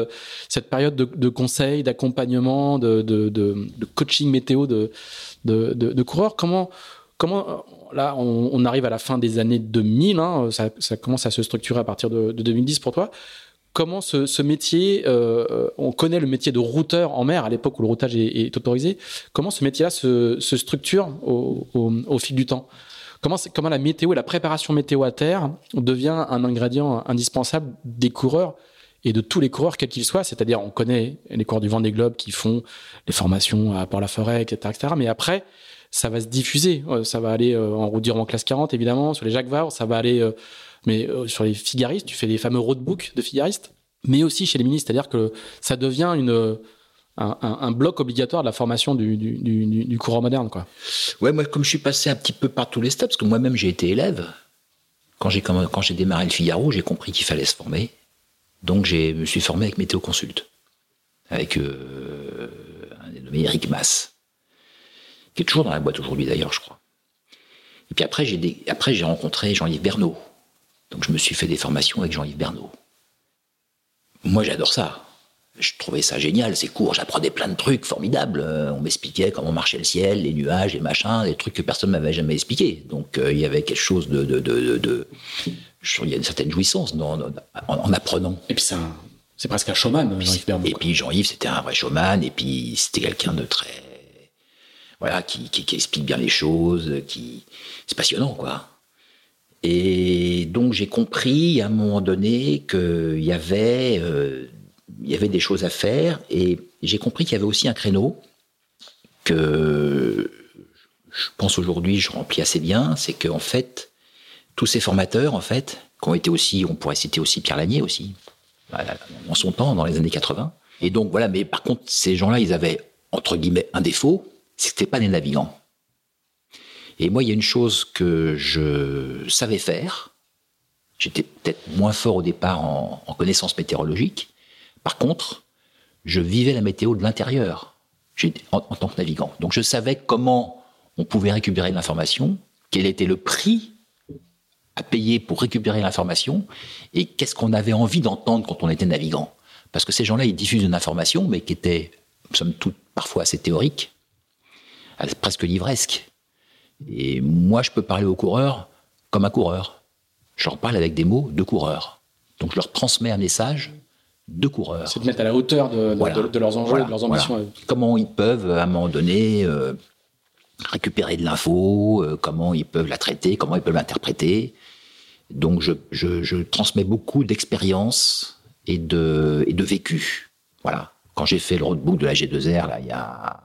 cette période de, de conseil, d'accompagnement, de, de, coaching météo de, de, coureurs. Comment comment là, on, arrive à la fin des années 2000, hein, ça, commence à se structurer à partir de, 2010 pour toi. Comment ce, métier, euh, on connaît le métier de routeur en mer à l'époque où le routage est, autorisé, comment ce métier-là se, structure au, fil du temps? Comment, la météo et la préparation météo à terre devient un ingrédient indispensable des coureurs et de tous les coureurs quels qu'ils soient, c'est-à-dire on connaît les coureurs du Vendée Globe qui font les formations à Port-la-Forêt, etc., etc., mais après, ça va se diffuser. Euh, ça va aller euh, en route en classe 40, évidemment, sur les Jacques ça va aller, euh, mais sur les figaristes, tu fais des fameux roadbooks de figaristes, mais aussi chez les ministres, c'est-à-dire que ça devient une, un, bloc obligatoire de la formation du, courant moderne, quoi. Ouais, moi, comme je suis passé un petit peu par tous les steps, parce que moi-même j'ai été élève, quand j'ai quand j'ai démarré le Figaro, j'ai compris qu'il fallait se former, donc je me suis formé avec Météo Consult, avec euh, un dénommé Eric Mass qui est toujours dans la boîte aujourd'hui d'ailleurs, je crois. Et puis après, j'ai après j'ai rencontré Jean-Yves Bernot. Donc je me suis fait des formations avec Jean-Yves Bernot. Moi, j'adore ça. Je trouvais ça génial, c'est court, j'apprenais plein de trucs formidables. Euh, on m'expliquait comment marchait le ciel, les nuages, les machins, des trucs que personne ne m'avait jamais expliqué. Donc euh, il y avait quelque chose de, de, de, de, il y a une certaine jouissance en, en, apprenant. Et puis c'est presque un showman, Jean-Yves. Et puis Jean-Yves, c'était un vrai showman, et puis c'était quelqu'un de très voilà, qui, qui, explique bien les choses, qui c'est passionnant quoi. Et donc j'ai compris à un moment donné qu'il y avait euh, il y avait des choses à faire et j'ai compris qu'il y avait aussi un créneau que je pense aujourd'hui je remplis assez bien, c'est qu'en fait tous ces formateurs en fait qui ont été aussi, on pourrait citer aussi Pierre Lanier aussi, en son temps dans les années 80. Et donc voilà, mais par contre ces gens-là ils avaient entre guillemets un défaut, c'était pas des navigants. Et moi, il y a une chose que je savais faire. J'étais peut-être moins fort au départ en, en connaissances météorologiques. Par contre, je vivais la météo de l'intérieur en, tant que navigant. Donc je savais comment on pouvait récupérer l'information, quel était le prix à payer pour récupérer l'information, et qu'est-ce qu'on avait envie d'entendre quand on était navigant. Parce que ces gens-là, ils diffusent une information, mais qui était, somme toute, parfois assez théorique, presque livresque. Et moi, je peux parler aux coureurs comme un coureur. Je leur parle avec des mots de coureur. Donc, je leur transmets un message de coureur. C'est de mettre à la hauteur de, leurs enjeux, de leurs ambitions. Comment ils peuvent, à un moment donné, euh, récupérer de l'info, euh, comment ils peuvent la traiter, comment ils peuvent l'interpréter. Donc je, je, je transmets beaucoup d'expérience et de, et de vécu. Voilà. Quand j'ai fait le roadbook de la G2R, là, il y a,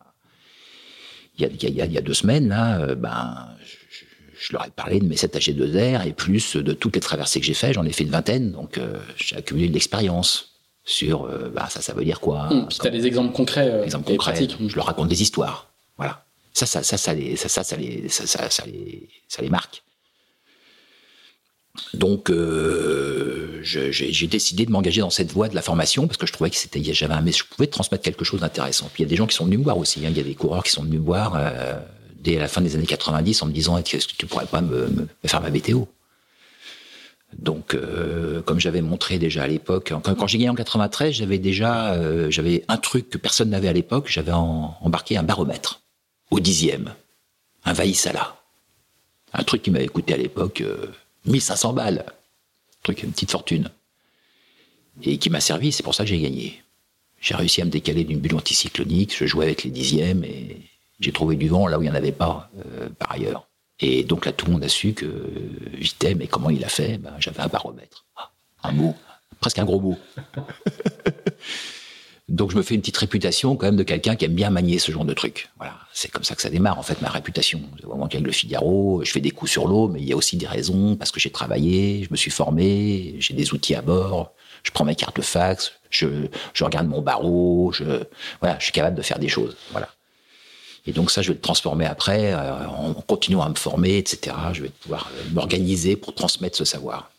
il y a, il y a, il y a deux semaines, là, euh, ben, je, je, leur ai parlé de mes 7 AG2R et plus de toutes les traversées que j'ai fait. J'en ai fait une vingtaine, donc euh, j'ai accumulé de l'expérience sur euh, bah, ça, ça veut dire quoi. Puis tu as des exemples concrets, euh, exemples et concrets. pratiques. Je leur raconte des histoires. Voilà. Ça, ça, ça, ça, les, ça, ça, ça, les, ça, ça, ça les, ça les marque. Donc, euh, j'ai décidé de m'engager dans cette voie de la formation parce que je trouvais que c'était, j'avais un, mais je pouvais transmettre quelque chose d'intéressant. Puis il y a des gens qui sont venus me voir aussi. hein. Il y a des coureurs qui sont venus me voir euh, dès la fin des années 90 en me disant est-ce que tu pourrais pas me, me- me faire ma BTO donc, euh, comme j'avais montré déjà à l'époque, quand, j'ai gagné en 93, j'avais déjà, euh, j'avais un truc que personne n'avait à l'époque. J'avais embarqué un baromètre au dixième, un Vaïsala, un truc qui m'avait coûté à l'époque euh, 1500 balles, un truc une petite fortune, et qui m'a servi. C'est pour ça que j'ai gagné. J'ai réussi à me décaler d'une bulle anticyclonique. Je jouais avec les dixièmes et j'ai trouvé du vent là où il n'y en avait pas euh, par ailleurs. Et donc là, tout le monde a su que Vitem, et comment il a fait ben, J'avais un baromètre. Ah, un mot, presque un gros mot. donc je me fais une petite réputation quand même de quelqu'un qui aime bien manier ce genre de truc. Voilà, c'est comme ça que ça démarre en fait ma réputation. Au moment qu'avec le Figaro, je fais des coups sur l'eau, mais il y a aussi des raisons parce que j'ai travaillé, je me suis formé, j'ai des outils à bord, je prends ma carte de fax, je, je regarde mon barreau, je, voilà, je suis capable de faire des choses. Voilà. Et donc ça, je vais le transformer après, euh, en continuant à me former, etc. Je vais pouvoir euh, m'organiser pour transmettre ce savoir.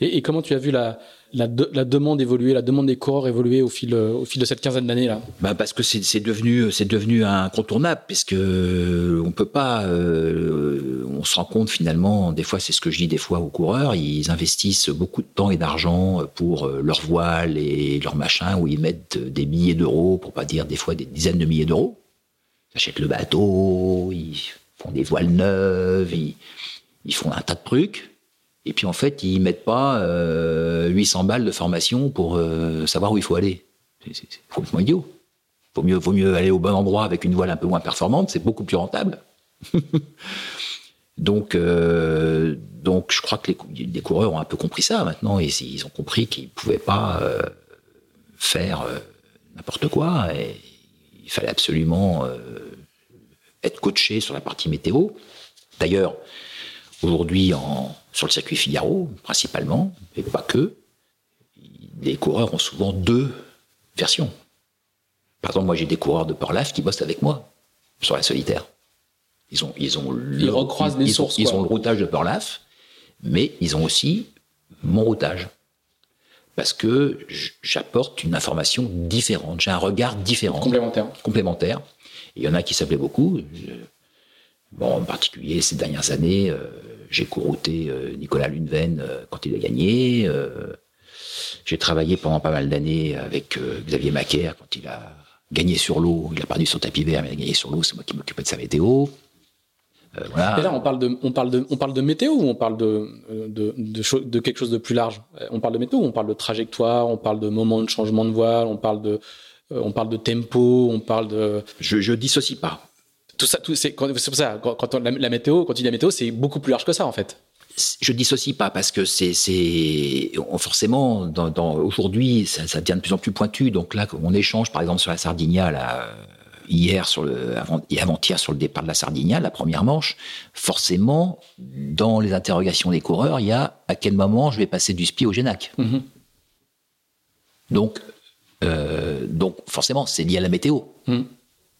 Et, et comment tu as vu la, la, de- la demande évoluer, la demande des coureurs évoluer au fil, euh, au fil de cette quinzaine d'années là? Bah parce que c'est devenu c'est devenu incontournable puisque on peut pas euh, on se rend compte finalement des fois c'est ce que je dis des fois aux coureurs ils investissent beaucoup de temps et d'argent pour euh, leur voile et leur machin où ils mettent des milliers d'euros pour pas dire des fois des dizaines de milliers d'euros achètent le bateau ils font des voiles neuves ils, ils font un tas de trucs et puis en fait ils mettent pas euh, 800 balles de formation pour euh, savoir où il faut aller c'est complètement idiot. Vaut mieux, vaut mieux aller au bon endroit avec une voile un peu moins performante, c'est beaucoup plus rentable. donc, euh, donc, je crois que les, cou- les coureurs ont un peu compris ça maintenant, et ils ont compris qu'ils pouvaient pas euh, faire euh, n'importe quoi. Il fallait absolument euh, être coaché sur la partie météo. D'ailleurs, aujourd'hui, sur le circuit Figaro, principalement, et pas que, les coureurs ont souvent deux versions. Par exemple, moi, j'ai des coureurs de Porlaf qui bossent avec moi sur la solitaire. Ils ont, ils ont, le- recroisent les ils, sources, Ont, ils ont le routage de Porlaf, mais ils ont aussi mon routage. Parce que j'apporte une information différente, j'ai un regard différent Complémentaire. complémentaires. Il y en a qui s'appelaient beaucoup. Bon, en particulier ces dernières années, euh, j'ai corouté euh, Nicolas Luneven euh, quand il a gagné. euh, j'ai travaillé pendant pas mal d'années avec Xavier Macaire quand il a gagné sur l'eau. Il a perdu son tapis vert, mais il a gagné sur l'eau. C'est moi qui m'occupais de sa météo. Et là, on parle de, météo ou on parle de, de, quelque chose de plus large? On parle de météo on parle de trajectoire, on parle de moment de changement de voile, on parle de, on parle de tempo, on parle de Je, je dissocie pas. tout ça. Tout, c'est pour ça. Quand, quand on- la, la météo, quand tu dis la météo, c'est beaucoup plus large que ça en fait. je dissocie pas parce que c'est forcément dans, dans aujourd'hui ça, ça devient de plus en plus pointu donc là on échange par exemple sur la Sardinia là euh, hier sur le avant et avant-hier sur le départ de la Sardinia la première manche forcément dans les interrogations des coureurs il y a à quel moment je vais passer du SPI au Génac Mhm. donc euh, donc forcément c'est lié à la météo Mhm.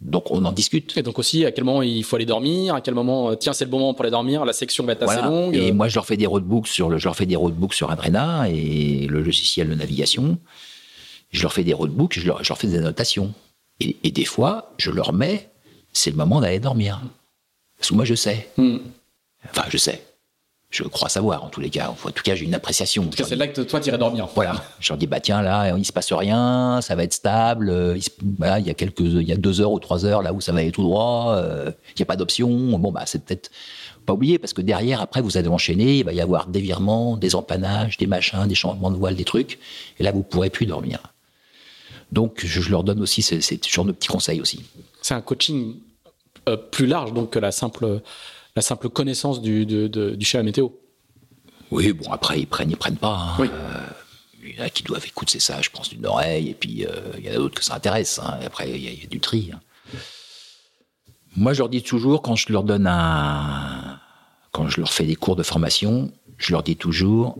donc on en discute Et donc aussi, à quel moment il faut aller dormir, à quel moment, euh, tiens, c'est le bon moment pour aller dormir, la section va être assez longue. Et moi, je leur fais des roadbooks sur le, je leur fais des roadbooks sur Adrena et le logiciel de navigation. Je leur fais des roadbooks, je leur, je leur fais des annotations. Et, et des fois, je leur mets, c'est le moment d'aller dormir. Parce que moi, je sais. hmm. Enfin, je sais. Je crois savoir, en tous les cas. En tout cas, j'ai une appréciation. En tout cas, c'est là que toi, tu irais dormir. Voilà. Je leur dis, bah tiens, là, il se passe rien, ça va être stable. euh, Il, se- voilà, il y a quelques, il y a deux heures ou trois heures là où ça va aller tout droit. euh, il n'y a pas d'option. Bon, bah, c'est peut-être pas oublier parce que derrière, après, vous allez enchaîner. Il va y avoir des virements, des empannages, des machins, des changements de voile, des trucs. Et là, vous pourrez plus dormir. Donc, je, leur donne aussi ces, ces genre de petits conseils aussi. C'est un coaching plus large donc que la simple, la simple connaissance du, du schéma météo. Oui, bon, après, ils prennent, ils prennent pas. Hein. Oui. il y en a qui doivent écouter ça, je pense, d'une oreille, et puis il y en a d'autres que ça intéresse. Hein. Après, il y, a du tri. Moi, je leur dis toujours, quand je leur donne un. Quand je leur fais des cours de formation, je leur dis toujours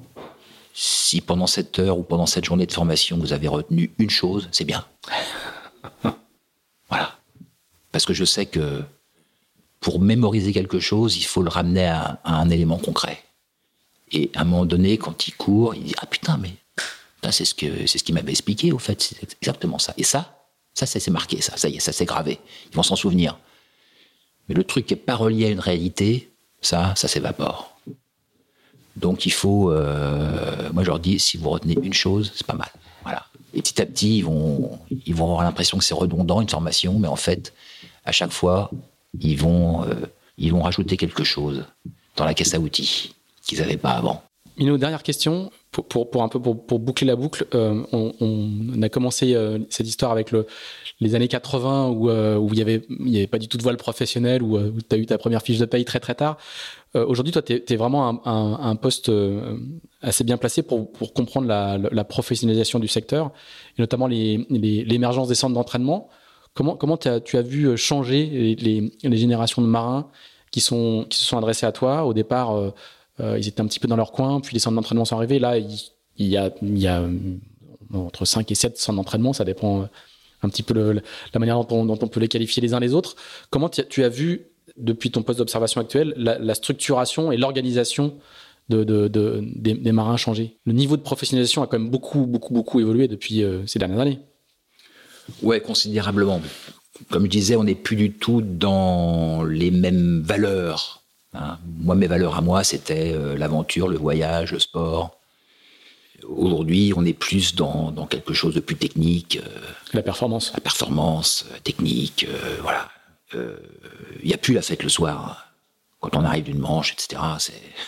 si pendant cette heure ou pendant cette journée de formation, vous avez retenu une chose, c'est bien. voilà. Parce que je sais que pour mémoriser quelque chose, il faut le ramener à, un élément concret. Et à un moment donné, quand il court, il dit Ah putain, mais c'est ce que c'est ce qu'il m'avait expliqué, au fait, c'est exactement ça. Et ça, ça, c'est marqué, ça, ça y est, ça s'est gravé. Ils vont s'en souvenir. Mais le truc qui n'est pas relié à une réalité, ça, ça s'évapore. Donc il faut, euh, moi je leur dis, si vous retenez une chose, c'est pas mal. Voilà. Et petit à petit, ils vont avoir l'impression que c'est redondant une formation, mais en fait, à chaque fois, ils vont, euh, ils vont rajouter quelque chose dans la caisse à outils qu'ils n'avaient pas avant. Mino, dernière question, pour, pour, un peu pour, pour, boucler la boucle. Euh, on, a commencé cette histoire avec le, les années 80 où, euh, où il n'y avait, y avait pas du tout de voile professionnel, où, euh, tu as eu ta première fiche de paye très très tard. Euh, aujourd'hui, toi, tu es, vraiment un, poste assez bien placé pour, comprendre la, professionnalisation du secteur, et notamment l'émergence des centres d'entraînement. Comment, comment as, tu as vu changer les, les, générations de marins qui, sont, qui se sont adressés à toi? Au départ, ils étaient un petit peu dans leur coin, puis les centres d'entraînement sont arrivés. Là, il, y a, il y a entre 5 et 7 centres d'entraînement, ça dépend un petit peu la manière dont on, peut les qualifier les uns les autres. Comment tu as vu, depuis ton poste d'observation actuel, la, structuration et l'organisation de, des, marins changer? Le niveau de professionnalisation a quand même beaucoup, beaucoup, beaucoup évolué depuis euh, ces dernières années. Ouais, considérablement. Comme je disais, on n'est plus du tout dans les mêmes valeurs. Hein. Moi, mes valeurs à moi, c'était euh, l'aventure, le voyage, le sport. Aujourd'hui, on est plus dans, quelque chose de plus technique. Euh, la performance. La performance, euh, technique, euh, voilà. Il n'y a plus la fête le soir. Quand on arrive d'une manche, etc.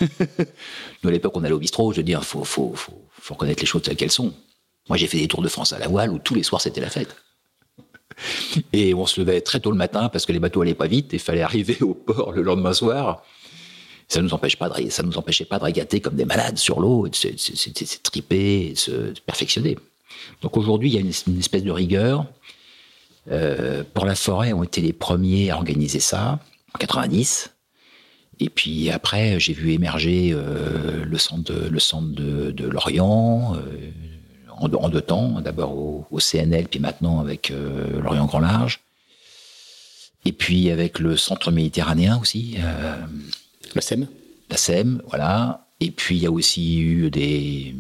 Nous, à l'époque, on allait au bistrot. Je veux dire, il faut, faut, faut, reconnaître les choses telles qu'elles sont. Moi, j'ai fait des tours de France à la voile où tous les soirs, c'était la fête. Et on se levait très tôt le matin parce que les bateaux allaient pas vite et fallait arriver au port le lendemain soir ça nous empêche pas de, ça nous empêchait pas de régater comme des malades sur l'eau, de se, triper, de se perfectionner. Donc aujourd'hui, il y a une, espèce de rigueur. Euh, pour la forêt, on était les premiers à organiser ça en 90. Et puis après, j'ai vu émerger euh, le centre de, le centre de, Lorient euh, en, deux temps. D'abord au, au, CNL, puis maintenant avec Lorient Grand Large. Et puis avec le centre méditerranéen aussi. La SEM La SEM, voilà. Et puis il y a aussi eu des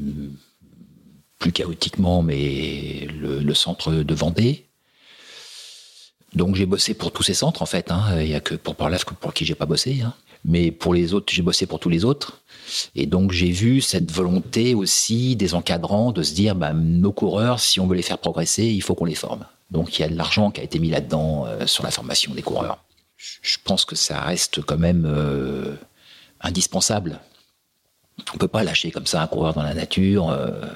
plus chaotiquement, mais le, centre de Vendée. Donc j'ai bossé pour tous ces centres en fait. Hein. Il n'y a que pour Parlaf pour qui j'ai pas bossé. Hein. Mais pour les autres, j'ai bossé pour tous les autres. Et donc j'ai vu cette volonté aussi des encadrants de se dire, bah, nos coureurs, si on veut les faire progresser, il faut qu'on les forme. Donc il y a de l'argent qui a été mis là-dedans euh, sur la formation des coureurs je pense que ça reste quand même euh, indispensable. On ne peut pas lâcher comme ça un coureur dans la nature, euh,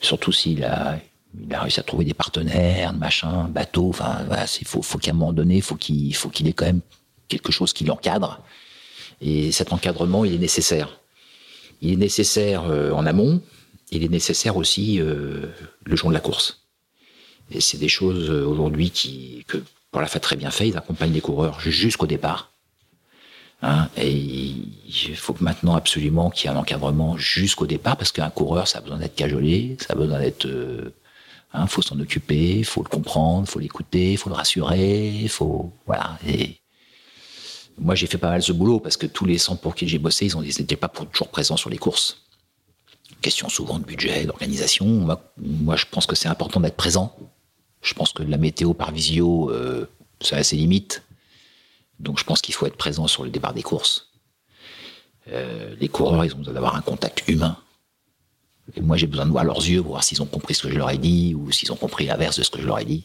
surtout s'il a, il a réussi à trouver des partenaires, machin, bateau. Enfin, voilà, il faut, qu'à un moment donné, faut qu'il faut qu'il ait quand même quelque chose qui l'encadre. Et cet encadrement, il est nécessaire. Il est nécessaire euh, en amont. Il est nécessaire aussi le jour de la course. Et c'est des choses aujourd'hui qui que pour la fait très bien fait, ils accompagnent les coureurs jusqu'au départ. Hein, et il faut maintenant absolument qu'il y ait un encadrement jusqu'au départ, parce qu'un coureur, ça a besoin d'être cajolé, ça a besoin d'être... Euh, hein, faut s'en occuper, faut le comprendre, faut l'écouter, faut le rassurer, faut... Voilà. Et moi, j'ai fait pas mal ce boulot, parce que tous les centres pour qui j'ai bossé, ils n'étaient pas toujours présents sur les courses. Question souvent de budget, d'organisation. moi, je pense que c'est important d'être présent je pense que la météo par visio, euh, ça a ses limites. Donc je pense qu'il faut être présent sur le départ des courses. Euh, les coureurs, ils ont besoin d'avoir un contact humain. Moi, j'ai besoin de voir leurs yeux pour voir s'ils ont compris ce que je leur ai dit ou s'ils ont compris l'inverse de ce que je leur ai dit.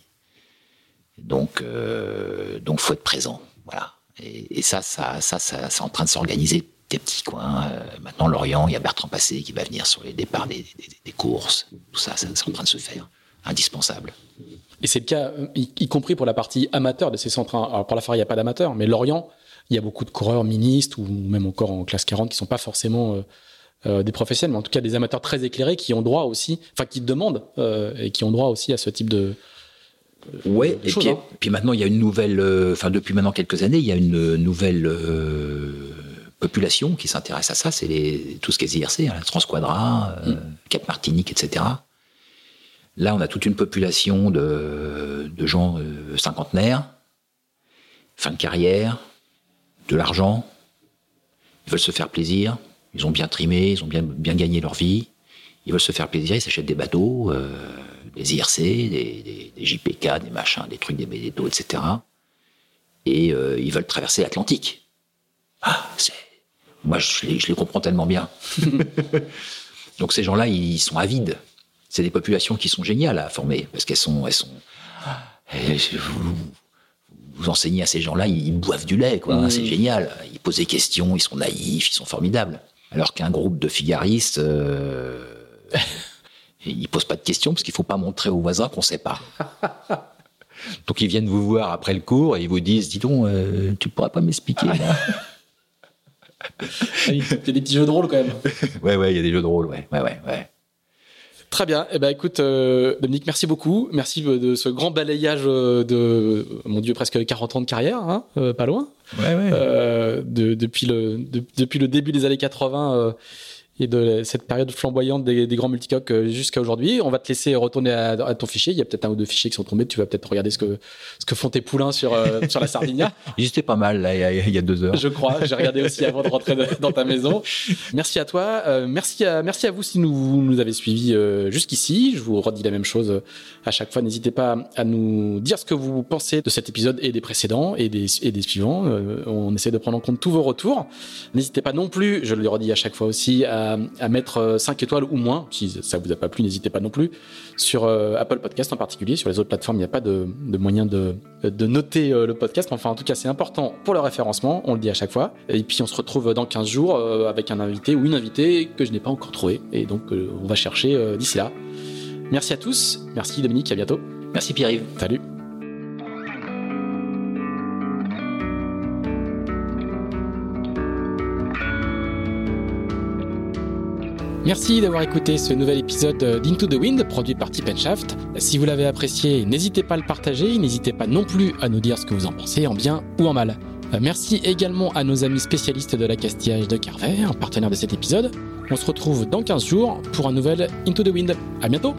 Donc, euh, donc, faut être présent. Voilà. Et, ça, ça, ça, ça c'est en train de s'organiser des petits coins. Euh, maintenant, Lorient, il y a Bertrand Passé qui va venir sur les départs des, courses. Tout ça, c'est en train de se faire. indispensable. Et c'est le cas, y, compris pour la partie amateur de ces centres. Alors pour la Phare, il n'y a pas d'amateurs, mais Lorient, il y a beaucoup de coureurs ministres ou même encore en classe 40 qui sont pas forcément euh, euh, des professionnels, mais en tout cas des amateurs très éclairés qui ont droit aussi, enfin qui demandent et qui ont droit aussi à ce type de. Ouais, et puis, hein. puis, maintenant il y a une nouvelle, enfin depuis maintenant quelques années, il y a une nouvelle population qui s'intéresse à ça, c'est tout ce qui est IRC, hein, Transquadra, mm. Cap Martinique, etc. Là, on a toute une population de, de gens cinquantenaires, fin de carrière, de l'argent, ils veulent se faire plaisir, ils ont bien trimé, ils ont bien, bien gagné leur vie, ils veulent se faire plaisir, ils s'achètent des bateaux, euh, des IRC, des, JPK, des machins, des trucs, des médétos, etc. Et euh, ils veulent traverser l'Atlantique. Ah, moi, je les, je les, comprends tellement bien. Donc ces gens-là, ils sont avides. C'est des populations qui sont géniales à former, parce qu'elles sont... Elles sont vous enseignez à ces gens-là, ils, boivent du lait, quoi. Mmh. C'est génial. Ils posent des questions, ils sont naïfs, ils sont formidables. Alors qu'un groupe de figaristes, euh, ils posent pas de questions parce qu'il faut pas montrer aux voisins qu'on sait pas. Donc ils viennent vous voir après le cours et ils vous disent, dis donc, euh, tu pourrais pas m'expliquer Il y a des petits jeux de rôle quand même. ouais, ouais, il y a des jeux de rôle, ouais, ouais, ouais. ouais. Très bien. Eh ben, écoute, euh, Dominique, merci beaucoup. Merci de ce grand balayage euh, de, mon Dieu, presque 40 ans de carrière, hein, euh, pas loin. Ouais, ouais. depuis, le, depuis le début des années 80 et de cette période flamboyante des, grands multicoques euh, jusqu'à aujourd'hui. On va te laisser retourner à, ton fichier. Il y a peut-être un ou deux fichiers qui sont tombés. Tu vas peut-être regarder ce que, ce que font tes poulains sur, euh, sur la Sardinia. Ils étaient pas mal, là, il y, a, deux heures. Je crois. J'ai regardé aussi avant de rentrer dans ta maison. Merci à toi. Euh, merci, à, merci à vous si nous, nous avez suivis jusqu'ici. Je vous redis la même chose à chaque fois. N'hésitez pas à nous dire ce que vous pensez de cet épisode et des précédents et des, et des suivants. on essaie de prendre en compte tous vos retours. N'hésitez pas non plus, je le redis à chaque fois aussi, à à, mettre 5 euh, étoiles ou moins. Si ça vous a pas plu, n'hésitez pas non plus. Sur euh, Apple Podcast en particulier, sur les autres plateformes, il n'y a pas de, moyen de, noter euh, le podcast. Enfin, en tout cas, c'est important pour le référencement, on le dit à chaque fois. Et puis, on se retrouve dans 15 jours avec un invité ou une invitée que je n'ai pas encore trouvé. Et donc, on va chercher d'ici là. Merci à tous. Merci Dominique, à bientôt. Merci Pierre-Yves. Salut. Merci d'avoir écouté ce nouvel épisode d'Into the Wind produit par Tip Shaft. Si vous l'avez apprécié, n'hésitez pas à le partager, n'hésitez pas non plus à nous dire ce que vous en pensez, en bien ou en mal. Merci également à nos amis spécialistes de la castillage de Carver, partenaire de cet épisode. On se retrouve dans 15 jours pour un nouvel Into the Wind. À bientôt!